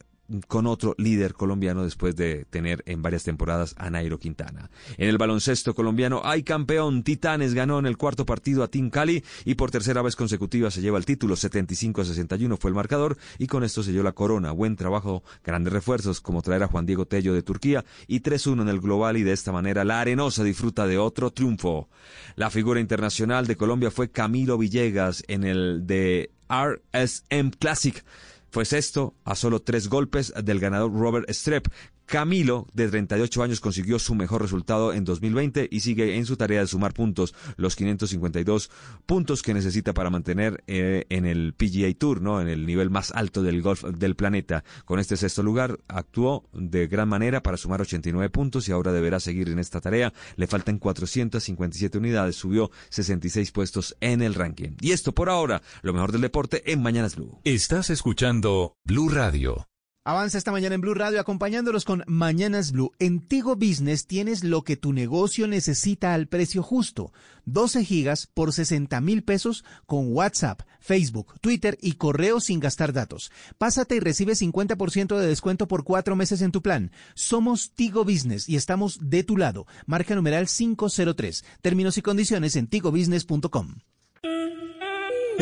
con otro líder colombiano después de tener en varias temporadas a Nairo Quintana. En el baloncesto colombiano hay campeón. Titanes ganó en el cuarto partido a Team Cali y por tercera vez consecutiva se lleva el título. 75 a 61 fue el marcador y con esto se dio la corona. Buen trabajo, grandes refuerzos como traer a Juan Diego Tello de Turquía y 3-1 en el global y de esta manera la Arenosa disfruta de otro triunfo. La figura internacional de Colombia fue Camilo Villegas en el de RSM Classic fue sexto a solo tres golpes del ganador Robert Strepp, Camilo, de 38 años, consiguió su mejor resultado en 2020 y sigue en su tarea de sumar puntos, los 552 puntos que necesita para mantener eh, en el PGA Tour, ¿no? en el nivel más alto del golf del planeta. Con este sexto lugar, actuó de gran manera para sumar 89 puntos y ahora deberá seguir en esta tarea. Le faltan 457 unidades, subió 66 puestos en el ranking. Y esto por ahora, lo mejor del deporte en Mañanas Blue. Estás escuchando Blue Radio. Avanza esta mañana en Blue Radio acompañándolos con Mañanas Blue. En Tigo Business tienes lo que tu negocio necesita al precio justo. 12 gigas por 60 mil pesos con WhatsApp, Facebook, Twitter y correo sin gastar datos. Pásate y recibe 50% de descuento por cuatro meses en tu plan. Somos Tigo Business y estamos de tu lado. Marca numeral 503. Términos y condiciones en tigobusiness.com.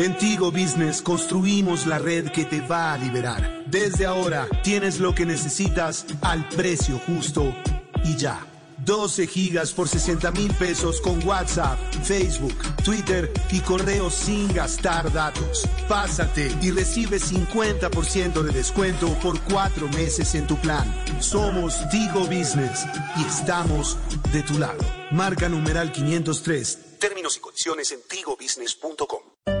En Tigo Business construimos la red que te va a liberar. Desde ahora tienes lo que necesitas al precio justo y ya. 12 gigas por 60 mil pesos con WhatsApp, Facebook, Twitter y correo sin gastar datos. Pásate y recibe 50% de descuento por cuatro meses en tu plan. Somos Tigo Business y estamos de tu lado. Marca numeral 503. Términos y condiciones en tigobusiness.com.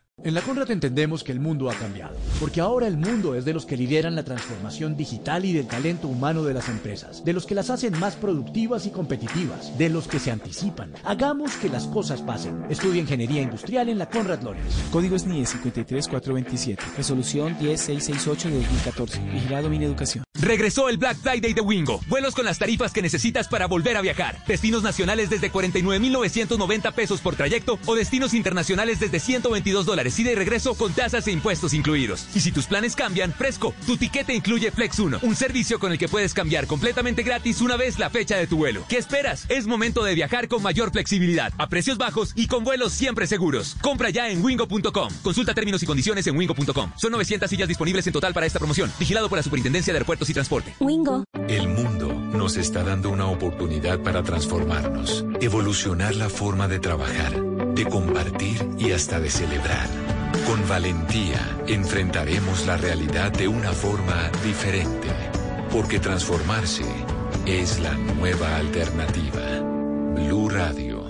En la Conrad entendemos que el mundo ha cambiado, porque ahora el mundo es de los que lideran la transformación digital y del talento humano de las empresas, de los que las hacen más productivas y competitivas, de los que se anticipan. Hagamos que las cosas pasen. Estudia Ingeniería Industrial en la Conrad Lorenz. Código SNIE 53427, resolución 10668 de 2014, vigilado mi educación. Regresó el Black Friday de Wingo. Vuelos con las tarifas que necesitas para volver a viajar. Destinos nacionales desde 49,990 pesos por trayecto o destinos internacionales desde 122 dólares y de regreso con tasas e impuestos incluidos. Y si tus planes cambian, fresco, tu tiquete incluye Flex 1, un servicio con el que puedes cambiar completamente gratis una vez la fecha de tu vuelo. ¿Qué esperas? Es momento de viajar con mayor flexibilidad, a precios bajos y con vuelos siempre seguros. Compra ya en wingo.com. Consulta términos y condiciones en wingo.com. Son 900 sillas disponibles en total para esta promoción. Vigilado por la Superintendencia de Aeropuertos y Transporte. Wingo. El mundo nos está dando una oportunidad para transformarnos, evolucionar la forma de trabajar, de compartir y hasta de celebrar. Con valentía enfrentaremos la realidad de una forma diferente, porque transformarse es la nueva alternativa. Blue Radio.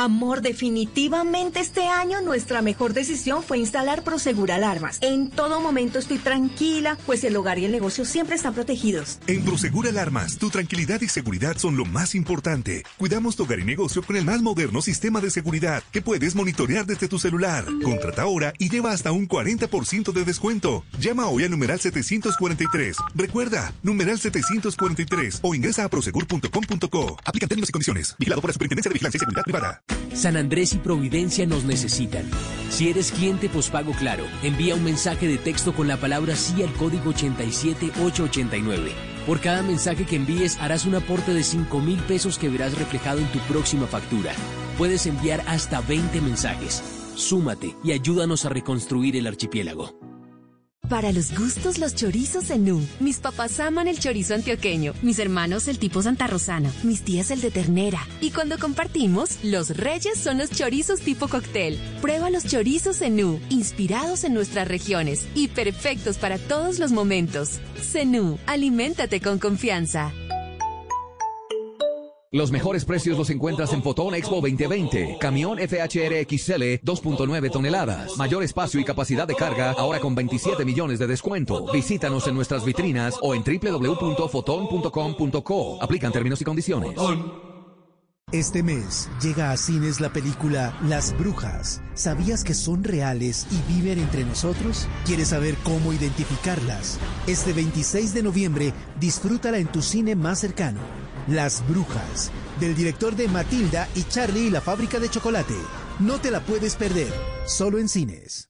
Amor, definitivamente este año nuestra mejor decisión fue instalar Prosegur Alarmas. En todo momento estoy tranquila, pues el hogar y el negocio siempre están protegidos. En Prosegur Alarmas, tu tranquilidad y seguridad son lo más importante. Cuidamos tu hogar y negocio con el más moderno sistema de seguridad que puedes monitorear desde tu celular. Contrata ahora y lleva hasta un 40% de descuento. Llama hoy al numeral 743. Recuerda, numeral 743 o ingresa a prosegur.com.co. Aplica términos y condiciones. Vigilado por la Superintendencia de Vigilancia y Seguridad Privada. San Andrés y Providencia nos necesitan. Si eres cliente pospago claro, envía un mensaje de texto con la palabra sí al código 87889. Por cada mensaje que envíes harás un aporte de 5 mil pesos que verás reflejado en tu próxima factura. Puedes enviar hasta 20 mensajes. Súmate y ayúdanos a reconstruir el archipiélago. Para los gustos, los chorizos Zenú. Mis papás aman el chorizo antioqueño, mis hermanos el tipo Santa Rosana, mis tías el de ternera. Y cuando compartimos, los reyes son los chorizos tipo cóctel. Prueba los chorizos Zenú, inspirados en nuestras regiones y perfectos para todos los momentos. Zenú, aliméntate con confianza. Los mejores precios los encuentras en Fotón Expo 2020. Camión FHR XL 2.9 toneladas. Mayor espacio y capacidad de carga ahora con 27 millones de descuento. Visítanos en nuestras vitrinas o en www.foton.com.co. Aplican términos y condiciones. Este mes llega a cines la película Las Brujas. ¿Sabías que son reales y viven entre nosotros? ¿Quieres saber cómo identificarlas? Este 26 de noviembre, disfrútala en tu cine más cercano. Las Brujas, del director de Matilda y Charlie y la fábrica de chocolate. No te la puedes perder, solo en cines.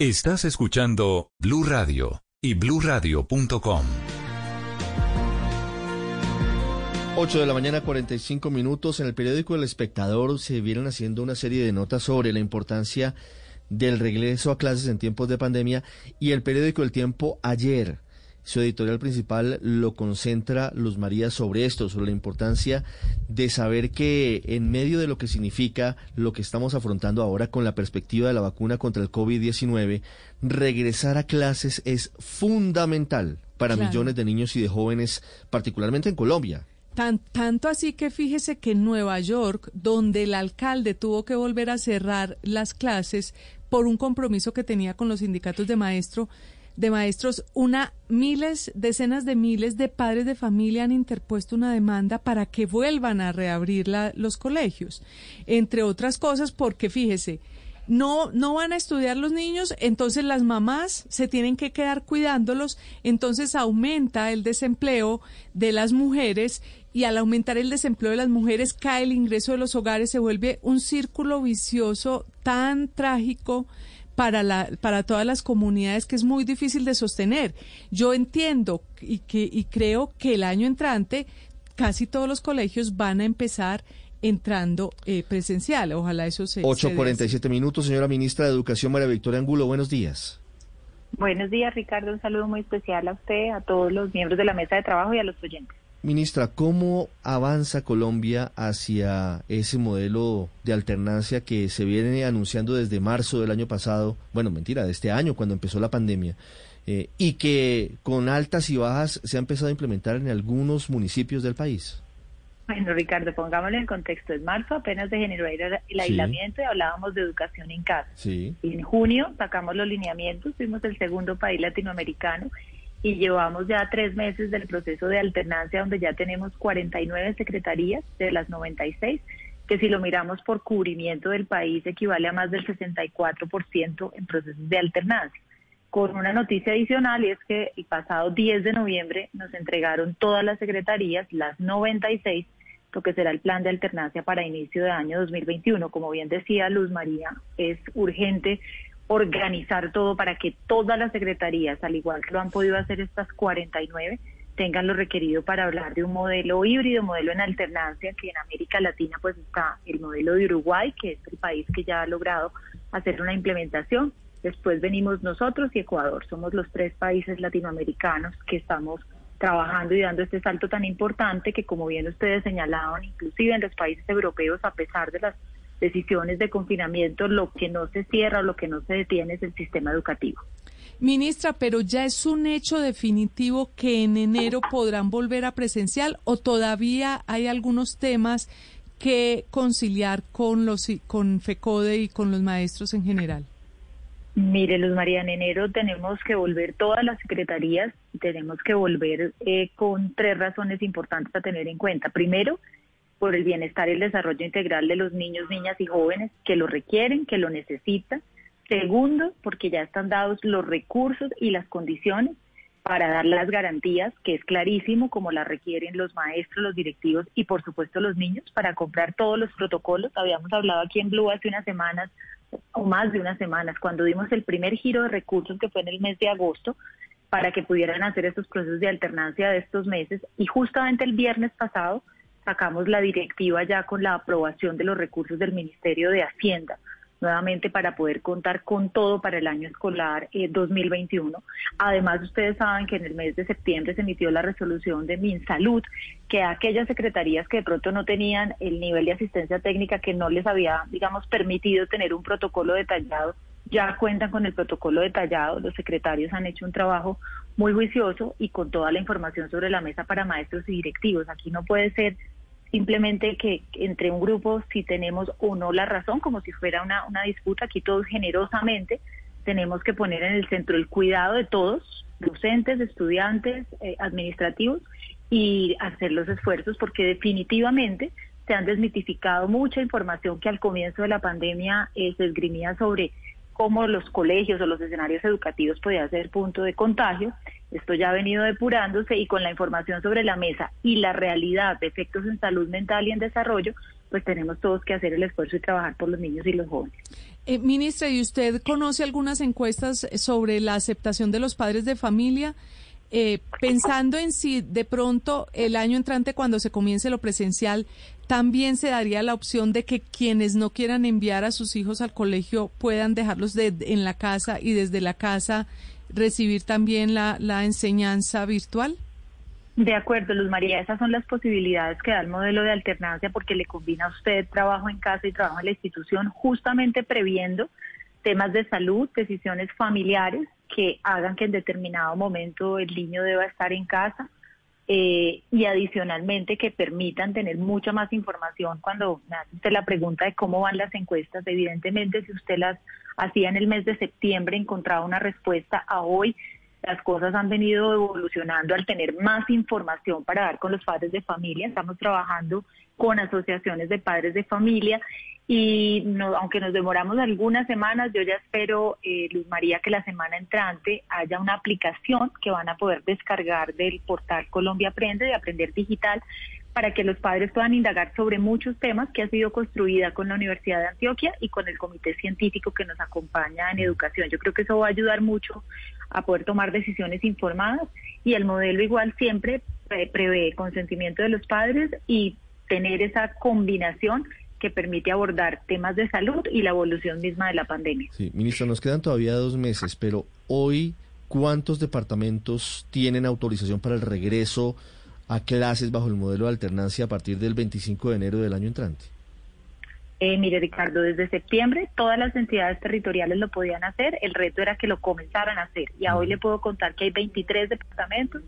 Estás escuchando Blue Radio y bluradio.com. 8 de la mañana, 45 minutos. En el periódico El Espectador se vieron haciendo una serie de notas sobre la importancia del regreso a clases en tiempos de pandemia y el periódico El Tiempo ayer. Su editorial principal lo concentra Luz María sobre esto, sobre la importancia de saber que en medio de lo que significa lo que estamos afrontando ahora con la perspectiva de la vacuna contra el COVID-19, regresar a clases es fundamental para Claro. millones de niños y de jóvenes, particularmente en Colombia. Tan- tanto así que fíjese que en Nueva York, donde el alcalde tuvo que volver a cerrar las clases por un compromiso que tenía con los sindicatos de maestro, de maestros, una miles, decenas de miles de padres de familia han interpuesto una demanda para que vuelvan a reabrir los colegios, entre otras cosas porque fíjese, no, no van a estudiar los niños, entonces las mamás se tienen que quedar cuidándolos, entonces aumenta el desempleo de las mujeres y al aumentar el desempleo de las mujeres cae el ingreso de los hogares, se vuelve un círculo vicioso tan trágico para, la, para todas las comunidades que es muy difícil de sostener. Yo entiendo y, que, y creo que el año entrante casi todos los colegios van a empezar entrando eh, presencial. Ojalá eso se... se dé así. 8.47 minutos, señora ministra de Educación María Victoria Angulo, buenos días. Buenos días, Ricardo. Un saludo muy especial a usted, a todos los miembros de la mesa de trabajo y a los oyentes. Ministra, ¿cómo avanza Colombia hacia ese modelo de alternancia que se viene anunciando desde marzo del año pasado? Bueno, mentira, de este año, cuando empezó la pandemia. Eh, y que con altas y bajas se ha empezado a implementar en algunos municipios del país. Bueno, Ricardo, pongámoslo en contexto. En marzo apenas se generó el aislamiento y hablábamos de educación en casa. Sí. En junio sacamos los lineamientos, fuimos el segundo país latinoamericano y llevamos ya tres meses del proceso de alternancia donde ya tenemos 49 secretarías de las 96, que si lo miramos por cubrimiento del país equivale a más del 64% en procesos de alternancia. Con una noticia adicional y es que el pasado 10 de noviembre nos entregaron todas las secretarías, las 96, lo que será el plan de alternancia para inicio de año 2021. Como bien decía Luz María, es urgente organizar todo para que todas las secretarías, al igual que lo han podido hacer estas 49, tengan lo requerido para hablar de un modelo híbrido, modelo en alternancia, que en América Latina pues está el modelo de Uruguay, que es el país que ya ha logrado hacer una implementación. Después venimos nosotros y Ecuador. Somos los tres países latinoamericanos que estamos trabajando y dando este salto tan importante que, como bien ustedes señalaban, inclusive en los países europeos, a pesar de las decisiones de confinamiento, lo que no se cierra o lo que no se detiene es el sistema educativo. Ministra, pero ya es un hecho definitivo que en enero podrán volver a presencial o todavía hay algunos temas que conciliar con los con FECODE y con los maestros en general. Mire, Luz María, en enero tenemos que volver todas las secretarías, tenemos que volver eh, con tres razones importantes a tener en cuenta. Primero, por el bienestar y el desarrollo integral de los niños, niñas y jóvenes que lo requieren, que lo necesitan. Segundo, porque ya están dados los recursos y las condiciones para dar las garantías, que es clarísimo, como las requieren los maestros, los directivos y por supuesto los niños, para comprar todos los protocolos. Habíamos hablado aquí en Blue hace unas semanas o más de unas semanas, cuando dimos el primer giro de recursos que fue en el mes de agosto, para que pudieran hacer estos procesos de alternancia de estos meses. Y justamente el viernes pasado sacamos la directiva ya con la aprobación de los recursos del Ministerio de Hacienda nuevamente para poder contar con todo para el año escolar 2021. Eh, Además, ustedes saben que en el mes de septiembre se emitió la resolución de MinSalud, que aquellas secretarías que de pronto no tenían el nivel de asistencia técnica que no les había, digamos, permitido tener un protocolo detallado, ya cuentan con el protocolo detallado. Los secretarios han hecho un trabajo muy juicioso y con toda la información sobre la mesa para maestros y directivos. Aquí no puede ser simplemente que entre un grupo, si tenemos o no la razón, como si fuera una, una disputa, aquí todos generosamente tenemos que poner en el centro el cuidado de todos, docentes, estudiantes, eh, administrativos, y hacer los esfuerzos porque definitivamente se han desmitificado mucha información que al comienzo de la pandemia eh, se esgrimía sobre cómo los colegios o los escenarios educativos podían ser punto de contagio esto ya ha venido depurándose y con la información sobre la mesa y la realidad de efectos en salud mental y en desarrollo, pues tenemos todos que hacer el esfuerzo y trabajar por los niños y los jóvenes. Eh, ministra, ¿y usted conoce algunas encuestas sobre la aceptación de los padres de familia? Eh, pensando en si de pronto el año entrante, cuando se comience lo presencial, también se daría la opción de que quienes no quieran enviar a sus hijos al colegio puedan dejarlos de, en la casa y desde la casa recibir también la, la enseñanza virtual? De acuerdo, Luz María, esas son las posibilidades que da el modelo de alternancia porque le combina a usted trabajo en casa y trabajo en la institución, justamente previendo temas de salud, decisiones familiares que hagan que en determinado momento el niño deba estar en casa eh, y adicionalmente que permitan tener mucha más información cuando me hace usted la pregunta de cómo van las encuestas. Evidentemente, si usted las hacía en el mes de septiembre, encontraba una respuesta a hoy. Las cosas han venido evolucionando al tener más información para dar con los padres de familia. Estamos trabajando con asociaciones de padres de familia y no, aunque nos demoramos algunas semanas, yo ya espero, eh, Luz María, que la semana entrante haya una aplicación que van a poder descargar del portal Colombia Aprende de Aprender Digital para que los padres puedan indagar sobre muchos temas que ha sido construida con la Universidad de Antioquia y con el comité científico que nos acompaña en educación. Yo creo que eso va a ayudar mucho a poder tomar decisiones informadas y el modelo igual siempre prevé consentimiento de los padres y tener esa combinación que permite abordar temas de salud y la evolución misma de la pandemia. Sí, ministro, nos quedan todavía dos meses, pero hoy, ¿cuántos departamentos tienen autorización para el regreso a clases bajo el modelo de alternancia a partir del 25 de enero del año entrante? Eh, mire, Ricardo, desde septiembre todas las entidades territoriales lo podían hacer. El reto era que lo comenzaran a hacer. Y a hoy le puedo contar que hay 23 departamentos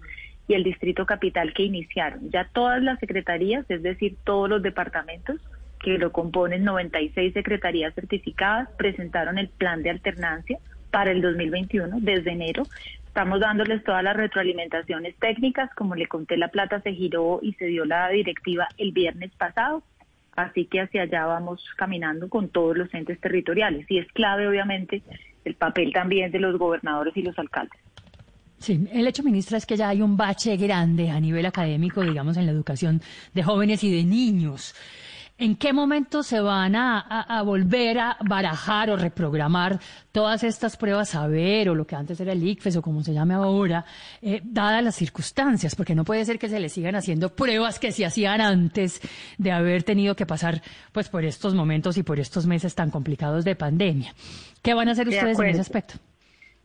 y el Distrito Capital que iniciaron. Ya todas las secretarías, es decir, todos los departamentos que lo componen, 96 secretarías certificadas, presentaron el plan de alternancia para el 2021 desde enero. Estamos dándoles todas las retroalimentaciones técnicas, como le conté, la plata se giró y se dio la directiva el viernes pasado Así que hacia allá vamos caminando con todos los entes territoriales. Y es clave, obviamente, el papel también de los gobernadores y los alcaldes. Sí, el hecho, ministra, es que ya hay un bache grande a nivel académico, digamos, en la educación de jóvenes y de niños. ¿En qué momento se van a, volver a barajar o reprogramar todas estas pruebas a ver o lo que antes era el ICFES o como se llame ahora, eh, dadas las circunstancias? Porque no puede ser que se le sigan haciendo pruebas que se hacían antes de haber tenido que pasar pues por estos momentos y por estos meses tan complicados de pandemia. ¿Qué van a hacer ustedes en ese aspecto?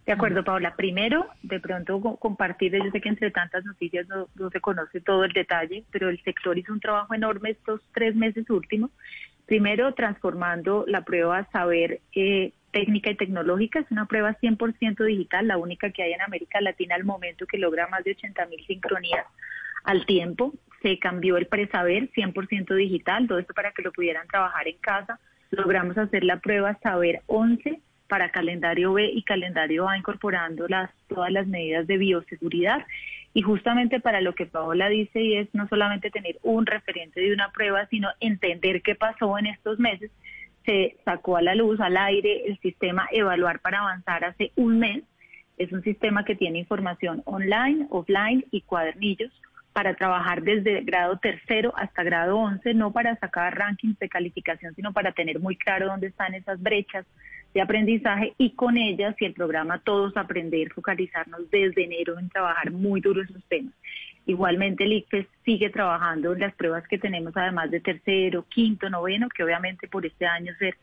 De acuerdo, Paula. Primero, de pronto compartir, yo sé que entre tantas noticias no, se conoce todo el detalle, pero el sector hizo un trabajo enorme estos tres meses últimos. Primero, transformando la prueba Saber eh, Técnica y Tecnológica. Es una prueba 100% digital, la única que hay en América Latina al momento que logra más de 80 mil sincronías al tiempo. Se cambió el presaber 100% digital, todo esto para que lo pudieran trabajar en casa. Logramos hacer la prueba Saber 11 para calendario B y calendario A incorporando las, todas las medidas de bioseguridad. Y justamente para lo que Paola dice, y es no solamente tener un referente de una prueba, sino entender qué pasó en estos meses, se sacó a la luz, al aire, el sistema Evaluar para Avanzar hace un mes. Es un sistema que tiene información online, offline y cuadernillos para trabajar desde grado tercero hasta grado once, no para sacar rankings de calificación, sino para tener muy claro dónde están esas brechas de aprendizaje y con ellas y el programa Todos Aprender, focalizarnos desde enero en trabajar muy duro esos temas. Igualmente el ICFES sigue trabajando en las pruebas que tenemos además de tercero, quinto, noveno, que obviamente por este año ser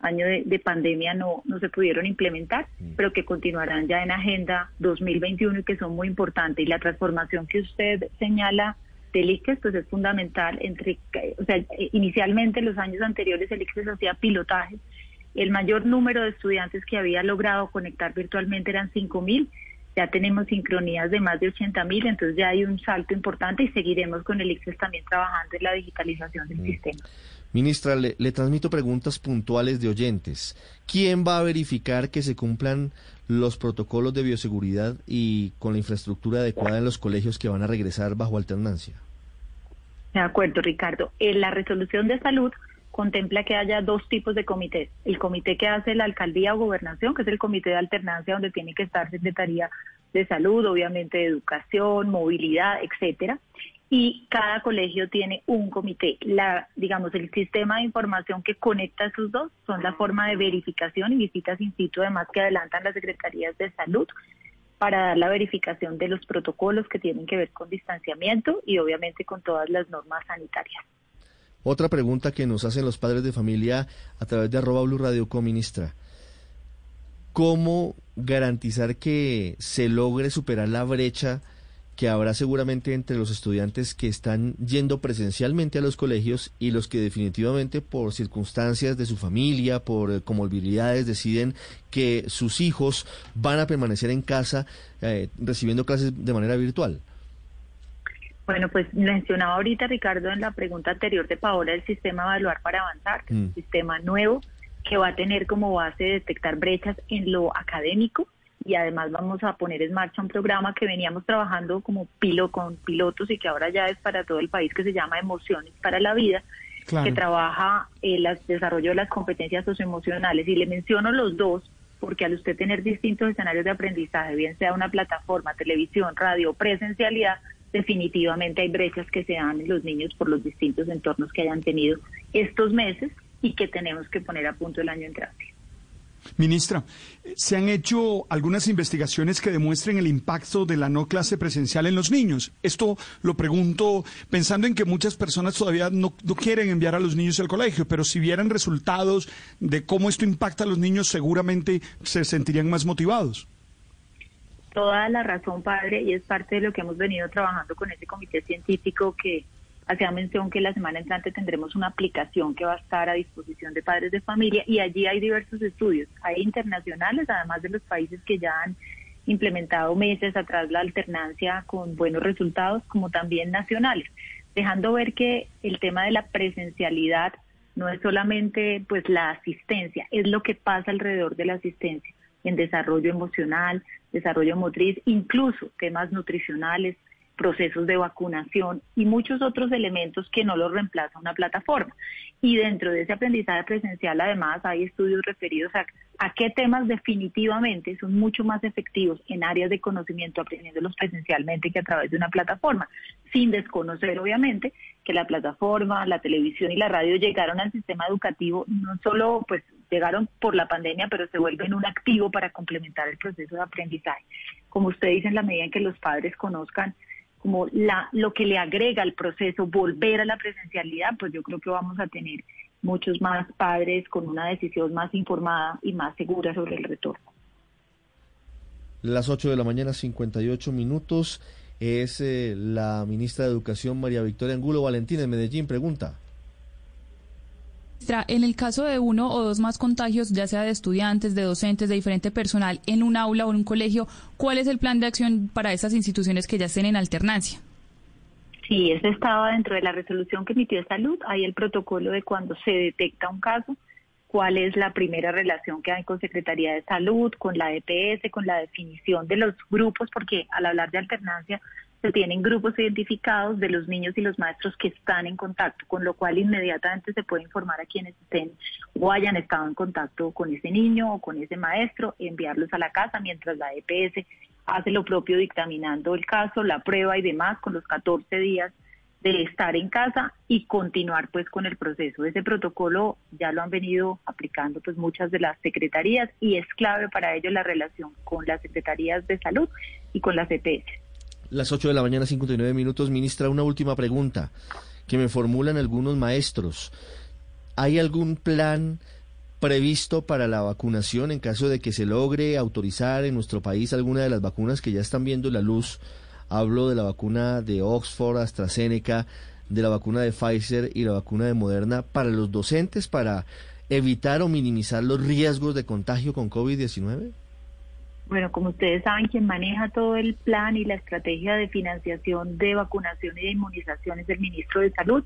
año de, pandemia no, no se pudieron implementar, mm. pero que continuarán ya en Agenda 2021 y que son muy importantes. Y la transformación que usted señala del ICFES pues es fundamental. Entre, o sea, inicialmente en los años anteriores el ICFES hacía pilotajes. El mayor número de estudiantes que había logrado conectar virtualmente eran 5.000 ya tenemos sincronías de más de 80 mil, entonces ya hay un salto importante y seguiremos con el ICFES también trabajando en la digitalización del mm. sistema. Ministra, le, transmito preguntas puntuales de oyentes. ¿Quién va a verificar que se cumplan los protocolos de bioseguridad y con la infraestructura adecuada en los colegios que van a regresar bajo alternancia? De acuerdo, Ricardo. En la resolución de salud contempla que haya dos tipos de comités. El comité que hace la alcaldía o gobernación, que es el comité de alternancia donde tiene que estar Secretaría de Salud, obviamente de Educación, Movilidad, etcétera y cada colegio tiene un comité. La, digamos, el sistema de información que conecta a esos dos son la forma de verificación y visitas in situ, además que adelantan las secretarías de salud para dar la verificación de los protocolos que tienen que ver con distanciamiento y obviamente con todas las normas sanitarias. Otra pregunta que nos hacen los padres de familia a través de arroba Blue Radio ministra. ¿Cómo garantizar que se logre superar la brecha que habrá seguramente entre los estudiantes que están yendo presencialmente a los colegios y los que definitivamente por circunstancias de su familia, por eh, comorbilidades, deciden que sus hijos van a permanecer en casa eh, recibiendo clases de manera virtual. Bueno, pues mencionaba ahorita Ricardo en la pregunta anterior de Paola el sistema Evaluar para Avanzar, que es un mm. sistema nuevo que va a tener como base detectar brechas en lo académico, y además vamos a poner en marcha un programa que veníamos trabajando como pilo con pilotos y que ahora ya es para todo el país que se llama Emociones para la Vida, que trabaja el desarrollo de las competencias socioemocionales. Y le menciono los dos porque al usted tener distintos escenarios de aprendizaje, bien sea una plataforma, televisión, radio, presencialidad, definitivamente hay brechas que se dan en los niños por los distintos entornos que hayan tenido estos meses y que tenemos que poner a punto el año entrante. Ministra, se han hecho algunas investigaciones que demuestren el impacto de la no clase presencial en los niños. Esto lo pregunto pensando en que muchas personas todavía no, quieren enviar a los niños al colegio, pero si vieran resultados de cómo esto impacta a los niños, seguramente se sentirían más motivados. Toda la razón, padre, y es parte de lo que hemos venido trabajando con ese comité científico que hacía mención que la semana entrante tendremos una aplicación que va a estar a disposición de padres de familia y allí hay diversos estudios, hay internacionales, además de los países que ya han implementado meses atrás la alternancia con buenos resultados, como también nacionales, dejando ver que el tema de la presencialidad no es solamente pues la asistencia, es lo que pasa alrededor de la asistencia en desarrollo emocional, desarrollo motriz, incluso temas nutricionales, procesos de vacunación y muchos otros elementos que no los reemplaza una plataforma. Y dentro de ese aprendizaje presencial, además, hay estudios referidos a, qué temas definitivamente son mucho más efectivos en áreas de conocimiento aprendiéndolos presencialmente que a través de una plataforma, sin desconocer, obviamente, que la plataforma, la televisión y la radio llegaron al sistema educativo, no solo pues llegaron por la pandemia, pero se vuelven un activo para complementar el proceso de aprendizaje. Como usted dice, en la medida en que los padres conozcan como la, lo que le agrega al proceso volver a la presencialidad, pues yo creo que vamos a tener muchos más padres con una decisión más informada y más segura sobre el retorno. Las 8 de la mañana, 58 minutos. Es eh, la ministra de Educación, María Victoria Angulo Valentín, de Medellín. Pregunta. En el caso de uno o dos más contagios, ya sea de estudiantes, de docentes, de diferente personal, en un aula o en un colegio, ¿cuál es el plan de acción para esas instituciones que ya estén en alternancia? Sí, ese estaba dentro de la resolución que emitió Salud. Hay el protocolo de cuando se detecta un caso, cuál es la primera relación que hay con Secretaría de Salud, con la EPS, con la definición de los grupos, porque al hablar de alternancia se tienen grupos identificados de los niños y los maestros que están en contacto, con lo cual inmediatamente se puede informar a quienes estén o hayan estado en contacto con ese niño o con ese maestro, enviarlos a la casa mientras la EPS hace lo propio dictaminando el caso, la prueba y demás con los 14 días de estar en casa y continuar pues con el proceso. Ese protocolo ya lo han venido aplicando pues muchas de las secretarías y es clave para ello la relación con las secretarías de salud y con las EPS. Las 8 de la mañana, 59 minutos. Ministra, una última pregunta que me formulan algunos maestros. ¿Hay algún plan previsto para la vacunación en caso de que se logre autorizar en nuestro país alguna de las vacunas que ya están viendo la luz? Hablo de la vacuna de Oxford, AstraZeneca, de la vacuna de Pfizer y la vacuna de Moderna para los docentes para evitar o minimizar los riesgos de contagio con COVID-19? Bueno, como ustedes saben, quien maneja todo el plan y la estrategia de financiación de vacunación y de inmunización es el ministro de Salud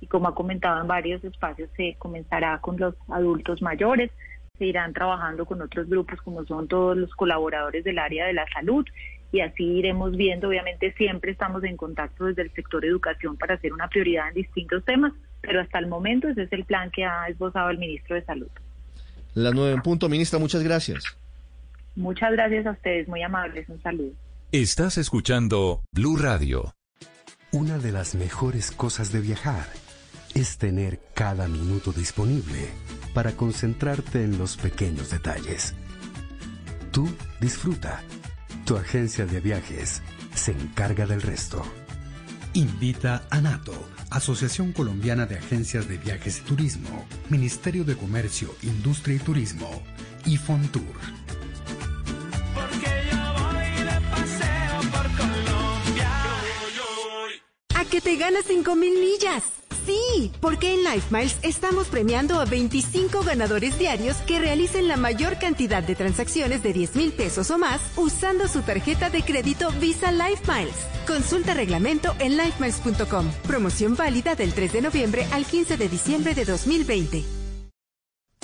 y como ha comentado en varios espacios, se comenzará con los adultos mayores, se irán trabajando con otros grupos como son todos los colaboradores del área de la salud y así iremos viendo, obviamente siempre estamos en contacto desde el sector educación para hacer una prioridad en distintos temas, pero hasta el momento ese es el plan que ha esbozado el ministro de Salud. Las nueve en punto, ministra, muchas gracias. Muchas gracias a ustedes, muy amables, un saludo. Estás escuchando Blue Radio. Una de las mejores cosas de viajar es tener cada minuto disponible para concentrarte en los pequeños detalles. Tú disfruta. Tu agencia de viajes se encarga del resto. Invita a NATO, Asociación Colombiana de Agencias de Viajes y Turismo, Ministerio de Comercio, Industria y Turismo y Fontour. Que te ganas 5 mil millas. Sí, porque en Life Miles estamos premiando a 25 ganadores diarios que realicen la mayor cantidad de transacciones de 10 mil pesos o más usando su tarjeta de crédito Visa Life Miles. Consulta reglamento en lifemiles.com. Promoción válida del 3 de noviembre al 15 de diciembre de 2020.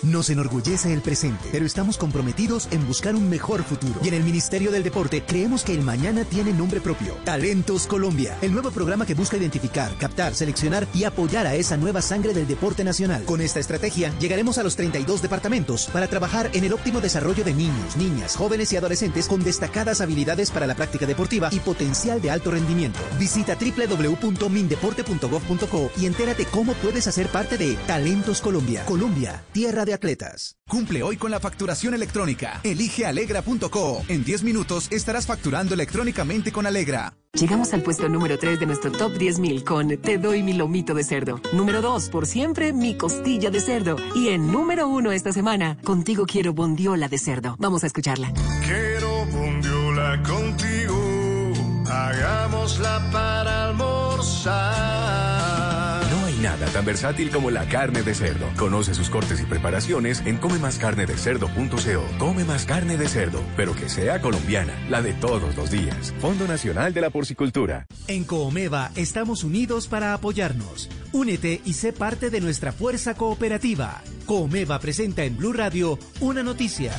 Nos enorgullece el presente, pero estamos comprometidos en buscar un mejor futuro. Y en el Ministerio del Deporte creemos que el mañana tiene nombre propio. Talentos Colombia, el nuevo programa que busca identificar, captar, seleccionar y apoyar a esa nueva sangre del deporte nacional. Con esta estrategia llegaremos a los 32 departamentos para trabajar en el óptimo desarrollo de niños, niñas, jóvenes y adolescentes con destacadas habilidades para la práctica deportiva y potencial de alto rendimiento. Visita www.mindeporte.gov.co y entérate cómo puedes hacer parte de Talentos Colombia. Colombia, tierra de atletas. Cumple hoy con la facturación electrónica. Elige alegra.co. En 10 minutos estarás facturando electrónicamente con Alegra. Llegamos al puesto número 3 de nuestro top 10.000 con Te doy mi lomito de cerdo. Número 2, por siempre, mi costilla de cerdo. Y en número 1 esta semana, contigo quiero bondiola de cerdo. Vamos a escucharla. Quiero bondiola contigo. Hagámosla para almorzar. Tan versátil como la carne de cerdo. Conoce sus cortes y preparaciones en comemascarnedecerdo.co. Come más carne de cerdo, pero que sea colombiana, la de todos los días. Fondo Nacional de la Porcicultura. En Coomeva estamos unidos para apoyarnos. Únete y sé parte de nuestra fuerza cooperativa. Coomeva presenta en Blue Radio una noticia.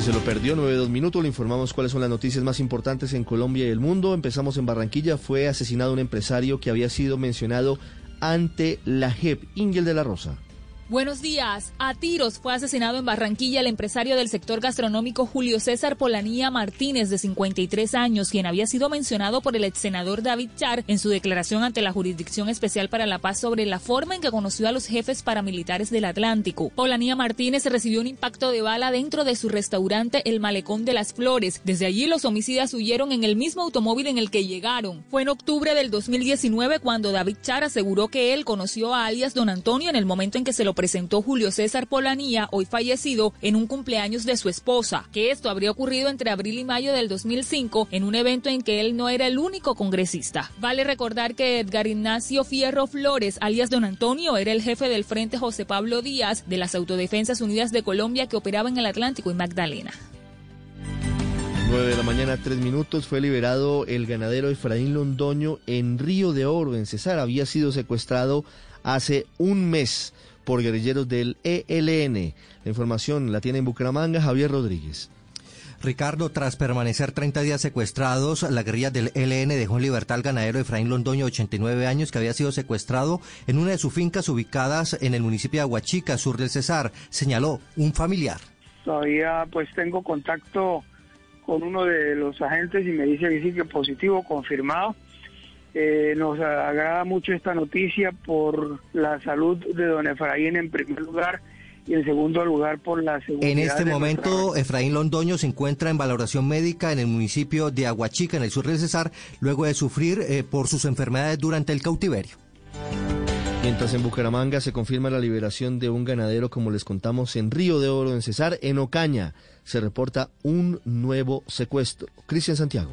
Se lo perdió, 9-2 minutos, le informamos cuáles son las noticias más importantes en Colombia y el mundo. Empezamos en Barranquilla. Fue asesinado un empresario que había sido mencionado ante la JEP, Ingel de la Rosa. Buenos días. A tiros fue asesinado en Barranquilla el empresario del sector gastronómico Julio César Polanía Martínez, de 53 años, quien había sido mencionado por el ex senador David Char en su declaración ante la Jurisdicción Especial para la Paz sobre la forma en que conoció a los jefes paramilitares del Atlántico. Polanía Martínez recibió un impacto de bala dentro de su restaurante El Malecón de las Flores. Desde allí los homicidas huyeron en el mismo automóvil en el que llegaron. Fue en octubre del 2019 cuando David Char aseguró que él conoció a alias Don Antonio en el momento en que se lo presentó Julio César Polanía, hoy fallecido, en un cumpleaños de su esposa, que esto habría ocurrido entre abril y mayo del 2005 en un evento en que él no era el único congresista. Vale recordar que Edgar Ignacio Fierro Flores, alias Don Antonio, era el jefe del Frente José Pablo Díaz de las Autodefensas Unidas de Colombia que operaba en el Atlántico y Magdalena. 9 de la mañana, 3 minutos, fue liberado el ganadero Efraín Londoño en Río de Oro, en Cesar. Había sido secuestrado hace un mes por guerrilleros del ELN. La información la tiene en Bucaramanga Javier Rodríguez. Ricardo, tras permanecer 30 días secuestrados, la guerrilla del ELN dejó en libertad al ganadero Efraín Londoño, 89 años, que había sido secuestrado en una de sus fincas ubicadas en el municipio de Aguachica, sur del Cesar. Señaló un familiar. Todavía pues tengo contacto con uno de los agentes y me dice que sí que positivo, confirmado. Eh, nos agrada mucho esta noticia por la salud de don Efraín en primer lugar y en segundo lugar por la seguridad. En este momento, nuestra- Efraín Londoño se encuentra en valoración médica en el municipio de Aguachica, en el sur del Cesar, luego de sufrir eh, por sus enfermedades durante el cautiverio. Mientras en Bucaramanga se confirma la liberación de un ganadero, como les contamos, en Río de Oro, en Cesar, en Ocaña, se reporta un nuevo secuestro. Cristian Santiago.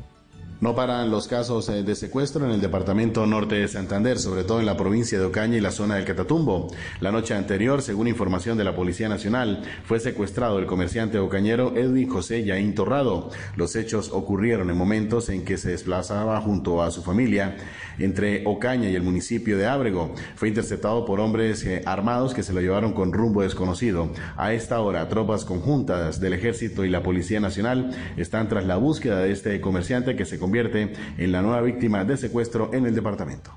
No paran los casos eh, de secuestro en el departamento norte de Santander, sobre todo en la provincia de Ocaña y la zona del Catatumbo. La noche anterior, según información de la Policía Nacional, fue secuestrado el comerciante ocañero Edwin José Yaín Torrado. Los hechos ocurrieron en momentos en que se desplazaba junto a su familia entre Ocaña y el municipio de Ábrego. Fue interceptado por hombres eh, armados que se lo llevaron con rumbo desconocido. A esta hora, tropas conjuntas del Ejército y la Policía Nacional están tras la búsqueda de este comerciante que se convierte en la nueva víctima de secuestro en el departamento.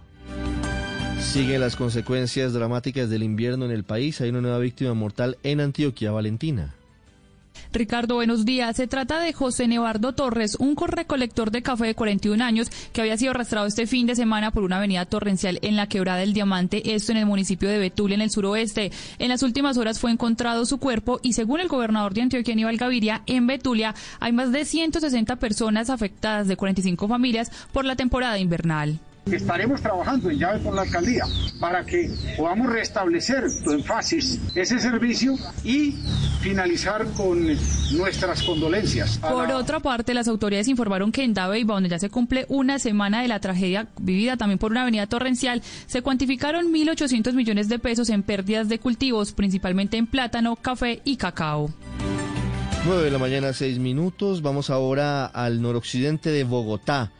Siguen las consecuencias dramáticas del invierno en el país. Hay una nueva víctima mortal en Antioquia, Valentina. Ricardo, buenos días. Se trata de José Nevardo Torres, un recolector de café de 41 años que había sido arrastrado este fin de semana por una avenida torrencial en la quebrada del Diamante, esto en el municipio de Betulia, en el suroeste. En las últimas horas fue encontrado su cuerpo y según el gobernador de Antioquia, Aníbal Gaviria, en Betulia hay más de 160 personas afectadas de 45 familias por la temporada invernal. Estaremos trabajando en llave con la alcaldía para que podamos restablecer en fases ese servicio y finalizar con nuestras condolencias. a Por la- otra parte, las autoridades informaron que en Dabeiba, donde ya se cumple una semana de la tragedia vivida también por una avenida torrencial, se cuantificaron 1.800 millones de pesos en pérdidas de cultivos, principalmente en plátano, café y cacao. 9 de la mañana, 6 minutos. Vamos ahora al noroccidente de Bogotá.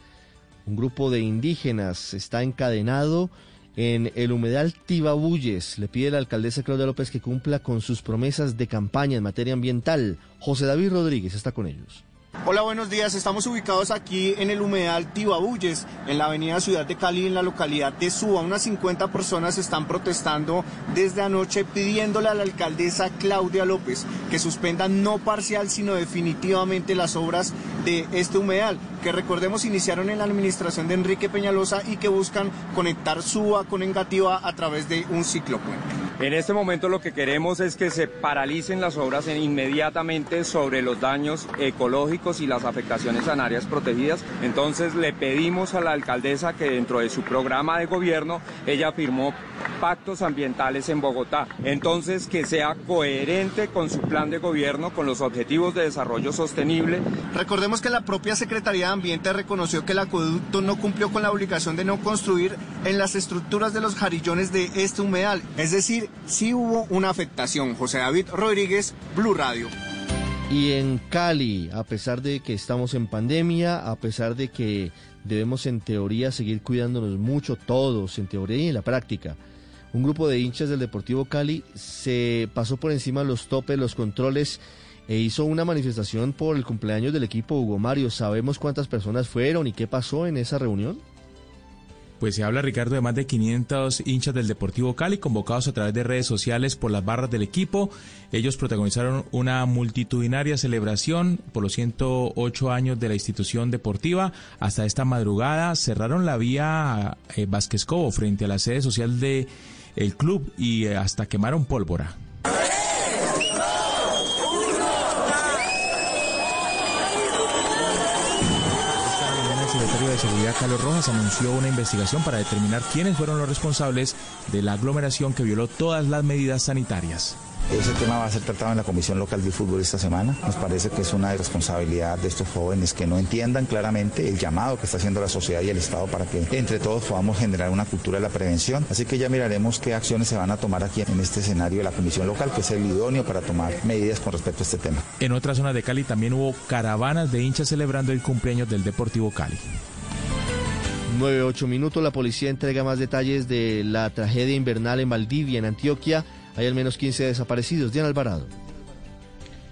Un grupo de indígenas está encadenado en el humedal Tibabuyes. Le pide la alcaldesa Claudia López que cumpla con sus promesas de campaña en materia ambiental. José David Rodríguez está con ellos. Hola, buenos días. Estamos ubicados aquí en el humedal Tibabuyes, en la avenida Ciudad de Cali, en la localidad de Suba. Unas 50 personas están protestando desde anoche pidiéndole a la alcaldesa Claudia López que suspenda no parcial, sino definitivamente las obras de este humedal, que recordemos iniciaron en la administración de Enrique Peñalosa y que buscan conectar Suba con Engativá a través de un ciclopuente. En este momento lo que queremos es que se paralicen las obras en- inmediatamente sobre los daños ecológicos y las afectaciones en áreas protegidas. Entonces le pedimos a la alcaldesa que dentro de su programa de gobierno ella firmó impactos ambientales en Bogotá. Entonces, que sea coherente con su plan de gobierno, con los objetivos de desarrollo sostenible. Recordemos que la propia Secretaría de Ambiente reconoció que el acueducto no cumplió con la obligación de no construir en las estructuras de los jarillones de este humedal. Es decir, sí hubo una afectación. José David Rodríguez, Blue Radio. Y en Cali, a pesar de que estamos en pandemia, a pesar de que debemos en teoría seguir cuidándonos mucho todos, en teoría y en la práctica, un grupo de hinchas del Deportivo Cali se pasó por encima los topes, los controles e hizo una manifestación por el cumpleaños del equipo Hugo Mario. ¿Sabemos cuántas personas fueron y qué pasó en esa reunión? Pues se habla, Ricardo, de más de 500 hinchas del Deportivo Cali convocados a través de redes sociales por las barras del equipo. Ellos protagonizaron una multitudinaria celebración por los 108 años de la institución deportiva. Hasta esta madrugada cerraron la vía eh, Vázquez Cobo frente a la sede social del el club y eh, hasta quemaron pólvora. Secretario de Seguridad Carlos Rojas anunció una investigación para determinar quiénes fueron los responsables de la aglomeración que violó todas las medidas sanitarias. Ese tema va a ser tratado en la Comisión Local de Fútbol esta semana. Nos parece que es una irresponsabilidad de estos jóvenes que no entiendan claramente el llamado que está haciendo la sociedad y el Estado para que entre todos podamos generar una cultura de la prevención. Así que ya miraremos qué acciones se van a tomar aquí en este escenario de la Comisión Local, que es el idóneo para tomar medidas con respecto a este tema. En otra zona de Cali también hubo caravanas de hinchas celebrando el cumpleaños del Deportivo Cali. 9-8 minutos, la policía entrega más detalles de la tragedia invernal en Valdivia, en Antioquia. Hay al menos 15 desaparecidos. Diana Alvarado.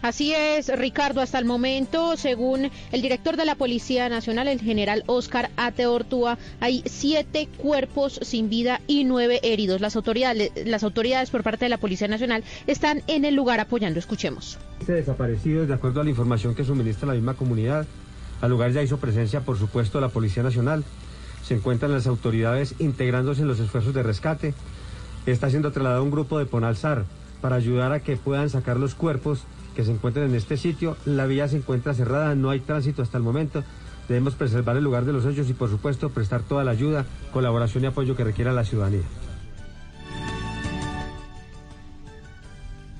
Así es, Ricardo, hasta el momento, según el director de la Policía Nacional, el general Oscar Ate Ortúa, hay siete cuerpos sin vida y nueve heridos. Las autoridades, las autoridades por parte de la Policía Nacional están en el lugar apoyando. Escuchemos. Este desaparecidos, de acuerdo a la información que suministra la misma comunidad, al lugar ya hizo presencia, por supuesto, la Policía Nacional. Se encuentran las autoridades integrándose en los esfuerzos de rescate está siendo trasladado un grupo de Ponalzar para ayudar a que puedan sacar los cuerpos que se encuentran en este sitio. La vía se encuentra cerrada, no hay tránsito hasta el momento. Debemos preservar el lugar de los hechos y, por supuesto, prestar toda la ayuda, colaboración y apoyo que requiera la ciudadanía.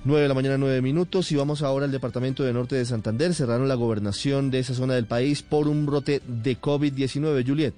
9 de la mañana, 9 minutos, y vamos ahora al departamento de Norte de Santander. Cerraron la gobernación de esa zona del país por un brote de COVID-19. Juliet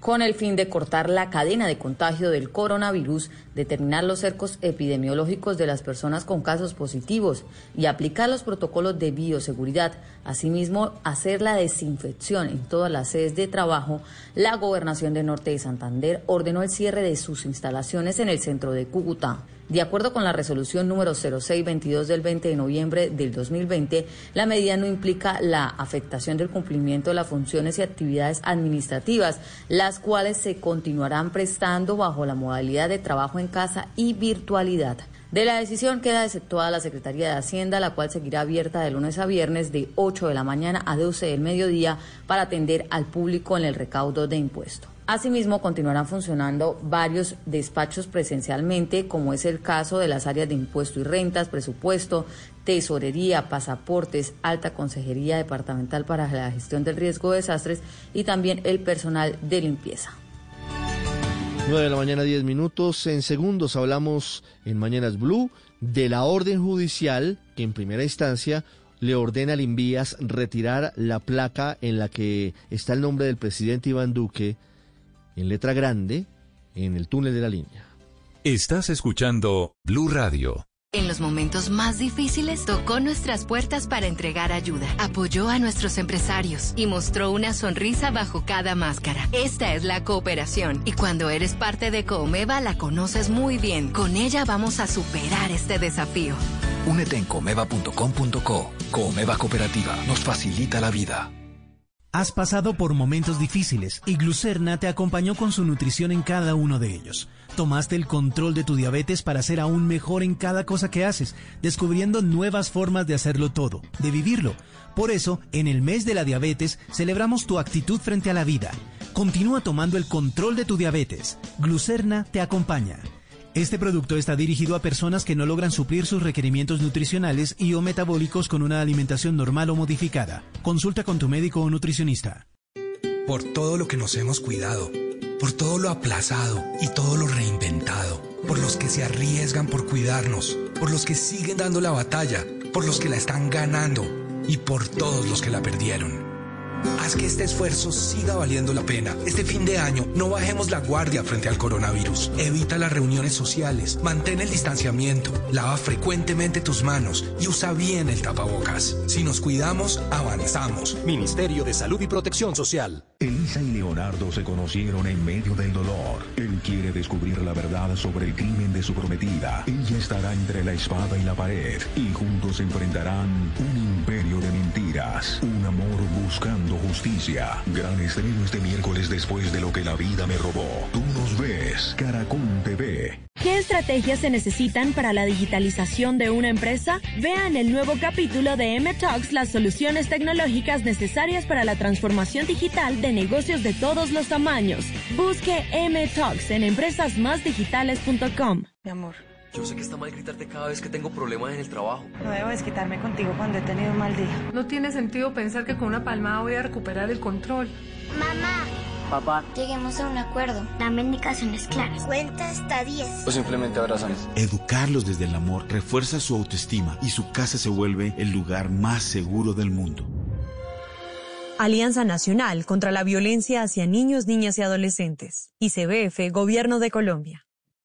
con el fin de cortar la cadena de contagio del coronavirus, determinar los cercos epidemiológicos de las personas con casos positivos y aplicar los protocolos de bioseguridad. Asimismo, hacer la desinfección en todas las sedes de trabajo, la Gobernación de Norte de Santander ordenó el cierre de sus instalaciones en el centro de Cúcuta. De acuerdo con la resolución número 0622 del 20 de noviembre del 2020, la medida no implica la afectación del cumplimiento de las funciones y actividades administrativas, las cuales se continuarán prestando bajo la modalidad de trabajo en casa y virtualidad. De la decisión queda exceptuada la Secretaría de Hacienda, la cual seguirá abierta de lunes a viernes de 8 de la mañana a 12 del mediodía para atender al público en el recaudo de impuestos. Asimismo, continuarán funcionando varios despachos presencialmente, como es el caso de las áreas de impuesto y rentas, presupuesto, tesorería, pasaportes, alta consejería departamental para la gestión del riesgo de desastres y también el personal de limpieza. 9 de la mañana, 10 minutos. En segundos hablamos en Mañanas Blue de la orden judicial que en primera instancia le ordena al Invías retirar la placa en la que está el nombre del presidente Iván Duque en letra grande en el túnel de la línea. Estás escuchando Blue Radio. En los momentos más difíciles tocó nuestras puertas para entregar ayuda, apoyó a nuestros empresarios y mostró una sonrisa bajo cada máscara. Esta es la cooperación y cuando eres parte de Comeva la conoces muy bien. Con ella vamos a superar este desafío. Únete en comeva.com.co. Comeva Cooperativa nos facilita la vida. Has pasado por momentos difíciles y Glucerna te acompañó con su nutrición en cada uno de ellos. Tomaste el control de tu diabetes para ser aún mejor en cada cosa que haces, descubriendo nuevas formas de hacerlo todo, de vivirlo. Por eso, en el mes de la diabetes, celebramos tu actitud frente a la vida. Continúa tomando el control de tu diabetes. Glucerna te acompaña. Este producto está dirigido a personas que no logran suplir sus requerimientos nutricionales y o metabólicos con una alimentación normal o modificada. Consulta con tu médico o nutricionista. Por todo lo que nos hemos cuidado por todo lo aplazado y todo lo reinventado, por los que se arriesgan por cuidarnos, por los que siguen dando la batalla, por los que la están ganando y por todos los que la perdieron. Haz que este esfuerzo siga valiendo la pena. Este fin de año no bajemos la guardia frente al coronavirus. Evita las reuniones sociales, mantén el distanciamiento, lava frecuentemente tus manos y usa bien el tapabocas. Si nos cuidamos, avanzamos. Ministerio de Salud y Protección Social. Elisa y Leonardo se conocieron en medio del dolor. Él quiere descubrir la verdad sobre el crimen de su prometida. Ella estará entre la espada y la pared y juntos enfrentarán un imperio de mentiras. Un amor buscando justicia. Gran estreno este miércoles después de lo que la vida me robó. Tú nos ves, Caracol TV. ¿Qué estrategias se necesitan para la digitalización de una empresa? Vean el nuevo capítulo de M Talks las soluciones tecnológicas necesarias para la transformación digital de negocios de todos los tamaños. Busque M Talks en empresasmásdigitales.com. Mi amor. Yo sé que está mal gritarte cada vez que tengo problemas en el trabajo. No debo desquitarme contigo cuando he tenido un mal día. No tiene sentido pensar que con una palmada voy a recuperar el control. Mamá. Papá. Lleguemos a un acuerdo. Dame indicaciones claras. Cuenta hasta 10. O simplemente abrazamos. Educarlos desde el amor refuerza su autoestima y su casa se vuelve el lugar más seguro del mundo. Alianza Nacional contra la Violencia hacia Niños, Niñas y Adolescentes. ICBF, Gobierno de Colombia.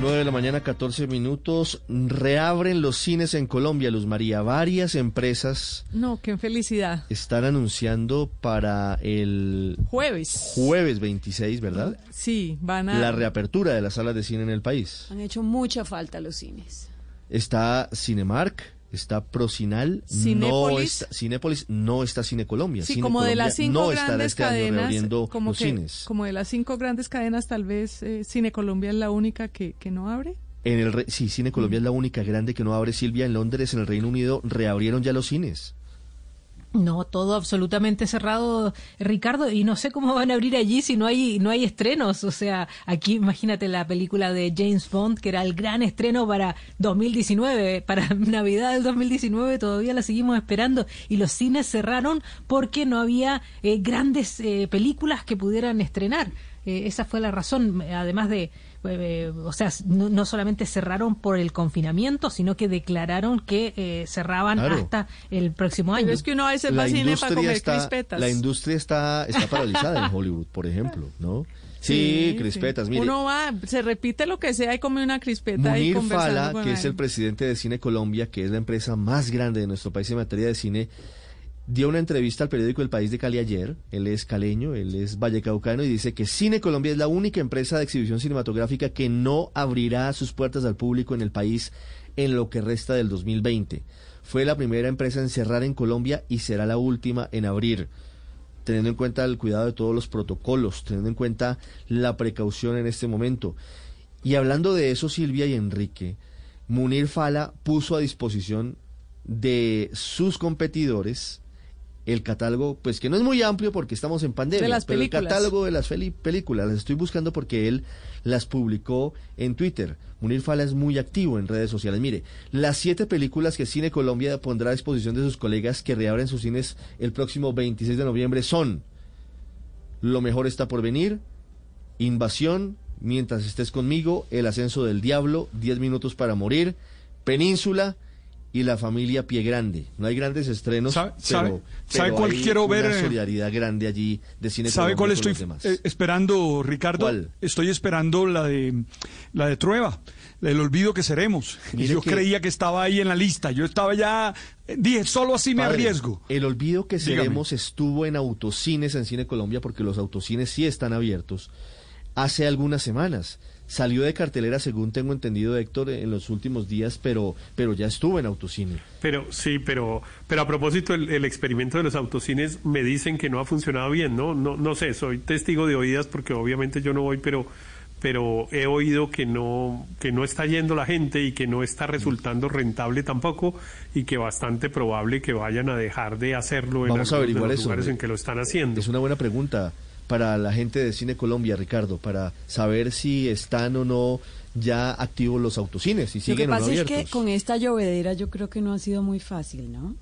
9 de la mañana, 14 minutos. Reabren los cines en Colombia, Luz María. Varias empresas. No, qué felicidad. Están anunciando para el. Jueves. Jueves 26, ¿verdad? Sí, van a. La reapertura de las salas de cine en el país. Han hecho mucha falta los cines. Está Cinemark, está Procinal, no está, Cinépolis, no está Cine Colombia. Sí, Cine como de las cinco no grandes este cadenas, reabriendo como, los que, cines. como de las cinco grandes cadenas, tal vez eh, Cine Colombia es la única que, que no abre. En el re- sí, Cine Colombia es la única grande que no abre Silvia en Londres, en el Reino Unido reabrieron ya los cines. No, todo absolutamente cerrado, Ricardo, y no sé cómo van a abrir allí si no hay no hay estrenos, o sea, aquí imagínate la película de James Bond que era el gran estreno para 2019, para Navidad del 2019 todavía la seguimos esperando y los cines cerraron porque no había eh, grandes eh, películas que pudieran estrenar. Eh, esa fue la razón, además de eh, o sea, no, no solamente cerraron por el confinamiento, sino que declararon que eh, cerraban Claro. hasta el próximo año. Pero es que uno a veces va al cine para comer está, crispetas. la industria está, está paralizada en Hollywood, por ejemplo, ¿no? Sí, crispetas. sí. Mire, Uno va, se repite lo que sea y come una crispeta y Munir conversando Fala, con que es el presidente de Cine Colombia, que es la empresa más grande de nuestro país en materia de cine, dio una entrevista al periódico El País de Cali ayer. Él es caleño, él es vallecaucano y dice que Cine Colombia es la única empresa de exhibición cinematográfica que no abrirá sus puertas al público en el país en lo que resta del 2020. Fue la primera empresa en cerrar en Colombia y será la última en abrir teniendo en cuenta el cuidado de todos los protocolos, teniendo en cuenta la precaución en este momento. Y hablando de eso, Silvia y Enrique, Munir Fala puso a disposición de sus competidores el catálogo, pues que no es muy amplio porque estamos en pandemia, De las pero el catálogo de las películas, las estoy buscando porque él las publicó en Twitter. Munir Fala es muy activo en redes sociales. Mire, las siete películas que Cine Colombia pondrá a disposición de sus colegas que reabren sus cines el próximo 26 de noviembre son Lo mejor está por venir, Invasión, Mientras estés conmigo, El ascenso del diablo, Diez minutos para morir, Península y La familia Pie Grande. No hay grandes estrenos, ¿Sabe- pero, sabe- sabe pero cuál hay quiero una ver, eh? solidaridad grande allí de Cine ¿Sabe cuál estoy eh, esperando, Ricardo? ¿Cuál? Estoy esperando la de la de Trueba, del olvido que seremos. Y Mire yo que- creía que estaba ahí en la lista. Yo estaba ya eh, dije, solo así me arriesgo. El olvido que Dígame. seremos estuvo en autocines en Cine Colombia porque los autocines sí están abiertos hace algunas semanas. Salió de cartelera, según tengo entendido, Héctor, en los últimos días, pero, pero ya estuvo en autocine. Pero sí, pero, pero a propósito, el, el experimento de los autocines me dicen que no ha funcionado bien, ¿no? No, no sé, soy testigo de oídas porque obviamente yo no voy, pero, pero he oído que no, que no está yendo la gente y que no está resultando rentable tampoco y que bastante probable que vayan a dejar de hacerlo en Vamos a de averiguar los eso. lugares en que lo están haciendo. Es una buena pregunta para la gente de Cine Colombia, Ricardo, para saber si están o no ya activos los autocines, si Lo que siguen o no pasa es abiertos. que con esta llovedera yo creo que no ha sido muy fácil, ¿no?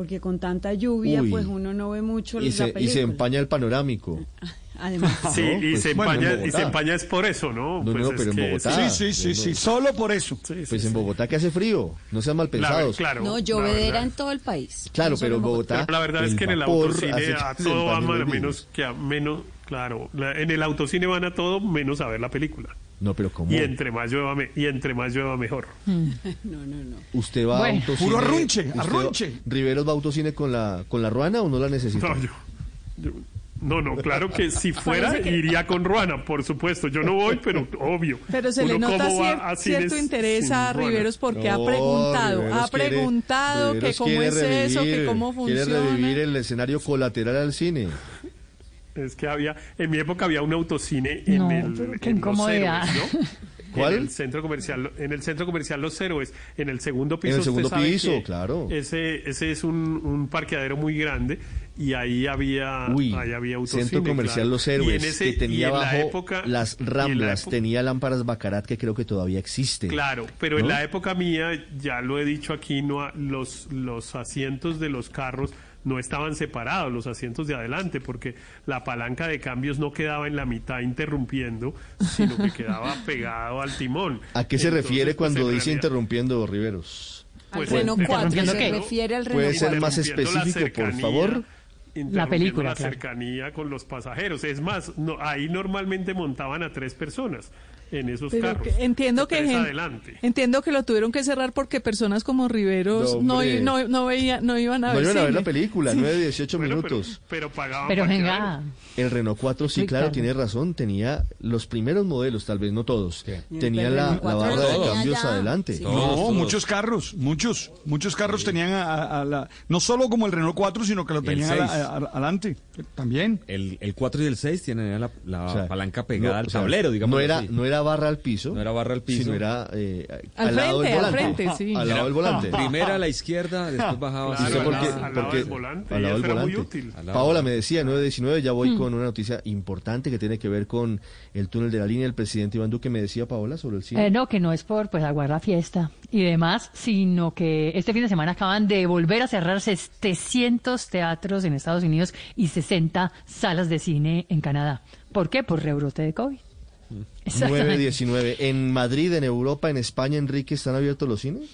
Porque con tanta lluvia, Uy. pues uno no ve mucho y, la se, y se empaña el panorámico. Además. Sí, No, y, pues, se bueno, en empaña, y Bogotá. se empaña es por eso, ¿no? No, Pues no, es pero en que Bogotá. sí. Sí, sí, sí, sí, solo por eso. Pues en Bogotá que hace frío, no sean mal pensados. claro. No, llovedera en todo el país. Claro, pero en Bogotá. Pero la verdad es que en el autocine a todo van empañen a los menos que a menos, claro, la- en el autocine van a todo menos a ver la película. No, pero ¿cómo? Y entre más llueva, me- y entre más llueva mejor. No, no, no. ¿Usted va Bueno. a autocine? Puro arrunche, va- arrunche. ¿Riveros va a autocine con la, con la ruana o no la necesita? No, yo- yo- no, no, claro que si fuera que- iría con Ruana, por supuesto. Yo no voy, pero obvio. Pero se le nota cier- cierto interés a. Riveros porque ha No, preguntado, Riveros ha quiere- preguntado que Riveros cómo quiere es eso, que revivir, cómo Quiere funciona. revivir el escenario colateral al cine. Es que había, en mi época había un autocine en No, el qué en Los incomodidad. Héroes, ¿no? ¿Cuál? En el centro comercial, en el centro comercial Los Héroes, en el segundo piso. En el segundo piso, claro. Ese, ese es un, un parqueadero muy grande y ahí había, Uy, ahí había autocine. Centro Comercial claro. Los Y en Héroes, ese- que tenía y en la bajo época- las y la ramblas, tenía lámparas Bacarat que creo que todavía existe. Claro, pero en ¿no? la época mía, ya lo he dicho aquí, no los, los asientos de los carros no estaban separados, los asientos de adelante, porque la palanca de cambios no quedaba en la mitad interrumpiendo, sino que quedaba pegado al timón. ¿A qué se Entonces, refiere pues, cuando dice realidad- interrumpiendo, Riveros? Al Pues, Renault 4, ¿interrumpiendo se qué? refiere al ¿Puede ser más 4. interrumpiendo la específico, por favor? interrumpiendo película, la claro. cercanía con los pasajeros. Es más, no, ahí normalmente montaban a tres personas en esos Pero carros. que entiendo que gen- adelante. entiendo que lo tuvieron que cerrar porque personas como Riveros No, no, no, no veía, no iban a No ver iban a ver la película, Sí. 9, 18 Bueno, pero- minutos. Pero, pagaban Pero venga, El Renault 4, sí, Ricardo. claro, tiene razón, tenía los primeros modelos, tal vez no todos, tenía el la, la 4 barra de tenía cambios ya- adelante. sí. No, todos. muchos carros, muchos, muchos carros tenían a, a- la, no solo como el Renault 4, sino que lo tenían a la- 6. a- a- adelante, también. El, el 4 y el 6 tienen la, la O sea, palanca pegada no, al o sea, tablero, digamos. No era, así. no era barra al piso. No era barra al piso. Sino era eh, Al lado del frente, al volante. frente, sí. Al lado del volante. Primera a la izquierda, después bajaba Claro, al lado porque- del volante, al y lado del muy volante. útil. Paola me decía, 9.19, ya Mm. voy con una noticia importante que tiene que ver con el túnel de la línea. El presidente Iván Duque me decía, Paola, sobre el cine. Eh, no, que no es por pues aguardar la fiesta y demás, sino que este fin de semana acaban de volver a cerrar 700 teatros en Estados Unidos y 60 salas de cine en Canadá. ¿Por qué? Por rebrote de COVID. Exactamente. 9.19. En Madrid, en Europa, en España, Enrique, ¿están abiertos los cines?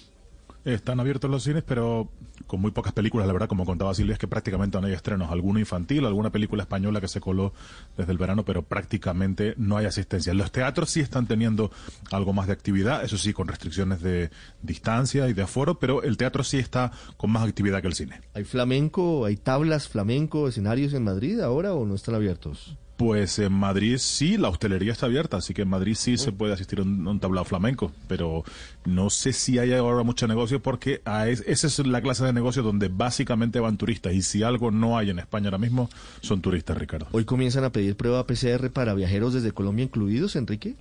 Están abiertos los cines, pero con muy pocas películas, la verdad, como contaba Silvia, es que prácticamente no hay estrenos. Alguno infantil, alguna película española que se coló desde el verano, pero prácticamente no hay asistencia. Los teatros sí están teniendo algo más de actividad, eso sí, con restricciones de distancia y de aforo, pero el teatro sí está con más actividad que el cine. ¿Hay flamenco, hay tablas flamenco, escenarios en Madrid ahora o no están abiertos? Pues en Madrid sí, la hostelería está abierta, así que en Madrid sí se puede asistir a un, un tablao flamenco, pero no sé si hay ahora mucho negocio porque a es- esa es la clase de negocio donde básicamente van turistas y si algo no hay en España ahora mismo son turistas, Ricardo. Hoy comienzan a pedir prueba PCR para viajeros desde Colombia incluidos, Enrique.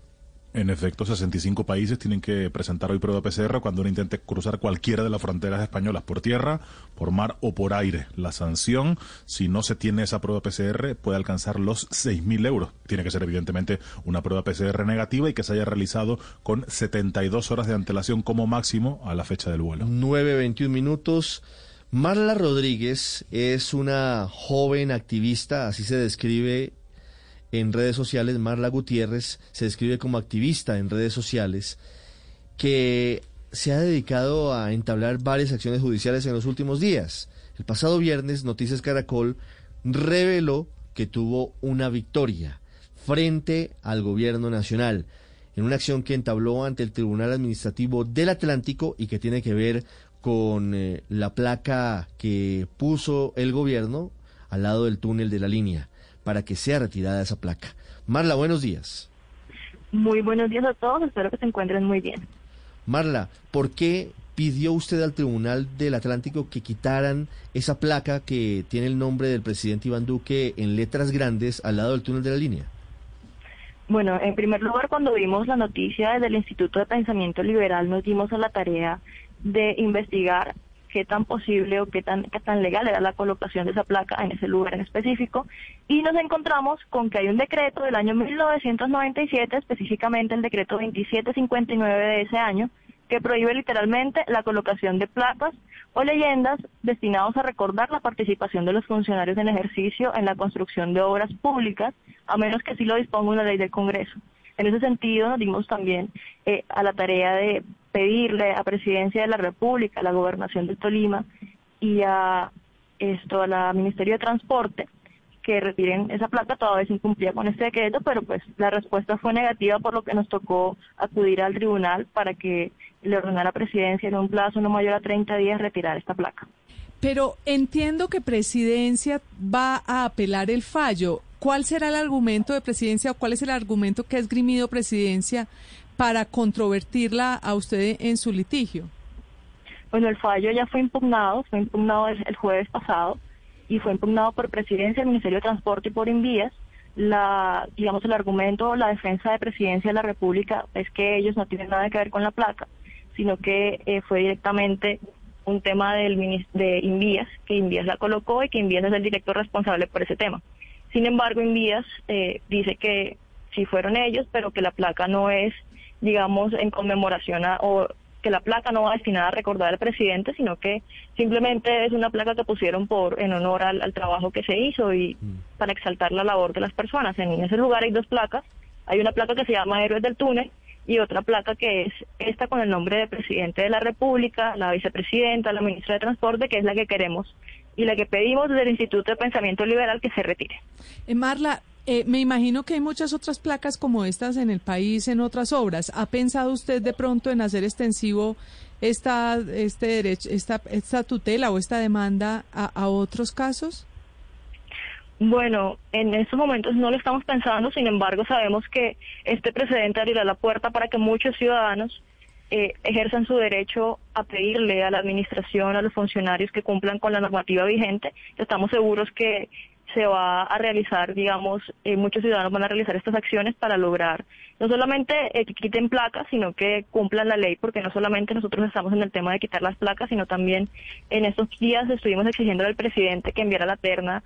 En efecto, 65 países tienen que presentar hoy prueba PCR cuando uno intente cruzar cualquiera de las fronteras españolas por tierra, por mar o por aire. La sanción, si no se tiene esa prueba PCR, puede alcanzar los 6.000 euros. Tiene que ser evidentemente una prueba PCR negativa y que se haya realizado con 72 horas de antelación como máximo a la fecha del vuelo. 9.21 minutos. Marla Rodríguez es una joven activista, así se describe en redes sociales. Marla Gutiérrez se describe como activista en redes sociales que se ha dedicado a entablar varias acciones judiciales en los últimos días. El pasado viernes, Noticias Caracol reveló que tuvo una victoria frente al gobierno nacional en una acción que entabló ante el Tribunal Administrativo del Atlántico y que tiene que ver con eh, la placa que puso el gobierno al lado del túnel de la línea para que sea retirada esa placa. Marla, buenos días. Muy buenos días a todos, espero que se encuentren muy bien. Marla, ¿por qué pidió usted al Tribunal del Atlántico que quitaran esa placa que tiene el nombre del presidente Iván Duque en letras grandes al lado del túnel de la línea? Bueno, en primer lugar, cuando vimos la noticia desde el Instituto de Pensamiento Liberal, nos dimos a la tarea de investigar qué tan posible o qué tan, qué tan legal era la colocación de esa placa en ese lugar en específico y nos encontramos con que hay un decreto del año 1997, específicamente el decreto 2759 de ese año, que prohíbe literalmente la colocación de placas o leyendas destinados a recordar la participación de los funcionarios en ejercicio en la construcción de obras públicas, a menos que así lo disponga una ley del Congreso. En ese sentido, nos dimos también eh, a la tarea de pedirle a Presidencia de la República, a la Gobernación de Tolima y a esto a la Ministerio de Transporte que retiren esa placa, todavía se incumplía con este decreto, pero pues la respuesta fue negativa, por lo que nos tocó acudir al tribunal para que le ordenara a Presidencia en un plazo no mayor a 30 días retirar esta placa. Pero entiendo que Presidencia va a apelar el fallo. ¿Cuál será el argumento de Presidencia o cuál es el argumento que ha esgrimido Presidencia para controvertirla a usted en su litigio? Bueno, el fallo ya fue impugnado, fue impugnado el, jueves pasado y fue impugnado por Presidencia, el Ministerio de Transporte y por Envías. La, digamos, el argumento o la defensa de Presidencia de la República es que ellos no tienen nada que ver con la placa, sino que eh, fue directamente un tema del de Invías, que Invías la colocó y que Invías es el director responsable por ese tema. Sin embargo, Invías eh, dice que sí fueron ellos, pero que la placa no es, digamos, en conmemoración a, o que la placa no va destinada a recordar al presidente, sino que simplemente es una placa que pusieron por en honor al, trabajo que se hizo y mm. para exaltar la labor de las personas. En ese lugar hay dos placas. Hay una placa que se llama Héroes del Túnel y otra placa que es esta con el nombre de presidente de la República, la vicepresidenta, la ministra de Transporte, que es la que queremos y la que pedimos desde el Instituto de Pensamiento Liberal que se retire. Eh, Marla, eh, me imagino que hay muchas otras placas como estas en el país, en otras obras. ¿Ha pensado usted de pronto en hacer extensivo esta, este derecho, esta, esta tutela o esta demanda a, a otros casos? Bueno, en estos momentos no lo estamos pensando, sin embargo sabemos que este precedente abrirá la puerta para que muchos ciudadanos eh, ejerzan su derecho a pedirle a la administración, a los funcionarios que cumplan con la normativa vigente. Estamos seguros que se va a realizar, digamos, eh, muchos ciudadanos van a realizar estas acciones para lograr no solamente que quiten placas, sino que cumplan la ley, porque no solamente nosotros estamos en el tema de quitar las placas, sino también en estos días estuvimos exigiendo al presidente que enviara la terna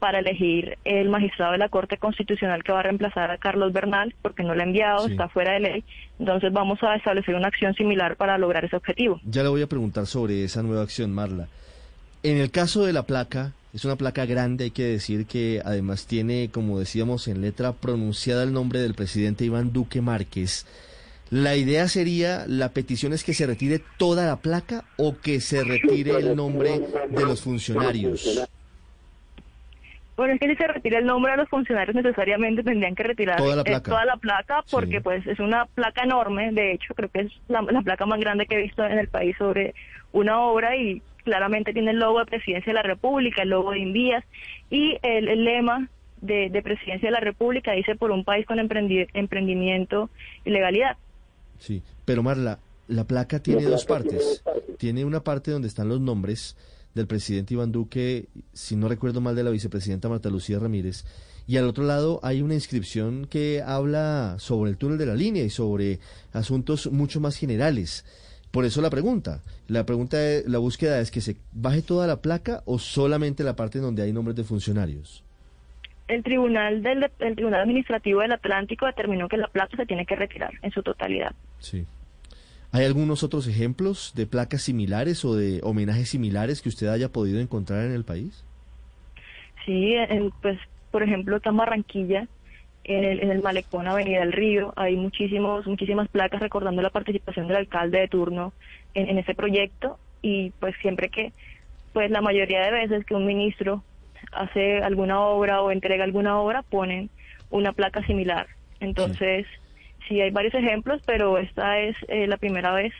para elegir el magistrado de la Corte Constitucional que va a reemplazar a Carlos Bernal, porque no lo ha enviado, está fuera de ley. Entonces vamos a establecer una acción similar para lograr ese objetivo. Ya le voy a preguntar sobre esa nueva acción, Marla. En el caso de la placa, es una placa grande, hay que decir que además tiene, como decíamos en letra pronunciada, el nombre del presidente Iván Duque Márquez. La idea sería, la petición es que se retire toda la placa o que se retire el nombre de los funcionarios. Bueno, es que si se retira el nombre de los funcionarios necesariamente tendrían que retirar toda la eh, placa, porque pues es una placa enorme, de hecho creo que es la, placa más grande que he visto en el país sobre una obra y claramente tiene el logo de Presidencia de la República, el logo de Invías. Y el, lema de, Presidencia de la República dice por un país con emprendimiento y legalidad. Sí, pero Marla, la placa tiene dos partes. Tiene una parte donde están los nombres del presidente Iván Duque, si no recuerdo mal, de la vicepresidenta Marta Lucía Ramírez. Y al otro lado hay una inscripción que habla sobre el túnel de la línea y sobre asuntos mucho más generales. Por eso la pregunta. La pregunta, la búsqueda es que se baje toda la placa o solamente la parte donde hay nombres de funcionarios. El tribunal del el tribunal administrativo del Atlántico determinó que la placa se tiene que retirar en su totalidad. Sí. ¿Hay algunos otros ejemplos de placas similares o de homenajes similares que usted haya podido encontrar en el país? Sí, pues por ejemplo, acá en Barranquilla, en el, en el malecón Avenida del Río, hay muchísimos, muchísimas placas recordando la participación del alcalde de turno en, en ese proyecto y pues siempre que, pues la mayoría de veces que un ministro hace alguna obra o entrega alguna obra, ponen una placa similar. Entonces, sí hay varios ejemplos, pero esta es eh, la primera vez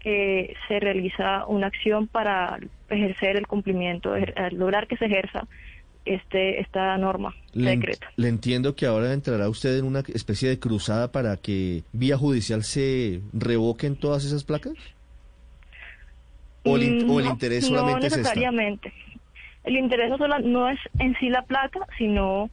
que se realiza una acción para ejercer el cumplimiento, lograr que se ejerza este esta norma, le, decreto. Le entiendo que ahora entrará usted en una especie de cruzada para que vía judicial se revoquen todas esas placas. ¿O el, o el interés solamente no necesariamente. El interés no, no es en sí la placa, sino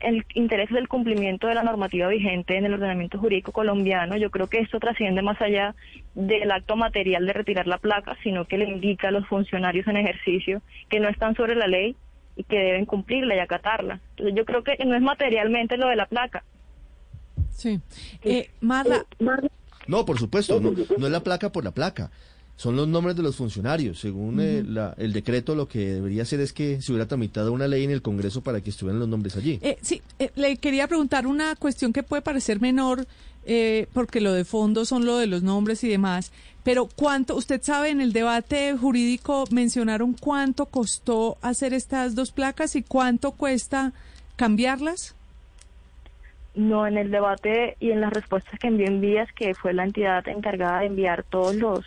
el interés del cumplimiento de la normativa vigente en el ordenamiento jurídico colombiano. Yo creo que esto trasciende más allá del acto material de retirar la placa, sino que le indica a los funcionarios en ejercicio que no están sobre la ley y que deben cumplirla y acatarla. Entonces yo creo que no es materialmente lo de la placa. Sí. Eh, Marla. No, por supuesto, no, no es la placa por la placa son los nombres de los funcionarios. Según eh, el decreto, lo que debería hacer es que se hubiera tramitado una ley en el Congreso para que estuvieran los nombres allí. Eh, sí, eh, le quería preguntar una cuestión que puede parecer menor, porque lo de fondo son lo de los nombres y demás. Pero cuánto, usted sabe, en el debate jurídico mencionaron cuánto costó hacer estas dos placas y cuánto cuesta cambiarlas. No, en el debate y en las respuestas que envió en vías, que fue la entidad encargada de enviar todos los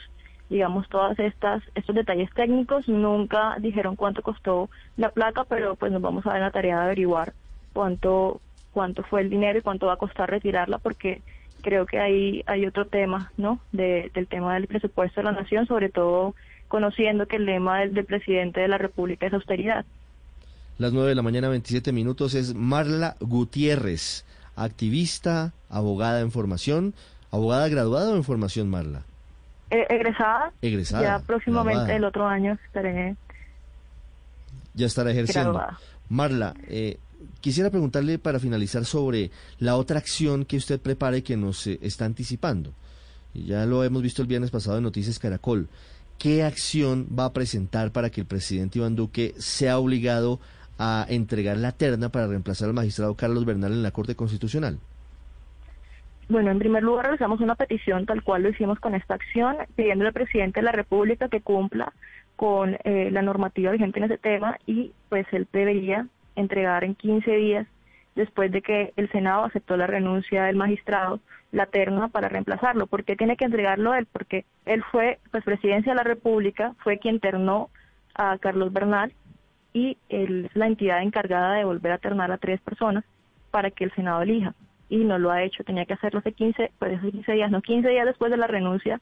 digamos, todas estas estos detalles técnicos. Nunca dijeron cuánto costó la placa, pero pues nos vamos a dar la tarea de averiguar cuánto cuánto fue el dinero y cuánto va a costar retirarla, porque creo que ahí hay otro tema, ¿no? del tema del presupuesto de la nación, sobre todo conociendo que el lema del, presidente de la República es austeridad. Las nueve de la mañana, 27 minutos, es Marla Gutiérrez, activista, abogada en formación, abogada graduada en formación, Marla. Eh, egresada. Egresada. Ya próximamente el otro año estaré. Ya estará ejerciendo. Marla, eh, quisiera preguntarle para finalizar sobre la otra acción que usted prepara y que nos eh, está anticipando. Ya lo hemos visto el viernes pasado en Noticias Caracol. ¿Qué acción va a presentar para que el presidente Iván Duque sea obligado a entregar la terna para reemplazar al magistrado Carlos Bernal en la Corte Constitucional? Bueno, en primer lugar realizamos una petición tal cual lo hicimos con esta acción, pidiendo al presidente de la República que cumpla con eh, la normativa vigente en ese tema y pues él debería entregar en 15 días después de que el Senado aceptó la renuncia del magistrado la terna para reemplazarlo. ¿Por qué tiene que entregarlo él? Porque él fue, pues presidencia de la República, fue quien ternó a Carlos Bernal y él es la entidad encargada de volver a ternar a tres personas para que el Senado elija y no lo ha hecho. Tenía que hacerlo hace 15, pues hace 15 días, no 15 días después de la renuncia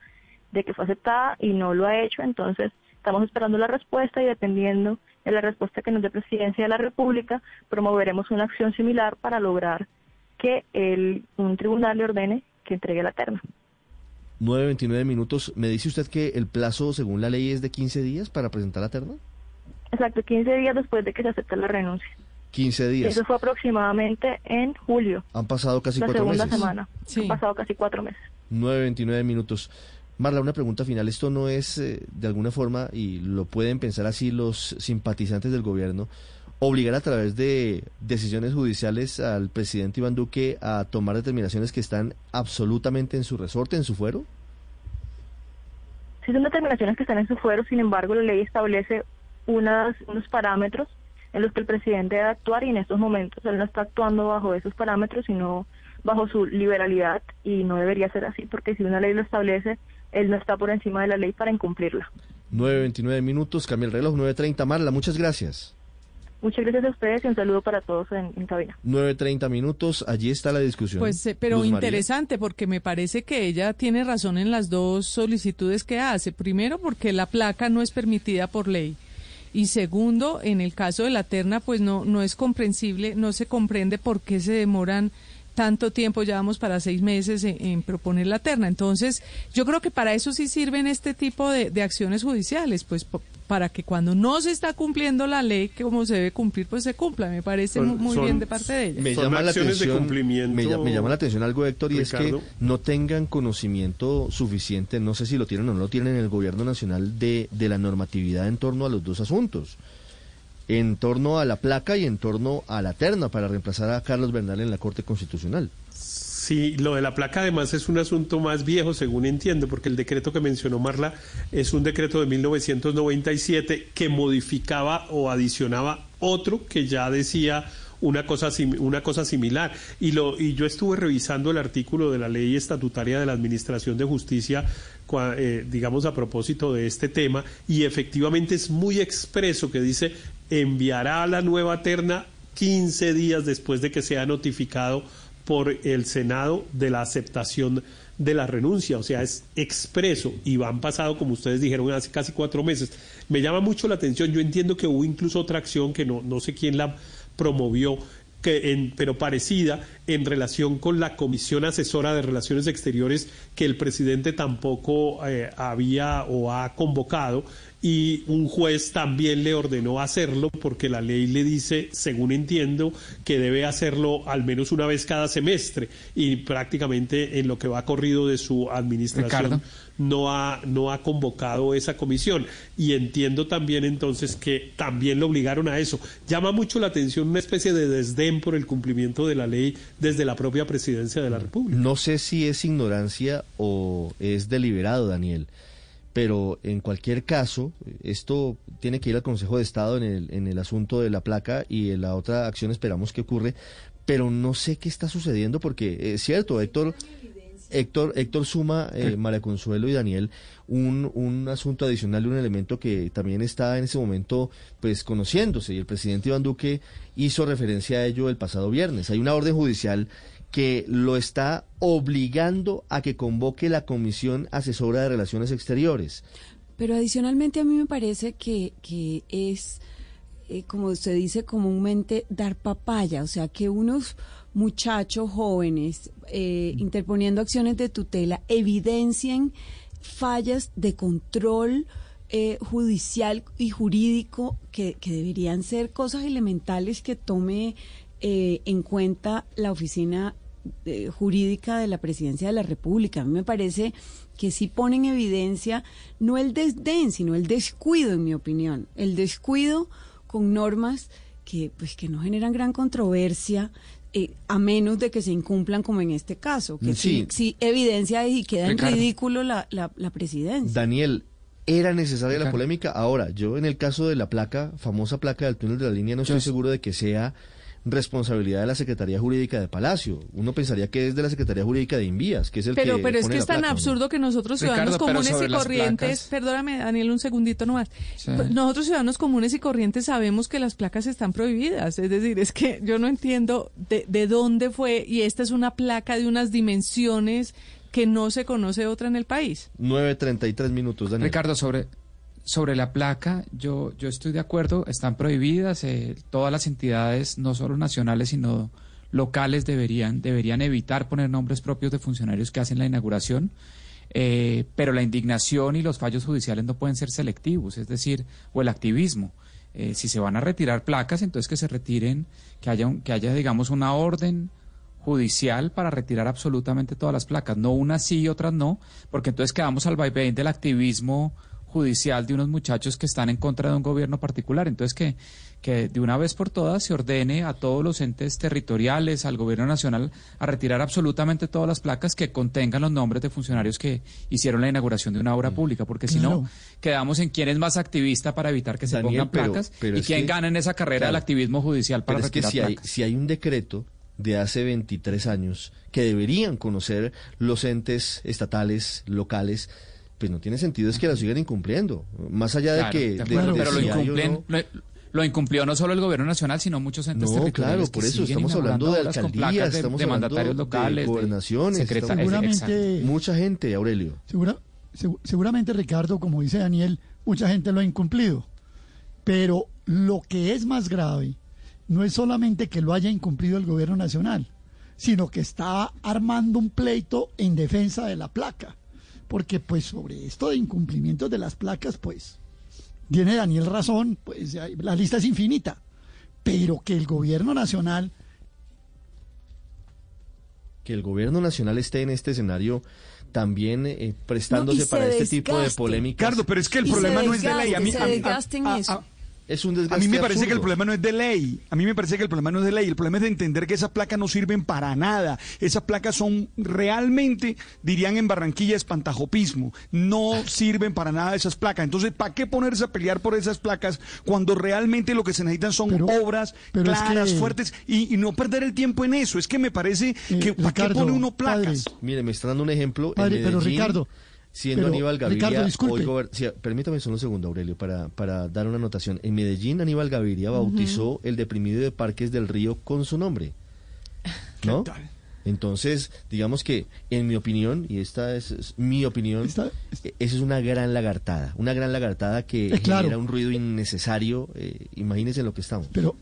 de que fue aceptada y no lo ha hecho. Entonces, estamos esperando la respuesta y dependiendo de la respuesta que nos dé Presidencia de la República, promoveremos una acción similar para lograr que el, un tribunal le ordene que entregue la terna. 9.29 minutos. ¿Me dice usted que el plazo, según la ley, es de 15 días para presentar la terna? Exacto, 15 días después de que se acepte la renuncia. 15 días. Eso fue aproximadamente en julio. Han pasado casi la cuatro segunda meses. semana. Han pasado casi cuatro meses. 9.29 minutos. Marla, una pregunta final. Esto no es, eh, de alguna forma, y lo pueden pensar así los simpatizantes del gobierno, obligar a través de decisiones judiciales al presidente Iván Duque a tomar determinaciones que están absolutamente en su resorte, en su fuero? Sí, son determinaciones que están en su fuero, sin embargo, la ley establece unas, unos parámetros en los que el presidente debe actuar y en estos momentos él no está actuando bajo esos parámetros, sino bajo su liberalidad y no debería ser así porque si una ley lo establece, él no está por encima de la ley para incumplirla. 9.29 minutos, cambia el reloj, 9.30. Marla, muchas gracias. Muchas gracias a ustedes y un saludo para todos en, en cabina. 9.30 minutos, allí está la discusión. Pues, eh, pero Luz María. interesante porque me parece que ella tiene razón en las dos solicitudes que hace. Primero, porque la placa no es permitida por ley. Y segundo, en el caso de la terna, pues no, no es comprensible, no se comprende por qué se demoran tanto tiempo, ya vamos para seis meses en, en proponer la terna. Entonces, yo creo que para eso sí sirven este tipo de, de acciones judiciales, pues para que cuando no se está cumpliendo la ley, que como se debe cumplir, pues se cumpla. Me parece Son- muy son- bien de parte de ella. Me Son llama la de atención, cumplimiento, me, ll- me llama la atención algo, Héctor, y es que no tengan conocimiento suficiente, no sé si lo tienen o no lo tienen en el gobierno nacional, de, de la normatividad en torno a los dos asuntos. En torno a la placa y en torno a la terna para reemplazar a Carlos Bernal en la Corte Constitucional. Sí, lo de la placa además es un asunto más viejo, según entiendo, porque el decreto que mencionó Marla es un decreto de 1997 que modificaba o adicionaba otro que ya decía una cosa una cosa similar y lo y yo estuve revisando el artículo de la ley estatutaria de la Administración de Justicia eh, digamos a propósito de este tema y efectivamente es muy expreso que dice enviará la nueva terna 15 días después de que sea notificado por el Senado de la aceptación de la renuncia, o sea, es expreso y han pasado, como ustedes dijeron, hace casi cuatro meses. Me llama mucho la atención, yo entiendo que hubo incluso otra acción que no, no sé quién la promovió, que en, pero parecida en relación con la Comisión Asesora de Relaciones Exteriores que el presidente tampoco eh, había o ha convocado y un juez también le ordenó hacerlo porque la ley le dice, según entiendo, que debe hacerlo al menos una vez cada semestre y prácticamente en lo que va corrido de su administración no ha no ha convocado esa comisión y entiendo también entonces que también lo obligaron a eso. Llama mucho la atención una especie de desdén por el cumplimiento de la ley desde la propia presidencia de la República. No sé si es ignorancia o es deliberado, Daniel pero en cualquier caso, esto tiene que ir al Consejo de Estado en el, en el asunto de la placa y en la otra acción esperamos que ocurre, pero no sé qué está sucediendo porque es cierto, Héctor... Héctor, Héctor suma, eh, María Consuelo y Daniel, un, un asunto adicional y un elemento que también está en ese momento pues conociéndose y el presidente Iván Duque hizo referencia a ello el pasado viernes. Hay una orden judicial que lo está obligando a que convoque la Comisión Asesora de Relaciones Exteriores. Pero adicionalmente a mí me parece que, que es, eh, como se dice comúnmente, dar papaya, o sea, que unos muchachos jóvenes eh, interponiendo acciones de tutela evidencien fallas de control eh, judicial y jurídico que, que, deberían ser cosas elementales que tome eh, en cuenta la oficina eh, jurídica de la presidencia de la República. A mí me parece que sí pone en evidencia no el desdén, sino el descuido, en mi opinión. El descuido con normas que, pues, que no generan gran controversia, eh, a menos de que se incumplan como en este caso, que sí, sí, evidencia y queda en ridículo la, la, presidencia. Daniel, ¿era necesaria la polémica? Ahora, yo en el caso de la placa, famosa placa del túnel de la línea, no estoy seguro de que sea responsabilidad de la Secretaría Jurídica de Palacio. Uno pensaría que es de la Secretaría Jurídica de Invías, que es el pero, que. Pero es que es tan absurdo que nosotros, ciudadanos comunes y corrientes. Perdóname, Daniel, un segundito nomás. Nosotros, ciudadanos comunes y corrientes, sabemos que las placas están prohibidas. Es decir, es que yo no entiendo de, de dónde fue, y esta es una placa de unas dimensiones que no se conoce otra en el país. 9.33 minutos, Daniel. Ricardo, sobre, sobre la placa, yo, yo estoy de acuerdo, están prohibidas, eh, todas las entidades, no solo nacionales, sino locales, deberían, deberían evitar poner nombres propios de funcionarios que hacen la inauguración, eh, pero la indignación y los fallos judiciales no pueden ser selectivos, es decir, o el activismo. Eh, si se van a retirar placas, entonces que se retiren, que haya, que haya digamos, una orden judicial para retirar absolutamente todas las placas, no unas sí y otras no, porque entonces quedamos al vaivén del activismo judicial de unos muchachos que están en contra de un gobierno particular. Entonces, que, que de una vez por todas se ordene a todos los entes territoriales, al gobierno nacional, a retirar absolutamente todas las placas que contengan los nombres de funcionarios que hicieron la inauguración de una obra mm. pública, porque si no, quedamos en quién es más activista para evitar que se pongan placas y quién gana en esa carrera del activismo judicial para retirar es que si Hay, si hay un decreto de hace 23 años que deberían conocer los entes estatales, locales, pues no tiene sentido es que la sigan incumpliendo. Más allá de que... pero lo, lo, incumplió no solo el gobierno nacional, sino muchos entes no, claro, por eso estamos hablando de alcaldías, estamos de, mandatarios locales, de gobernaciones, seguramente, mucha gente, Aurelio. Segura, seguramente, Ricardo, como dice Daniel, mucha gente lo ha incumplido. Pero lo que es más grave no es solamente que lo haya incumplido el gobierno nacional, sino que está armando un pleito en defensa de la placa porque pues sobre esto de incumplimientos de las placas, pues tiene Daniel razón, pues la lista es infinita, pero que el gobierno nacional... Que el gobierno nacional esté en este escenario también eh, prestándose para este tipo de polémicas. Ricardo, pero es que el problema no es de ley. A mí, es un desgaste A mí me parece que el problema no es de ley. A mí me parece que el problema no es de ley. El problema es de entender que esas placas no sirven para nada. Esas placas son realmente, dirían en Barranquilla, espantajopismo. No sirven para nada esas placas. Entonces, ¿para qué ponerse a pelear por esas placas cuando realmente lo que se necesitan son obras claras, fuertes y, no perder el tiempo en eso? Es que me parece eh, que ¿para qué pone uno placas? Mire, me está dando un ejemplo. pero Ricardo siendo Aníbal Gaviria permítame solo un segundo Aurelio para, para dar una anotación en Medellín Aníbal Gaviria bautizó el deprimido de Parques del Río con su nombre ¿no? Entonces, digamos que, en mi opinión, y esta es, mi opinión, esa es una gran lagartada, una gran lagartada que genera un ruido innecesario. Eh, imagínense lo que estamos. Pero,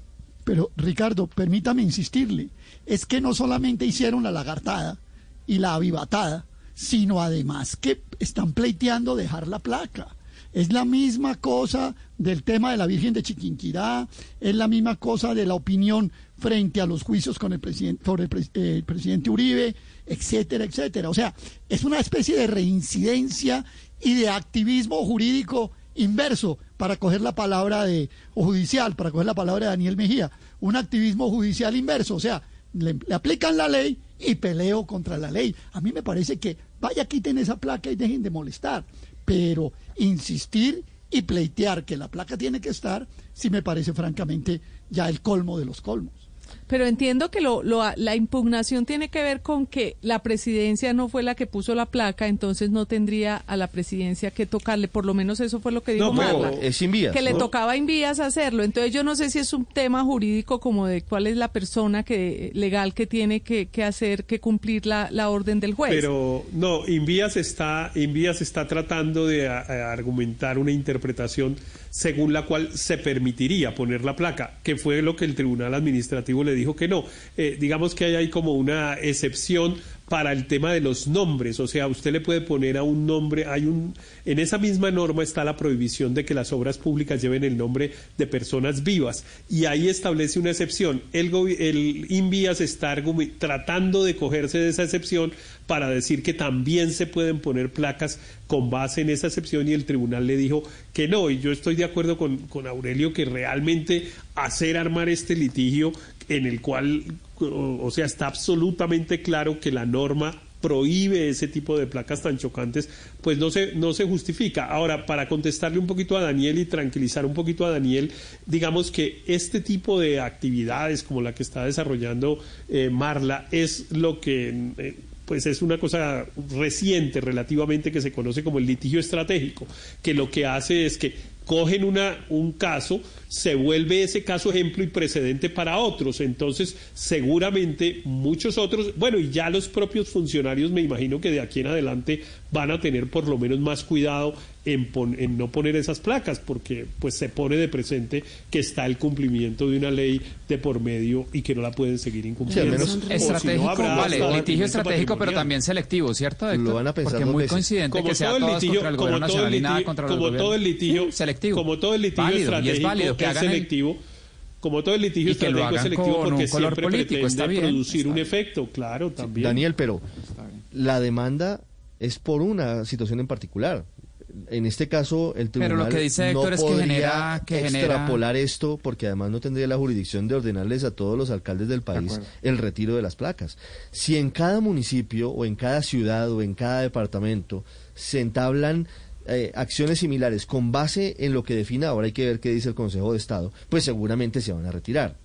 Pero Ricardo, permítame insistirle, es que no solamente hicieron la lagartada y la avivatada, sino además que están pleiteando dejar la placa. Es la misma cosa del tema de la Virgen de Chiquinquirá, es la misma cosa de la opinión frente a los juicios con el presidente, sobre el, eh, el presidente Uribe, etcétera, etcétera. O sea, es una especie de reincidencia y de activismo jurídico inverso, para coger la palabra de, o judicial, para coger la palabra de Daniel Mejía, un activismo judicial inverso, o sea, le, le aplican la ley y peleo contra la ley. A mí me parece que vaya, quiten esa placa y dejen de molestar, pero insistir y pleitear que la placa tiene que estar, sí me parece francamente ya el colmo de los colmos. Pero entiendo que lo, lo- la impugnación tiene que ver con que la presidencia no fue la que puso la placa, entonces no tendría a la presidencia que tocarle. Por lo menos eso fue lo que dijo No, Marla. es Invías, Que le tocaba a Invías hacerlo. Entonces yo no sé si es un tema jurídico como de cuál es la persona que legal que tiene que, que hacer, que cumplir la, la orden del juez. Pero no, Invías está, Invías está tratando de a- a argumentar una interpretación según la cual se permitiría poner la placa, que fue lo que el Tribunal Administrativo le dijo que no. Eh, digamos que hay como una excepción para el tema de los nombres, o sea, usted le puede poner a un nombre, hay un en esa misma norma está la prohibición de que las obras públicas lleven el nombre de personas vivas y ahí establece una excepción. El, el Invías está tratando de cogerse de esa excepción para decir que también se pueden poner placas con base en esa excepción y el tribunal le dijo que no. Y yo estoy de acuerdo con, con Aurelio que realmente hacer armar este litigio en el cual, o, sea, está absolutamente claro que la norma prohíbe ese tipo de placas tan chocantes, pues no se, no se justifica. Ahora, para contestarle un poquito a Daniel y tranquilizar un poquito a Daniel, digamos que este tipo de actividades como la que está desarrollando eh, Marla es lo que... eh, pues es una cosa reciente relativamente que se conoce como el litigio estratégico, que lo que hace es que cogen una, un caso, se vuelve ese caso ejemplo y precedente para otros. Entonces, seguramente muchos otros, bueno, y ya los propios funcionarios me imagino que de aquí en adelante van a tener por lo menos más cuidado en, pon- en no poner esas placas, porque pues se pone de presente que está el cumplimiento de una ley de por medio y que no la pueden seguir incumpliendo. Si no, estratégico, habrá vale, litigio estratégico, pero también selectivo, ¿cierto? Héctor? Lo van a pensar Porque muy veces. coincidente como que sea todo el litigio, contra el como gobierno todo el nacional y nada litigio, contra el como gobierno. todo el litigio, selectivo. como todo el litigio Válido, y es estratégico válido que es hagan el- selectivo, como todo el litigio estratégico es hagan selectivo porque siempre político, está pretende bien, producir un efecto, claro, también. Daniel, pero la demanda es por una situación en particular. En este caso, el Pero tribunal lo que dice no Héctor es que podría genera- que genera- extrapolar esto porque además no tendría la jurisdicción de ordenarles a todos los alcaldes del país el retiro de las placas. Si en cada municipio o en cada ciudad o en cada departamento se entablan eh, acciones similares con base en lo que defina, ahora hay que ver qué dice el Consejo de Estado, pues seguramente se van a retirar.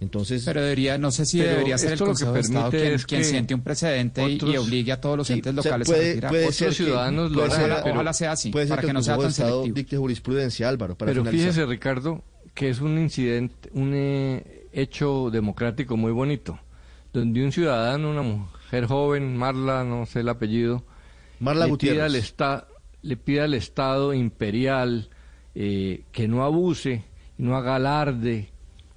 Entonces, Pero debería, no sé si debería ser el lo que Consejo de Estado permite quien, es quien que siente un precedente y- obligue a todos los Sí, entes locales puede- a retirar. puede Otros ser que- ciudadanos lo ser- ojalá sea así, puede ser para que que el no sea de tan Estado selectivo. dicte jurisprudencia, Álvaro, para Pero finalizar. fíjese, Ricardo, que es un incidente, un eh, hecho democrático muy bonito, donde un ciudadano, una mujer joven, Marla, no sé el apellido, Marla le, Gutiérrez. pide al esta- le pide al Estado imperial eh, que no abuse no haga alarde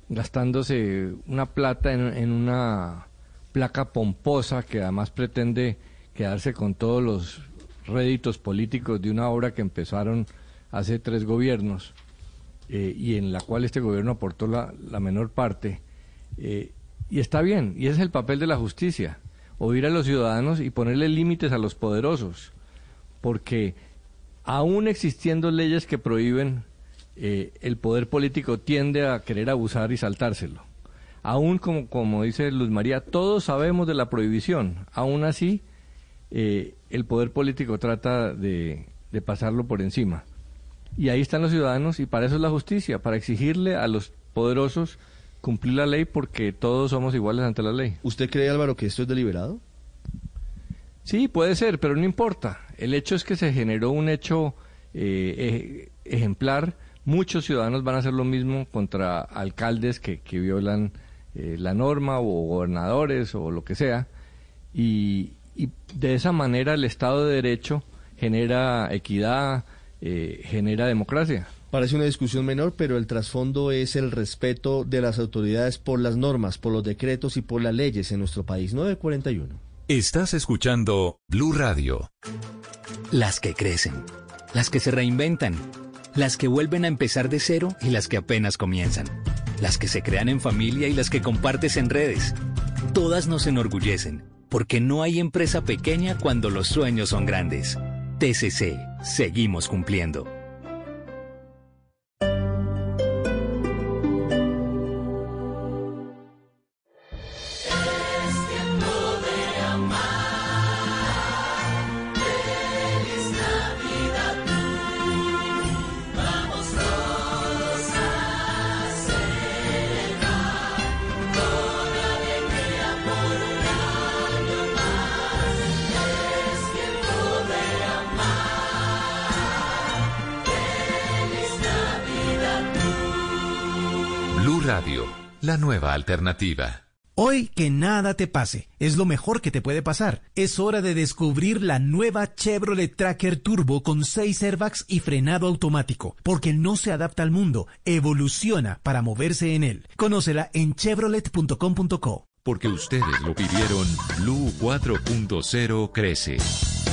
gastándose una plata en, una placa pomposa que además pretende quedarse con todos los réditos políticos de una obra que empezaron hace tres gobiernos eh, y en la cual este gobierno aportó la, la menor parte. eh, y está bien, y ese es el papel de la justicia, oír a los ciudadanos y ponerle límites a los poderosos, porque aún existiendo leyes que prohíben, eh, el poder político tiende a querer abusar y saltárselo. Aún como, como dice Luz María, todos sabemos de la prohibición, aún así eh, el poder político trata de, de pasarlo por encima. Y ahí están los ciudadanos y para eso es la justicia, para exigirle a los poderosos cumplir la ley porque todos somos iguales ante la ley. ¿Usted cree, Álvaro, que esto es deliberado? Sí, puede ser, pero no importa. El hecho es que se generó un hecho eh, ej- ejemplar. Muchos ciudadanos van a hacer lo mismo contra alcaldes que, que violan eh, la norma o gobernadores o lo que sea. Y, y de esa manera el Estado de Derecho genera equidad, eh, genera democracia. Parece una discusión menor, pero el trasfondo es el respeto de las autoridades por las normas, por los decretos y por las leyes en nuestro país. 941. Estás escuchando Blue Radio. Las que crecen, las que se reinventan, las que vuelven a empezar de cero y las que apenas comienzan, las que se crean en familia y las que compartes en redes. Todas nos enorgullecen, porque no hay empresa pequeña cuando los sueños son grandes. TCC, seguimos cumpliendo. La nueva alternativa. Hoy que nada te pase, es lo mejor que te puede pasar. Es hora de descubrir la nueva Chevrolet Tracker Turbo con 6 airbags y frenado automático, porque no se adapta al mundo, evoluciona para moverse en él. Conócela en chevrolet.com.co. Porque ustedes lo pidieron, Blue 4.0 crece.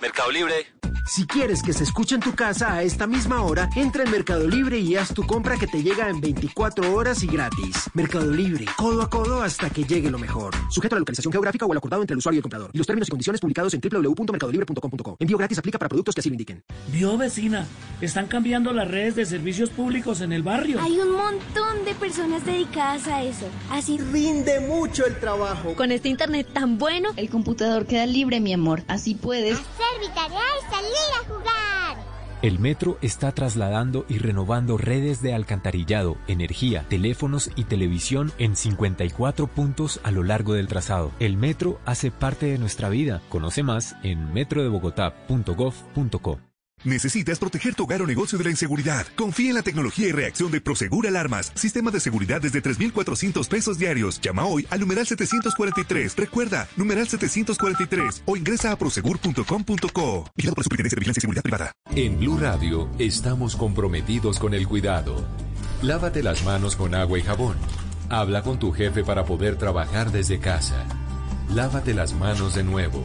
Mercado Libre. Si quieres que se escuche en tu casa a esta misma hora, entra en Mercado Libre y haz tu compra que te llega en 24 horas y gratis. Mercado Libre, codo a codo hasta que llegue lo mejor. Sujeto a la localización geográfica o al acordado entre el usuario y el comprador. Y los términos y condiciones publicados en www.mercadolibre.com.co. Envío gratis aplica para productos que así lo indiquen. Vio vecina, están cambiando las redes de servicios públicos en el barrio. Hay un montón de personas dedicadas a eso. Así rinde mucho el trabajo. Con este internet tan bueno, el computador queda libre, mi amor. Así puedes El metro está trasladando y renovando redes de alcantarillado, energía, teléfonos y televisión en 54 puntos a lo largo del trazado. El metro hace parte de nuestra vida. Conoce más en metrodebogotá.gov.co. ¿Necesitas proteger tu hogar o negocio de la inseguridad? Confía en la tecnología y reacción de Prosegur Alarmas. Sistema de seguridad desde 3,400 pesos diarios. Llama hoy al numeral 743. Recuerda, numeral 743 o ingresa a prosegur.com.co. Vigilado por Superintendencia de Vigilancia y Seguridad Privada. En Blue Radio estamos comprometidos con el cuidado. Lávate las manos con agua y jabón. Habla con tu jefe para poder trabajar desde casa. Lávate las manos de nuevo.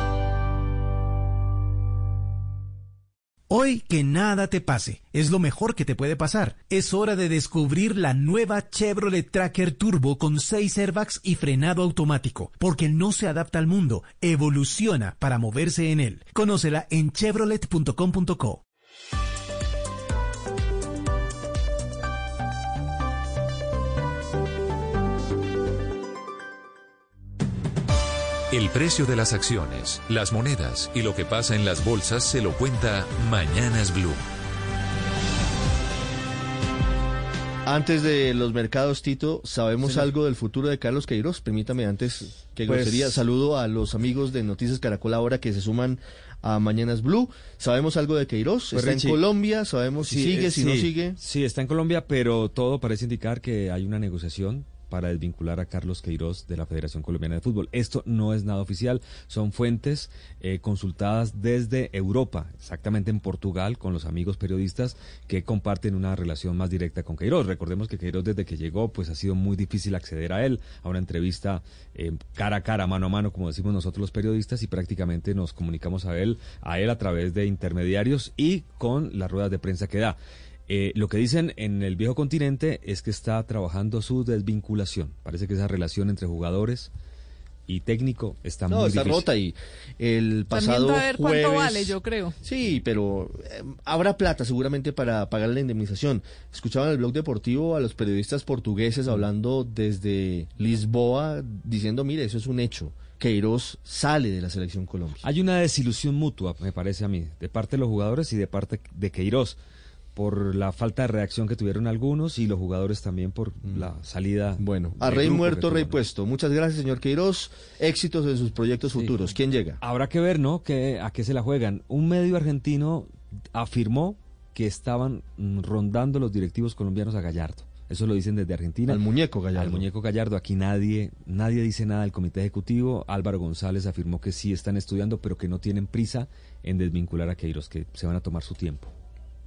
Hoy que nada te pase, es lo mejor que te puede pasar. Es hora de descubrir la nueva Chevrolet Tracker Turbo con 6 airbags y frenado automático, porque no se adapta al mundo, evoluciona para moverse en él. Conócela en chevrolet.com.co. El precio de las acciones, las monedas y lo que pasa en las bolsas se lo cuenta Mañanas Blue. Antes de los mercados, Tito, ¿sabemos Señor. algo del futuro de Carlos Queiroz? Permítame antes que Pues- grosería. Saludo a los amigos de Noticias Caracol ahora que se suman a Mañanas Blue. ¿Sabemos algo de Queiroz? Pues, ¿Está Richie, en Colombia? ¿Sabemos si Sí, sigue, eh, si no sigue? Sí, está en Colombia, pero todo parece indicar que hay una negociación para desvincular a Carlos Queiroz de la Federación Colombiana de Fútbol. Esto no es nada oficial, son fuentes eh, consultadas desde Europa, exactamente en Portugal, con los amigos periodistas que comparten una relación más directa con Queiroz. Recordemos que Queiroz desde que llegó, pues ha sido muy difícil acceder a él, a una entrevista eh, cara a cara, mano a mano, como decimos nosotros los periodistas, y prácticamente nos comunicamos a él, a él a través de intermediarios y con las ruedas de prensa que da. Eh, lo que dicen en el viejo continente es que está trabajando su desvinculación. Parece que esa relación entre jugadores y técnico está No, muy está difícil. rota y el También pasado va a ver jueves... cuánto vale, yo creo. Sí, pero eh, habrá plata seguramente para pagar la indemnización. Escuchaba en el blog deportivo a los periodistas portugueses hablando desde Lisboa diciendo, mire, eso es un hecho. Queiroz sale de la selección Colombia. Hay una desilusión mutua, me parece a mí, de parte de los jugadores y de parte de Queiroz, por la falta de reacción que tuvieron algunos y los jugadores también por la salida. Bueno, a rey muerto, rey puesto. Muchas gracias, señor Queiroz. Éxitos en sus proyectos futuros. ¿Quién llega? Habrá que ver, ¿no? Que, ¿A qué se la juegan? Un medio argentino afirmó que estaban mm, rondando los directivos colombianos a Gallardo. Eso lo dicen desde Argentina. Al muñeco Gallardo. Al muñeco Gallardo. Aquí nadie, nadie dice nada del comité ejecutivo. Álvaro González afirmó que sí están estudiando, pero que no tienen prisa en desvincular a Queiroz, que se van a tomar su tiempo.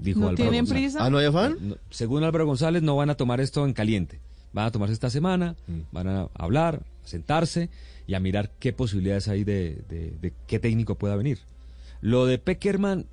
Dijo ¿No Álvaro tienen González. prisa? ¿Ah, no hay afán? No, según Álvaro González, no van a tomar esto en caliente. Van a tomarse esta semana, van a hablar, a sentarse y a mirar qué posibilidades hay de, de- de qué técnico pueda venir. Lo de Peckerman,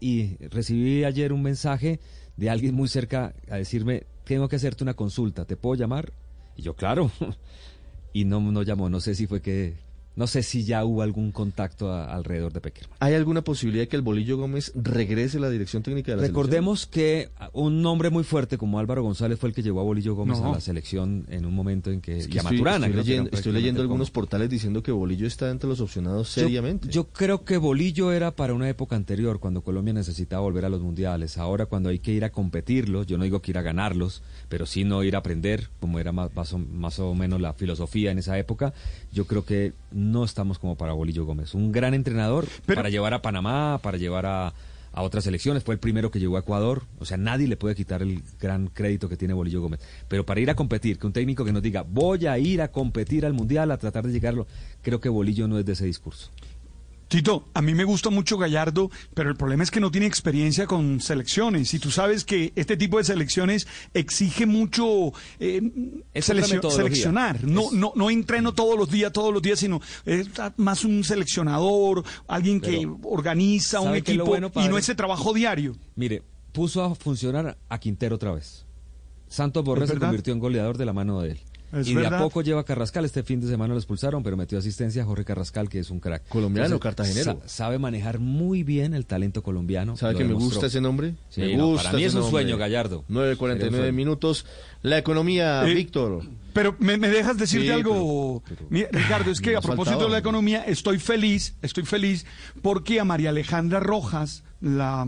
y recibí ayer un mensaje de alguien muy cerca a decirme, tengo que hacerte una consulta, ¿te puedo llamar? Y yo, claro. y no, no llamó, no sé si fue que, no sé si ya hubo algún contacto a- alrededor de Peckerman. ¿Hay alguna posibilidad de que el Bolillo Gómez regrese a la dirección técnica de la Recordemos que un nombre muy fuerte como Álvaro González fue el que llevó a Bolillo Gómez No. a la selección en un momento en que, Es que y a estoy, Maturana. estoy creo que leyendo, estoy leyendo algunos como- portales diciendo que Bolillo está entre los opcionados Yo- seriamente. Yo, creo que Bolillo era para una época anterior, cuando Colombia necesitaba volver a los mundiales. Ahora, cuando hay que ir a competirlos, yo no digo que ir a ganarlos, pero sí no ir a aprender, como era más, más o, más o menos la filosofía en esa época. Yo creo que no estamos como para Bolillo Gómez. Un gran entrenador para llevar a Panamá, para llevar a, a otras selecciones. Fue el primero que llegó a Ecuador. O sea, nadie le puede quitar el gran crédito que tiene Bolillo Gómez. Pero para ir a competir, que un técnico que nos diga, voy a ir a competir al mundial, a tratar de llegarlo, creo que Bolillo no es de ese discurso. Tito, a mí me gusta mucho Gallardo, pero el problema es que no tiene experiencia con selecciones. Y tú sabes que este tipo de selecciones exige mucho eh, seleccionar. No, no, no entreno todos los días, todos los días, sino es más un seleccionador, alguien que Pero, organiza un ¿sabe qué es lo equipo bueno, y no ese trabajo diario. Mire, puso a funcionar a Quintero otra vez. Santos Borré ¿Es se convirtió en goleador de la mano de él. Es y de a poco lleva a Carrascal. Este fin de semana lo expulsaron, pero metió asistencia a Jorge Carrascal, que es un crack. Colombiano, cartagenero. sa- sabe manejar muy bien el talento colombiano. ¿Sabe que me gusta ese nombre? Sí, me no, gusta para mí es un nombre. sueño, Gallardo. 9.49 Sería un sueño. minutos. La economía, Eh, Víctor. Pero me, me dejas decirte Sí, algo, Mira, Ricardo, es que a propósito de la economía, estoy feliz, estoy feliz porque a María Alejandra Rojas, la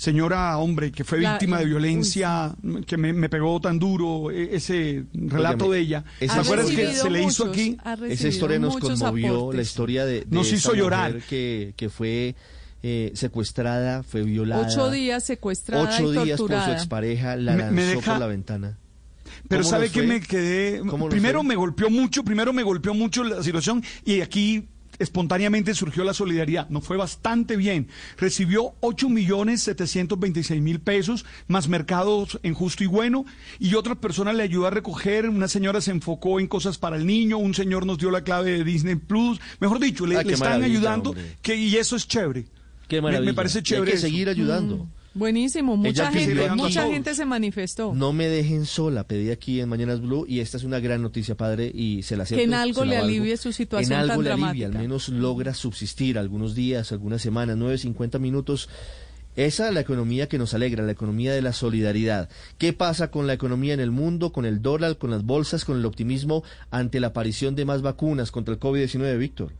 señora, hombre, que fue La- víctima de uy, violencia, que me, me pegó tan duro, e- ese relato de ella. ¿Te acuerdas que se le hizo aquí? Esa historia nos conmovió, aportes. la historia de, de Nos hizo llorar. mujer Que, que fue eh, secuestrada, fue violada. Ocho días secuestrada Ocho y días por su torturada. expareja, la Me- lanzó me deja- por la ventana. Pero ¿Cómo sabe que me quedé. ¿Cómo nos Primero fue? me golpeó mucho, primero me golpeó mucho la situación y aquí espontáneamente surgió la solidaridad. Nos fue bastante bien. Recibió 8 millones 726 mil pesos, más mercados en justo y bueno, y otras personas le ayudó a recoger. Una señora se enfocó en cosas para el niño, un señor nos dio la clave de Disney Plus. Mejor dicho, le, Ah, le están ayudando hombre. que, y eso es chévere. Qué Me- maravilla. Me, parece Y chévere. Hay que eso. seguir ayudando. Buenísimo, mucha gente, aquí- mucha gente se manifestó. No me dejen sola, pedí aquí en Mañanas Blue y esta es una gran noticia, padre, y se la acepto. Que en algo le alivie su situación En algo tan le alivia, dramática. al menos logra subsistir algunos días, algunas semanas, 9, 50 minutos. Esa es la economía que nos alegra, la economía de la solidaridad. ¿Qué pasa con la economía en el mundo, con el dólar, con las bolsas, con el optimismo ante la aparición de más vacunas contra el COVID-19, Víctor?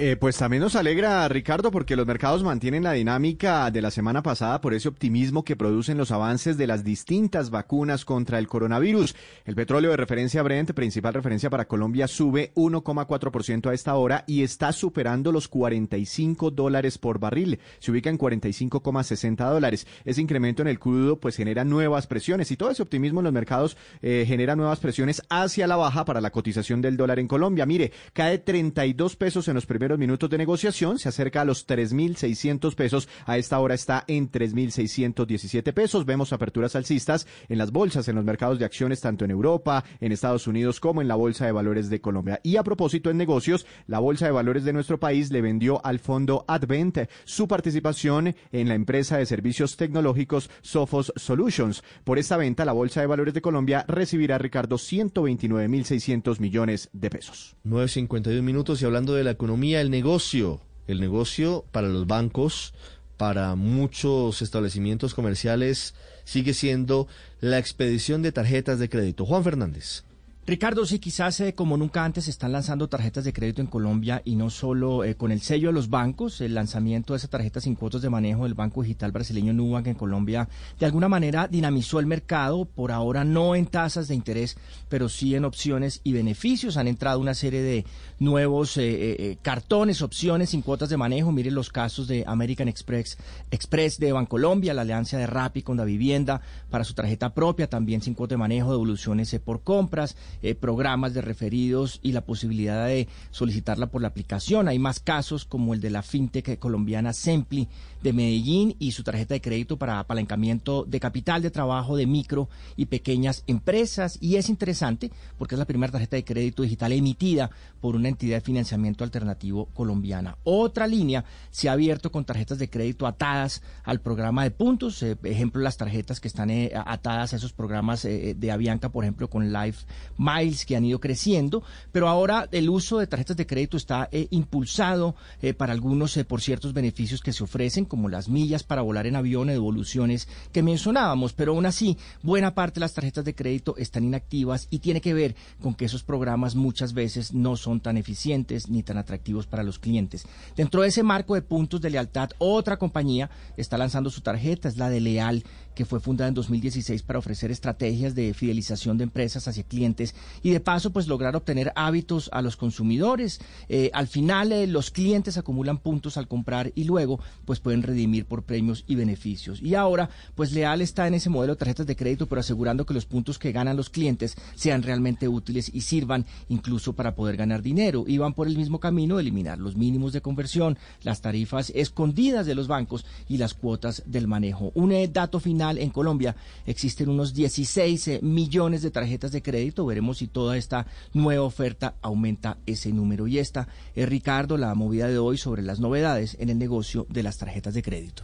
Eh, pues también nos alegra, Ricardo, porque los mercados mantienen la dinámica de la semana pasada por ese optimismo que producen los avances de las distintas vacunas contra el coronavirus. El petróleo de referencia Brent, principal referencia para Colombia, sube 1,4% a esta hora y está superando los 45 dólares por barril. Se ubica en 45,60 dólares. Ese incremento en el crudo pues genera nuevas presiones y todo ese optimismo en los mercados eh, genera nuevas presiones hacia la baja para la cotización del dólar en Colombia. Mire, cae 32 pesos en los primeros primeros minutos de negociación, se acerca a los 3.600 pesos. A esta hora está en 3.617 pesos. Vemos aperturas alcistas en las bolsas, en los mercados de acciones, tanto en Europa, en Estados Unidos, como en la Bolsa de Valores de Colombia. Y a propósito, en negocios, la Bolsa de Valores de nuestro país le vendió al fondo Advent su participación en la empresa de servicios tecnológicos Sophos Solutions. Por esta venta, la Bolsa de Valores de Colombia recibirá, Ricardo, 129.600 millones de pesos. 9.51 minutos y hablando de la economía, el negocio, el negocio para los bancos, para muchos establecimientos comerciales, sigue siendo la expedición de tarjetas de crédito. Juan Fernández. Ricardo, sí, quizás eh, como nunca antes se están lanzando tarjetas de crédito en Colombia y no solo eh, con el sello de los bancos, el lanzamiento de esa tarjeta sin cuotas de manejo del Banco Digital Brasileño Nubank en Colombia de alguna manera dinamizó el mercado, por ahora no en tasas de interés, pero sí en opciones y beneficios. Han entrado una serie de nuevos eh, cartones, opciones sin cuotas de manejo. Miren los casos de American Express, Express de Bancolombia, la alianza de Rappi con la vivienda para su tarjeta propia, también sin cuotas de manejo, devoluciones por compras eh, programas de referidos y la posibilidad de solicitarla por la aplicación. Hay más casos como el de la fintech colombiana Sempli de Medellín y su tarjeta de crédito para apalancamiento de capital de trabajo de micro y pequeñas empresas. Y es interesante porque es la primera tarjeta de crédito digital emitida por una entidad de financiamiento alternativo colombiana. Otra línea se ha abierto con tarjetas de crédito atadas al programa de puntos. Eh, ejemplo, las tarjetas que están eh, atadas a esos programas eh, de Avianca, por ejemplo, con Life Miles, que han ido creciendo. Pero ahora el uso de tarjetas de crédito está impulsado para algunos por ciertos beneficios que se ofrecen como las millas para volar en avión, devoluciones que mencionábamos, pero aún así, buena parte de las tarjetas de crédito están inactivas y tiene que ver con que esos programas muchas veces no son tan eficientes ni tan atractivos para los clientes. Dentro de ese marco de puntos de lealtad, otra compañía está lanzando su tarjeta, es la de Leal, que fue fundada en 2016 para ofrecer estrategias de fidelización de empresas hacia clientes y de paso pues lograr obtener hábitos a los consumidores. Eh, al final eh, los clientes acumulan puntos al comprar y luego pues pueden redimir por premios y beneficios. Y ahora pues Leal está en ese modelo de tarjetas de crédito pero asegurando que los puntos que ganan los clientes sean realmente útiles y sirvan incluso para poder ganar dinero. Y van por el mismo camino eliminar los mínimos de conversión, las tarifas escondidas de los bancos y las cuotas del manejo. Un eh, dato final en Colombia existen unos 16 eh, millones de tarjetas de crédito. Veremos si toda esta nueva oferta aumenta ese número. Y esta es Ricardo, la movida de hoy sobre las novedades en el negocio de las tarjetas de crédito.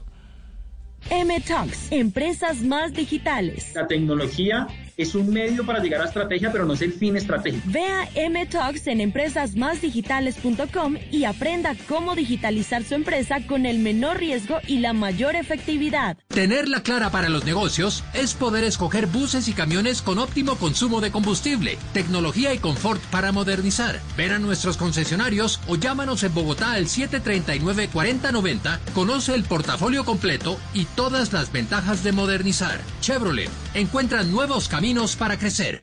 M-Talks, empresas más digitales. La tecnología es un medio para llegar a estrategia, pero no es el fin estratégico. Vea M-Talks en empresasmásdigitales.com y aprenda cómo digitalizar su empresa con el menor riesgo y la mayor efectividad. Tenerla clara para los negocios es poder escoger buses y camiones con óptimo consumo de combustible, tecnología y confort para modernizar. Ver a nuestros concesionarios o llámanos en Bogotá al 739-4090, conoce el portafolio completo y todas las ventajas de modernizar. Chevrolet encuentra nuevos caminos para crecer.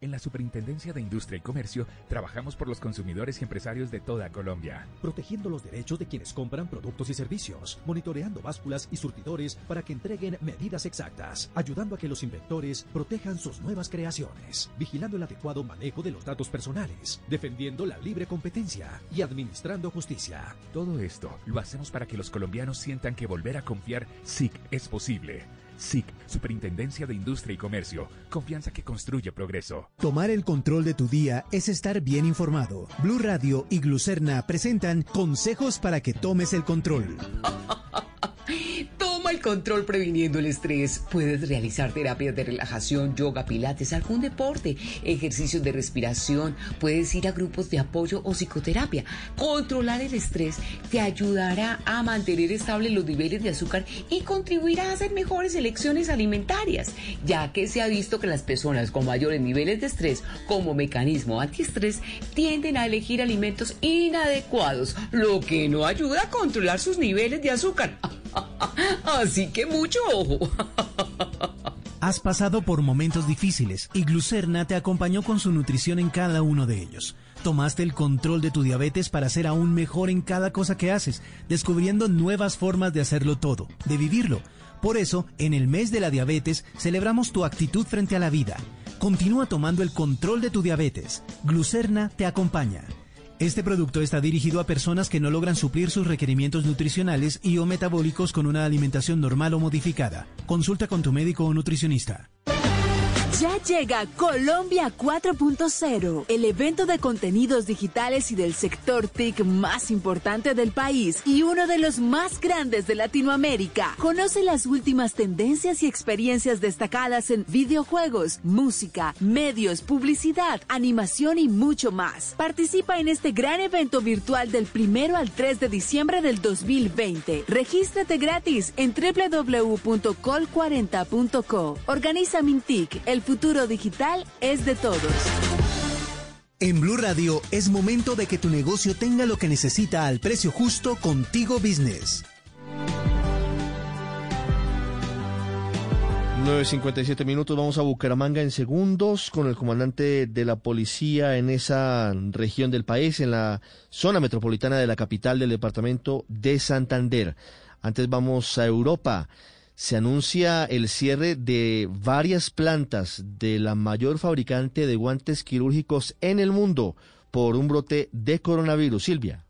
En la Superintendencia de Industria y Comercio trabajamos por los consumidores y empresarios de toda Colombia, protegiendo los derechos de quienes compran productos y servicios, monitoreando básculas y surtidores para que entreguen medidas exactas, ayudando a que los inventores protejan sus nuevas creaciones, vigilando el adecuado manejo de los datos personales, defendiendo la libre competencia y administrando justicia. Todo esto lo hacemos para que los colombianos sientan que volver a confiar SIC es posible. SIC, Superintendencia de Industria y Comercio. Confianza que construye progreso. Tomar el control de tu día es estar bien informado. Blue Radio y Glucerna presentan consejos para que tomes el control. el control previniendo el estrés. Puedes realizar terapias de relajación, yoga, pilates, algún deporte, ejercicios de respiración. Puedes ir a grupos de apoyo o psicoterapia. Controlar el estrés te ayudará a mantener estables los niveles de azúcar y contribuirá a hacer mejores elecciones alimentarias, ya que se ha visto que las personas con mayores niveles de estrés como mecanismo antiestrés tienden a elegir alimentos inadecuados, lo que no ayuda a controlar sus niveles de azúcar. Así que mucho. Has pasado por momentos difíciles y Glucerna te acompañó con su nutrición en cada uno de ellos. Tomaste el control de tu diabetes para ser aún mejor en cada cosa que haces, descubriendo nuevas formas de hacerlo todo, de vivirlo. Por eso, en el mes de la diabetes, celebramos tu actitud frente a la vida. Continúa tomando el control de tu diabetes. Glucerna te acompaña. Este producto está dirigido a personas que no logran suplir sus requerimientos nutricionales y o metabólicos con una alimentación normal o modificada. Consulta con tu médico o nutricionista. Ya llega Colombia 4.0, el evento de contenidos digitales y del sector TIC más importante del país y uno de los más grandes de Latinoamérica. Conoce las últimas tendencias y experiencias destacadas en videojuegos, música, medios, publicidad, animación y mucho más. Participa en este gran evento virtual del primero al 3 de diciembre del 2020. Regístrate gratis en www.col40.co. Organiza Mintic, el futuro digital es de todos. En Blue Radio es momento de que tu negocio tenga lo que necesita al precio justo contigo business. 9.57 minutos, vamos a Bucaramanga en segundos con el comandante de la policía en esa región del país, en la zona metropolitana de la capital del departamento de Santander. Antes vamos a Europa se anuncia el cierre de varias plantas de la mayor fabricante de guantes quirúrgicos en el mundo por un brote de coronavirus. Silvia.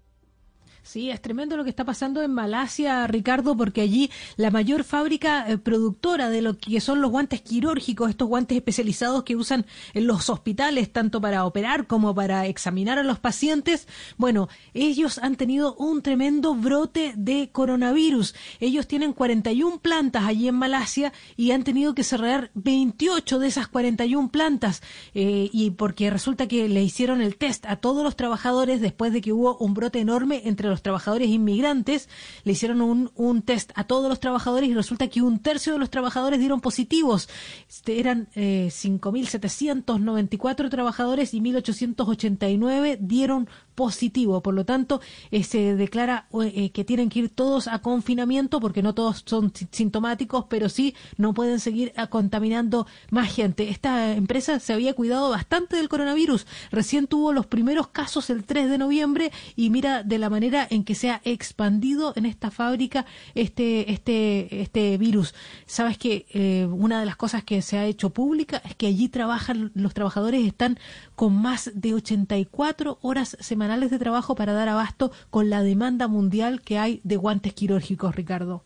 Sí, es tremendo lo que está pasando en Malasia, Ricardo, porque allí la mayor fábrica eh, productora de lo que son los guantes quirúrgicos, estos guantes especializados que usan en los hospitales, tanto para operar como para examinar a los pacientes, bueno, ellos han tenido un tremendo brote de coronavirus. Ellos tienen 41 plantas allí en Malasia y han tenido que cerrar 28 de esas 41 plantas, eh, y porque resulta que le hicieron el test a todos los trabajadores después de que hubo un brote enorme entre los los trabajadores inmigrantes, le hicieron un, un, test a todos los trabajadores y resulta que un tercio de los trabajadores dieron positivos. Este, eran eh, 5.794 trabajadores y 1.889 dieron positivo. Por lo tanto, eh, se declara eh, que tienen que ir todos a confinamiento porque no todos son sintomáticos, pero sí no pueden seguir ah, contaminando más gente. Esta empresa se había cuidado bastante del coronavirus. Recién tuvo los primeros casos el 3 de noviembre y mira de la manera en que se ha expandido en esta fábrica este, este, este virus. Sabes que eh, una de las cosas que se ha hecho pública es que allí trabajan, los trabajadores están con más de 84 horas semanales de trabajo para dar abasto con la demanda mundial que hay de guantes quirúrgicos, Ricardo.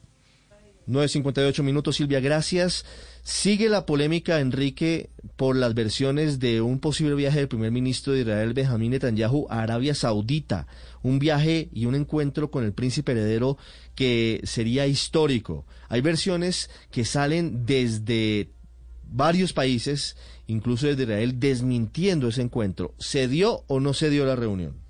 9.58 minutos, Silvia, gracias. Sigue la polémica, Enrique, por las versiones de un posible viaje del primer ministro de Israel, Benjamín Netanyahu, a Arabia Saudita. Un viaje y un encuentro con el príncipe heredero que sería histórico. Hay versiones que salen desde varios países, incluso desde Israel, desmintiendo ese encuentro. ¿Se dio o no se dio la reunión?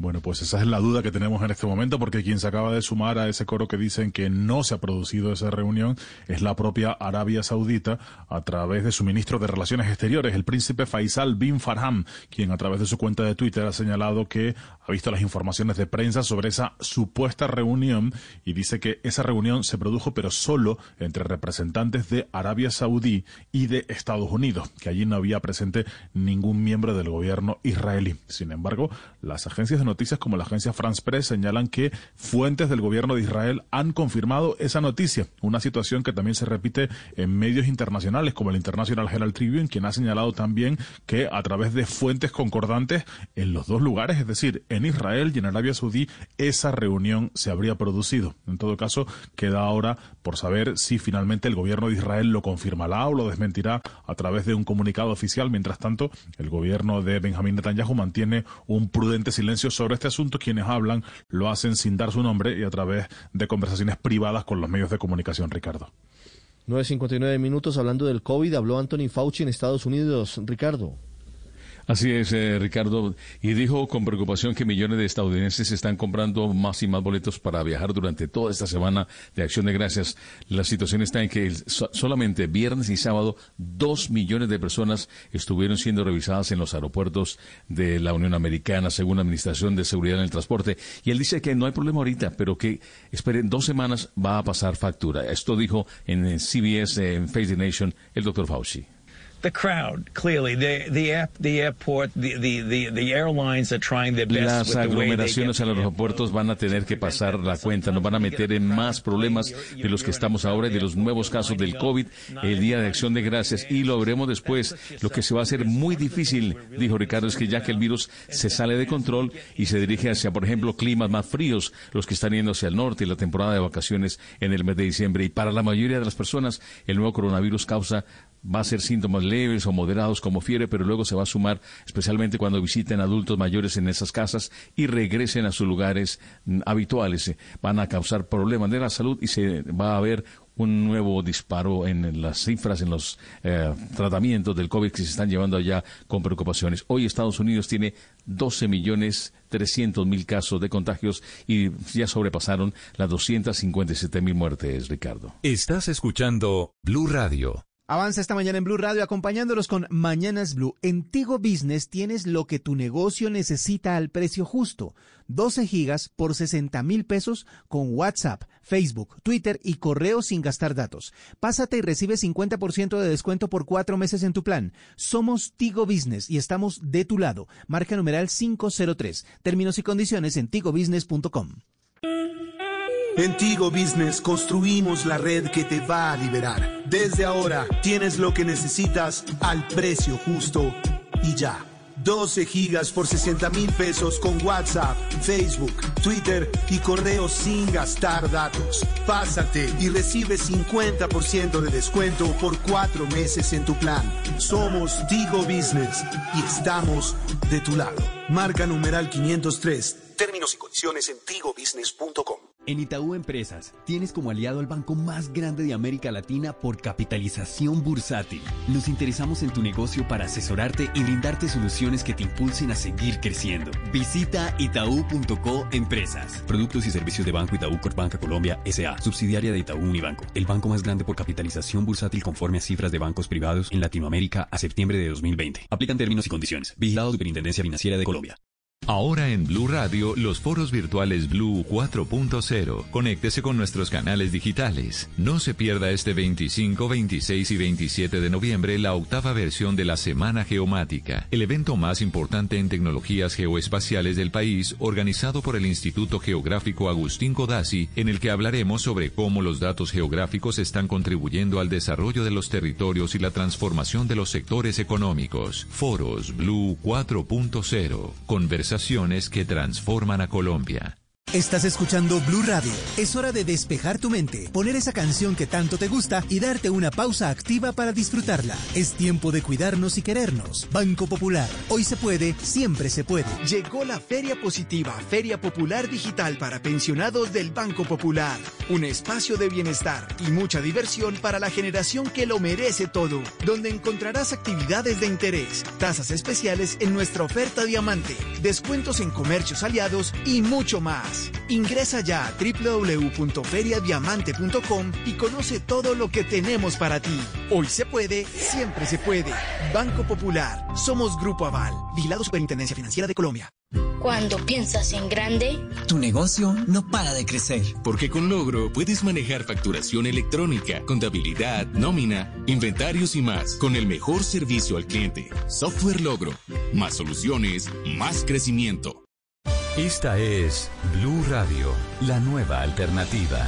Bueno, pues esa es la duda que tenemos en este momento, porque quien se acaba de sumar a ese coro que dicen que no se ha producido esa reunión es la propia Arabia Saudita a través de su ministro de Relaciones Exteriores, el príncipe Faisal bin Farham, quien a través de su cuenta de Twitter ha señalado que ha visto las informaciones de prensa sobre esa supuesta reunión y dice que esa reunión se produjo pero solo entre representantes de Arabia Saudí y de Estados Unidos, que allí no había presente ningún miembro del gobierno israelí. Sin embargo, las agencias de noticias como la agencia France Press señalan que fuentes del gobierno de Israel han confirmado esa noticia, una situación que también se repite en medios internacionales como el International Herald Tribune, quien ha señalado también que a través de fuentes concordantes en los dos lugares, es decir, en Israel y en Arabia Saudí, esa reunión se habría producido. En todo caso, queda ahora por saber si finalmente el gobierno de Israel lo confirmará o lo desmentirá a través de un comunicado oficial. Mientras tanto, el gobierno de Benjamín Netanyahu mantiene un prudente silencio sobre este asunto. Quienes hablan lo hacen sin dar su nombre y a través de conversaciones privadas con los medios de comunicación, Ricardo. 9.59 minutos hablando del COVID, habló Anthony Fauci en Estados Unidos. Ricardo. Así es, eh, Ricardo. Y dijo con preocupación que millones de estadounidenses están comprando más y más boletos para viajar durante toda esta semana de Acción de Gracias. La situación está en que solamente viernes y sábado dos millones de personas estuvieron siendo revisadas en los aeropuertos de la Unión Americana, según la Administración de Seguridad en el Transporte. Y él dice que no hay problema ahorita, pero que esperen dos semanas va a pasar factura. Esto dijo en CBS, en Face the Nation, el doctor Fauci. The crowd, clearly. The, the, air- the airport, the, the, the, the airlines are trying their best Las aglomeraciones a los aeropuertos van a tener que pasar la cuenta, nos van a meter en más problemas de los que estamos ahora y de los nuevos casos del COVID el Día de Acción de Gracias y lo veremos después. Lo que se va a hacer muy difícil, dijo Ricardo, es que ya que el virus se sale de control y se dirige hacia, por ejemplo, climas más fríos, los que están yendo hacia el norte y la temporada de vacaciones en el mes de diciembre. Y para la mayoría de las personas, el nuevo coronavirus causa va a ser síntomas leves o moderados como fiebre, pero luego se va a sumar, especialmente cuando visiten adultos mayores en esas casas y regresen a sus lugares mm, habituales. Eh, Van a causar problemas de la salud y se va a haber un nuevo disparo en las cifras, en los eh, tratamientos del COVID que se están llevando allá con preocupaciones. Hoy Estados Unidos tiene 12 millones 300 mil casos de contagios y ya sobrepasaron las 257 mil muertes, Ricardo. Estás escuchando Blue Radio. Avanza esta mañana en Blue Radio acompañándolos con Mañanas Blue. En Tigo Business tienes lo que tu negocio necesita al precio justo. 12 gigas por 60 mil pesos con WhatsApp, Facebook, Twitter y correo sin gastar datos. Pásate y recibe 50% de descuento por cuatro meses en tu plan. Somos Tigo Business y estamos de tu lado. Marca numeral 503. Términos y condiciones en tigobusiness.com. En Tigo Business construimos la red que te va a liberar. Desde ahora tienes lo que necesitas al precio justo y ya. 12 gigas por 60 mil pesos con WhatsApp, Facebook, Twitter y correo sin gastar datos. Pásate y recibe 50% de descuento por cuatro meses en tu plan. Somos Tigo Business y estamos de tu lado. Marca numeral 503. Términos y condiciones en tigobusiness.com. En Itaú Empresas tienes como aliado al banco más grande de América Latina por capitalización bursátil. Nos interesamos en tu negocio para asesorarte y brindarte soluciones que te impulsen a seguir creciendo. Visita itaú.co Empresas. Productos y servicios de Banco Itaú Corpbanca Colombia S.A. Subsidiaria de Itaú Unibanco. El banco más grande por capitalización bursátil conforme a cifras de bancos privados en Latinoamérica a septiembre de 2020. Aplican términos y condiciones. Vigilado Superintendencia Financiera de Colombia. Ahora en Blue Radio, los foros virtuales Blue 4.0. Conéctese con nuestros canales digitales. No se pierda este 25, 26 y 27 de noviembre la octava versión de la Semana Geomática, el evento más importante en tecnologías geoespaciales del país, organizado por el Instituto Geográfico Agustín Codazzi, en el que hablaremos sobre cómo los datos geográficos están contribuyendo al desarrollo de los territorios y la transformación de los sectores económicos. Foros Blue 4.0. Conversaciones que transforman a Colombia. Estás escuchando Blue Radio. Es hora de despejar tu mente, poner esa canción que tanto te gusta y darte una pausa activa para disfrutarla. Es tiempo de cuidarnos y querernos. Banco Popular. Hoy se puede, siempre se puede. Llegó la Feria Positiva, Feria Popular Digital para pensionados del Banco Popular. Un espacio de bienestar y mucha diversión para la generación que lo merece todo, donde encontrarás actividades de interés, tasas especiales en nuestra oferta diamante, descuentos en comercios aliados y mucho más. Ingresa ya a www.feriadiamante.com y conoce todo lo que tenemos para ti. Hoy se puede, siempre se puede. Banco Popular. Somos Grupo Aval. Vigilado Superintendencia Financiera de Colombia. Cuando piensas en grande, Tu negocio no para de crecer. Porque con Logro puedes manejar facturación electrónica, contabilidad, nómina, inventarios y más con el mejor servicio al cliente. Software Logro. Más soluciones, más crecimiento. Esta es Blue Radio, la nueva alternativa.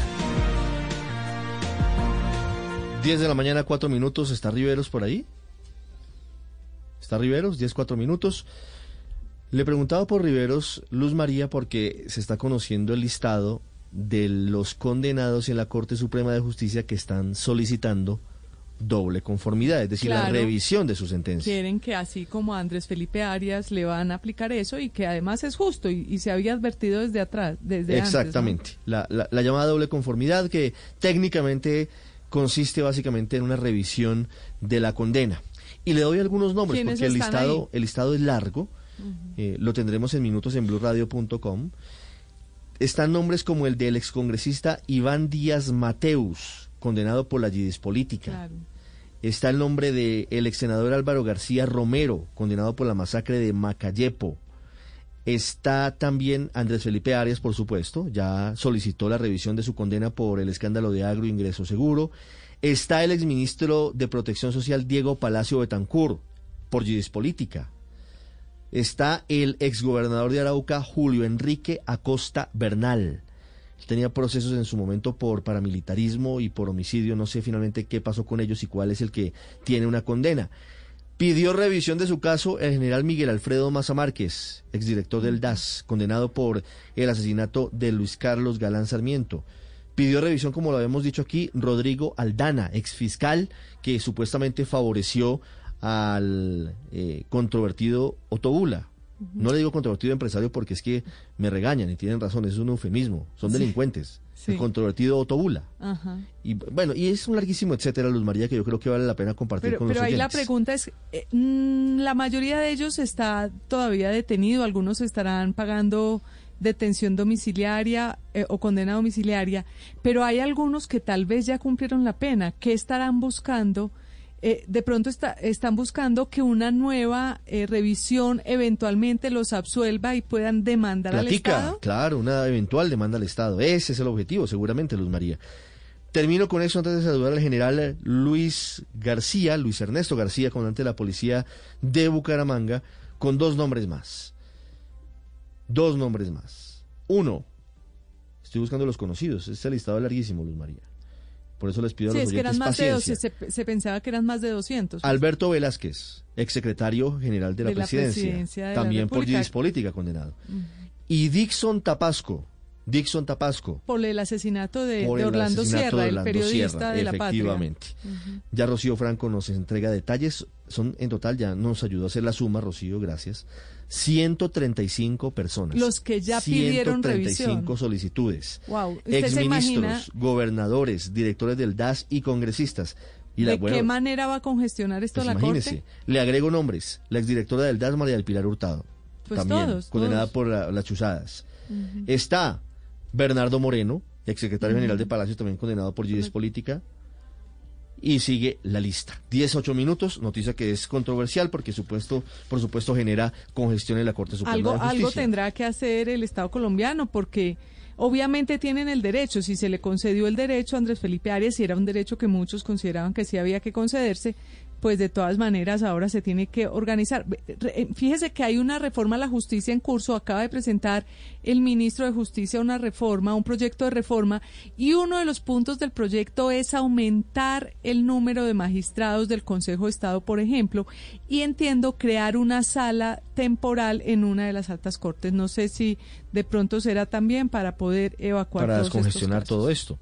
10 de la mañana, 4 minutos. ¿Está Riveros por ahí? ¿Está Riveros? 10, 4 minutos. Le preguntaba por Riveros, Luz María, porque se está conociendo el listado de los condenados en la Corte Suprema de Justicia que están solicitando doble conformidad, es decir, la revisión de su sentencia. Quieren que así como a Andrés Felipe Arias le van a aplicar eso y que además es justo y, y se había advertido desde atrás, desde antes, ¿no? Exactamente. La, la- la llamada doble conformidad que técnicamente consiste básicamente en una revisión de la condena. Y le doy algunos nombres ¿Quiénes porque el listado, ahí? el listado es largo. Eh, lo tendremos en minutos en blurradio.com. Están nombres como el del excongresista Iván Díaz Mateus, condenado por la yidis política. Claro. Está el nombre del ex senador Álvaro García Romero, condenado por la masacre de Macayepo. Está también Andrés Felipe Arias, por supuesto, ya solicitó la revisión de su condena por el escándalo de agro ingreso seguro. Está el exministro de Protección Social Diego Palacio Betancur, por Política. Está el exgobernador de Arauca Julio Enrique Acosta Bernal. Tenía procesos en su momento por paramilitarismo y por homicidio. No sé finalmente qué pasó con ellos y cuál es el que tiene una condena. Pidió revisión de su caso el general Miguel Alfredo Maza Márquez, exdirector del DAS, condenado por el asesinato de Luis Carlos Galán Sarmiento. Pidió revisión, como lo habíamos dicho aquí, Rodrigo Aldana, exfiscal, que supuestamente favoreció al eh, controvertido Otobula. No le digo controvertido empresario porque es que me regañan y tienen razón, es un eufemismo, son delincuentes. El controvertido Otobula. Y bueno, y es un larguísimo etcétera, Luz María, que yo creo que vale la pena compartir pero, con pero los ahí la pregunta es, eh, mm, la mayoría de ellos está todavía detenido, algunos estarán pagando detención domiciliaria eh, o condena domiciliaria, pero hay algunos que tal vez ya cumplieron la pena, que estarán buscando eh, de pronto está, están buscando que una nueva eh, revisión eventualmente los absuelva y puedan demandar al Platica, Estado. claro, una eventual demanda al Estado. Ese es el objetivo, seguramente, Luz María. Termino con eso antes de saludar al general Luis García, Luis Ernesto García, comandante de la policía de Bucaramanga, con dos nombres más. Dos nombres más. Uno, estoy buscando los conocidos, este listado es larguísimo, Luz María. Por eso les pido a Sí, los es que eran más de paciencia. 200, se, se pensaba que eran más de 200. Alberto Velázquez, exsecretario general de la, De la presidencia, presidencia de la también por República. Gidis Política condenado. Y Dixon Tapasco, Dixon Tapasco, Por el asesinato de, por de el Orlando asesinato Sierra, de el Orlando periodista Sierra, de la patria. efectivamente. Ya Rocío Franco nos entrega detalles, son en total, ya nos ayudó a hacer la suma, Rocío, gracias. 135 personas. Los que ya pidieron 135 revisión. solicitudes. Wow, ¿usted se imagina Exministros, gobernadores, directores del DAS y congresistas. Y la- de bueno, qué manera va a congestionar esto pues la imagínese, Corte? le agrego nombres. La exdirectora del DAS, María del Pilar Hurtado. Pues también, todos, condenada todos. por la- las chuzadas. Está Bernardo Moreno, exsecretario Ujú. general de Palacio, también condenado por Gidis Política. Y sigue la lista. 10, 8 minutos, noticia que es controversial porque supuesto, por supuesto genera congestión en la Corte Suprema algo, de Justicia. algo tendrá que hacer el Estado colombiano porque obviamente tienen el derecho, si se le concedió el derecho a Andrés Felipe Arias, si era un derecho que muchos consideraban que sí había que concederse, pues de todas maneras ahora se tiene que organizar. Eh, Fíjese que hay una reforma a la justicia en curso, acaba de presentar el ministro de Justicia una reforma, un proyecto de reforma, y uno de los puntos del proyecto es aumentar el número de magistrados del Consejo de Estado, por ejemplo, y entiendo crear una sala temporal en una de las altas cortes. No sé si de pronto será también para poder evacuar para todos estos descongestionar casos. todo esto.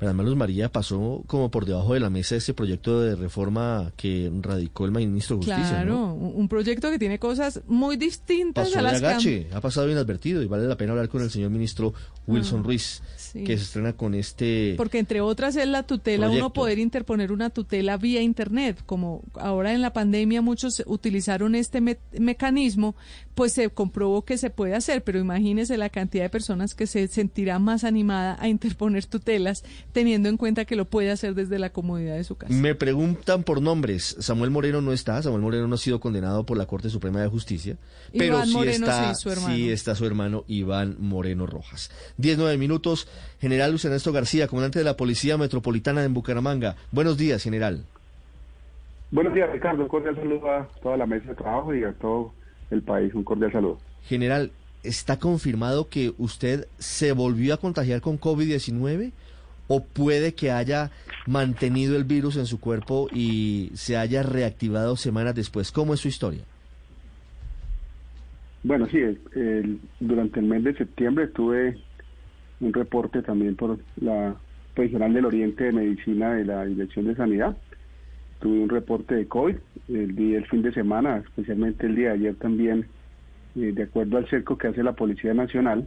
Además Luz María pasó como por debajo de la mesa ese proyecto de reforma que radicó el ministro de Justicia. Claro, ¿no? un proyecto que tiene cosas muy distintas Pasó a las que agache, ha pasado inadvertido y vale la pena hablar con el señor ministro Wilson Ah, Ruiz, sí. que se estrena con este... Porque entre otras es la tutela, uno Proyecto. poder interponer una tutela vía Internet, como ahora en la pandemia muchos utilizaron este me- mecanismo, pues se comprobó que se puede hacer, pero imagínese la cantidad de personas que se sentirá más animada a interponer tutelas, teniendo en cuenta que lo puede hacer desde la comodidad de su casa. Me preguntan por nombres. Samuel Moreno no está. Samuel Moreno no ha sido condenado por la Corte Suprema de Justicia. Pero Iván sí, Moreno, está, sí, su hermano. sí está su hermano Iván Moreno Rojas. 19 minutos. General Luis Ernesto García, comandante de la Policía Metropolitana en Bucaramanga. Buenos días, general. Buenos días, Ricardo. Un cordial saludo a toda la mesa de trabajo y a todo el país. Un cordial saludo. General, ¿está confirmado que usted se volvió a contagiar con COVID-19 o puede que haya mantenido el virus en su cuerpo y se haya reactivado semanas después? ¿Cómo es su historia? Bueno, sí, durante el mes de septiembre tuve un reporte también por la Regional del Oriente de Medicina de la Dirección de Sanidad. Tuve un reporte de COVID el, día, el fin de semana, especialmente el día de ayer también, eh, de acuerdo al cerco que hace la Policía Nacional,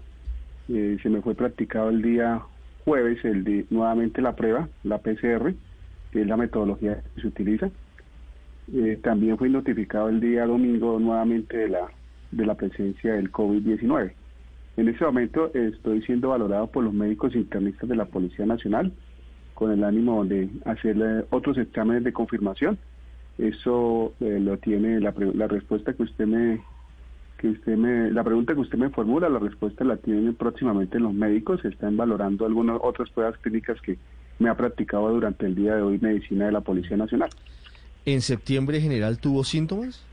eh, se me fue practicado el día jueves el di- nuevamente la prueba, la PCR, que es la metodología que se utiliza. Eh, también fui notificado el día domingo nuevamente de la, de la presencia del COVID-19. En este momento estoy siendo valorado por los médicos internistas de la Policía Nacional con el ánimo de hacer otros exámenes de confirmación. Eso eh, lo tiene la, la respuesta que usted me, que usted me, la pregunta que usted me formula, la respuesta la tienen próximamente los médicos, están valorando algunas otras pruebas clínicas que me ha practicado durante el día de hoy medicina de la Policía Nacional. ¿En septiembre general tuvo síntomas?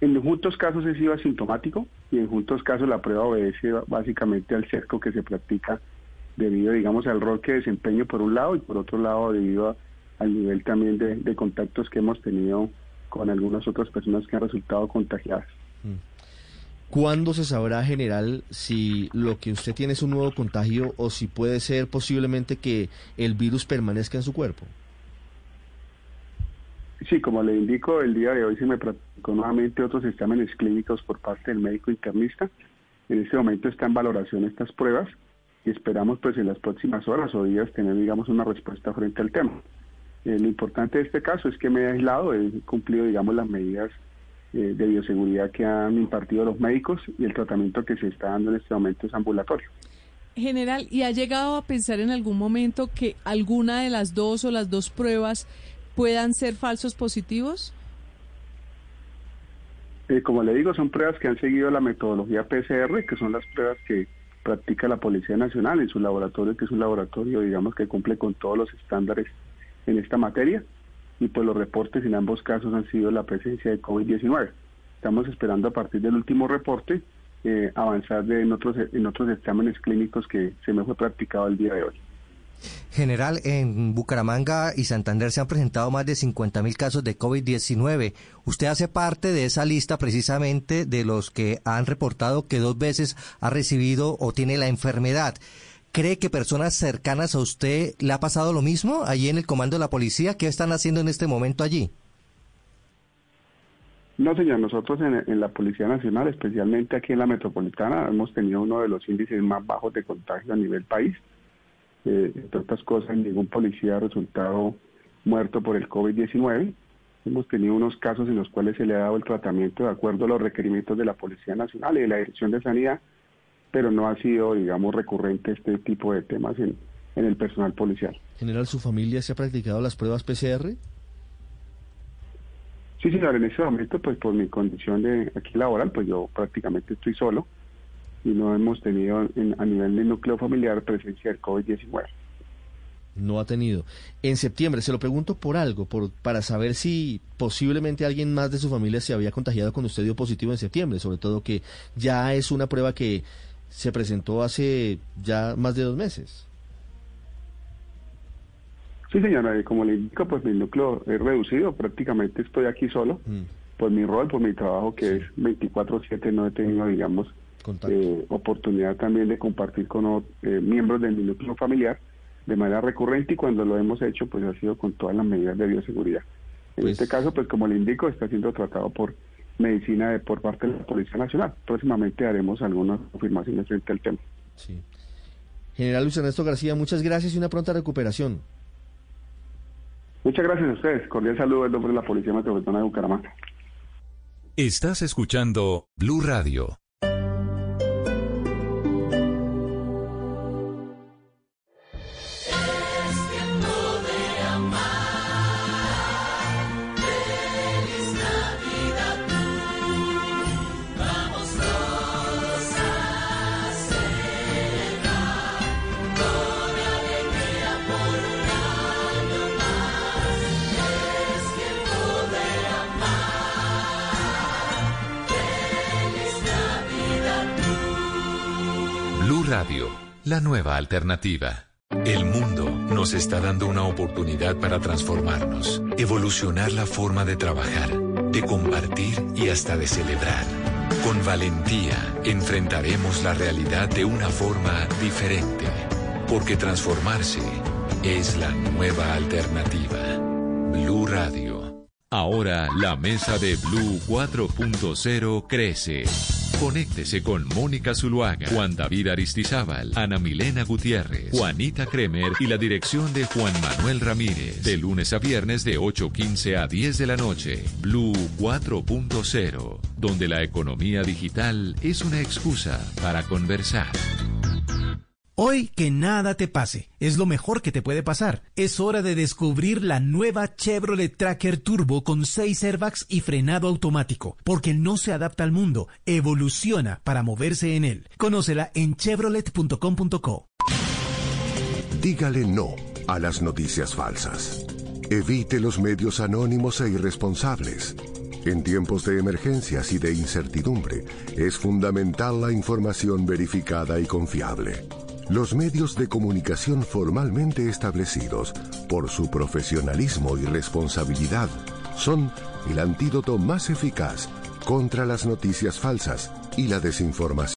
En juntos casos he sido asintomático y en juntos casos la prueba obedece básicamente al cerco que se practica debido, digamos, al rol que desempeño por un lado y por otro lado debido al nivel también de contactos que hemos tenido con algunas otras personas que han resultado contagiadas. ¿Cuándo se sabrá, general, si lo que usted tiene es un nuevo contagio o si puede ser posiblemente que el virus permanezca en su cuerpo? Sí, como le indico, el día de hoy se me practicó nuevamente otros exámenes clínicos por parte del médico internista. En este momento está en valoración estas pruebas y esperamos pues en las próximas horas o días tener digamos una respuesta frente al tema. Eh, lo importante de este caso es que me he aislado, he cumplido digamos las medidas eh, de bioseguridad que han impartido los médicos y el tratamiento que se está dando en este momento es ambulatorio. General, ¿y ha llegado a pensar en algún momento que alguna de las dos o las dos pruebas puedan ser falsos positivos? Eh, como le digo, son pruebas que han seguido la metodología PCR, que son las pruebas que practica la Policía Nacional en su laboratorio, que es un laboratorio, digamos, que cumple con todos los estándares en esta materia y pues los reportes en ambos casos han sido la presencia de COVID-19. Estamos esperando a partir del último reporte eh, avanzar de, en, otros, en otros exámenes clínicos que se me fue practicado el día de hoy. General, en Bucaramanga y Santander se han presentado más de 50 mil casos de COVID-19. Usted hace parte de esa lista precisamente de los que han reportado que dos veces ha recibido o tiene la enfermedad. ¿Cree que personas cercanas a usted le ha pasado lo mismo allí en el comando de la policía? ¿Qué están haciendo en este momento allí? No, señor, nosotros en, la Policía Nacional, especialmente aquí en la metropolitana, hemos tenido uno de los índices más bajos de contagio a nivel país. Eh, entre otras cosas, ningún policía ha resultado muerto por el COVID-19. Hemos tenido unos casos en los cuales se le ha dado el tratamiento de acuerdo a los requerimientos de la Policía Nacional y de la Dirección de Sanidad pero no ha sido, digamos, recurrente este tipo de temas en, en el personal policial. General, ¿su familia se ha practicado las pruebas PCR? Sí, señor, en ese momento, pues por mi condición de aquí laboral, pues yo prácticamente estoy solo y no hemos tenido a nivel de núcleo familiar presencia del COVID-19. No ha tenido. En septiembre, se lo pregunto por algo, por, para saber si posiblemente alguien más de su familia se había contagiado cuando usted dio positivo en septiembre, sobre todo que ya es una prueba que se presentó hace ya más de dos meses. Sí, señora, como le indico, pues mi núcleo es reducido, prácticamente estoy aquí solo. Mm. Por mi rol, por mi trabajo, que es 24-7, no he tenido, digamos, eh, oportunidad también de compartir con eh, miembros de mi núcleo familiar de manera recurrente y cuando lo hemos hecho, pues ha sido con todas las medidas de bioseguridad. En pues este caso, pues como le indico, está siendo tratado por medicina de, por parte de la Policía Nacional. Próximamente haremos algunas confirmaciones frente al tema. Sí. General Luis Ernesto García, muchas gracias y una pronta recuperación. Muchas gracias a ustedes. Cordial saludo del nombre de la Policía Metropolitana de Bucaramanga. Estás escuchando Blue Radio. La nueva alternativa. El mundo nos está dando una oportunidad para transformarnos, evolucionar la forma de trabajar, de compartir y hasta de celebrar. Con valentía enfrentaremos la realidad de una forma diferente, porque transformarse es la nueva alternativa. Blue Radio. Ahora la mesa de Blue 4.0 crece. Conéctese con Mónica Zuluaga, Juan David Aristizábal, Ana Milena Gutiérrez, Juanita Kremer y la dirección de Juan Manuel Ramírez. De lunes a viernes de 8.15 a 10 de la noche. Blue 4.0, donde la economía digital es una excusa para conversar. Hoy que nada te pase, es lo mejor que te puede pasar. Es hora de descubrir la nueva Chevrolet Tracker Turbo con 6 airbags y frenado automático, porque no se adapta al mundo, evoluciona para moverse en él. Conócela en chevrolet.com.co. Dígale no a las noticias falsas. Evite los medios anónimos e irresponsables. En tiempos de emergencias y de incertidumbre, es fundamental la información verificada y confiable. Los medios de comunicación formalmente establecidos, por su profesionalismo y responsabilidad, son el antídoto más eficaz contra las noticias falsas y la desinformación.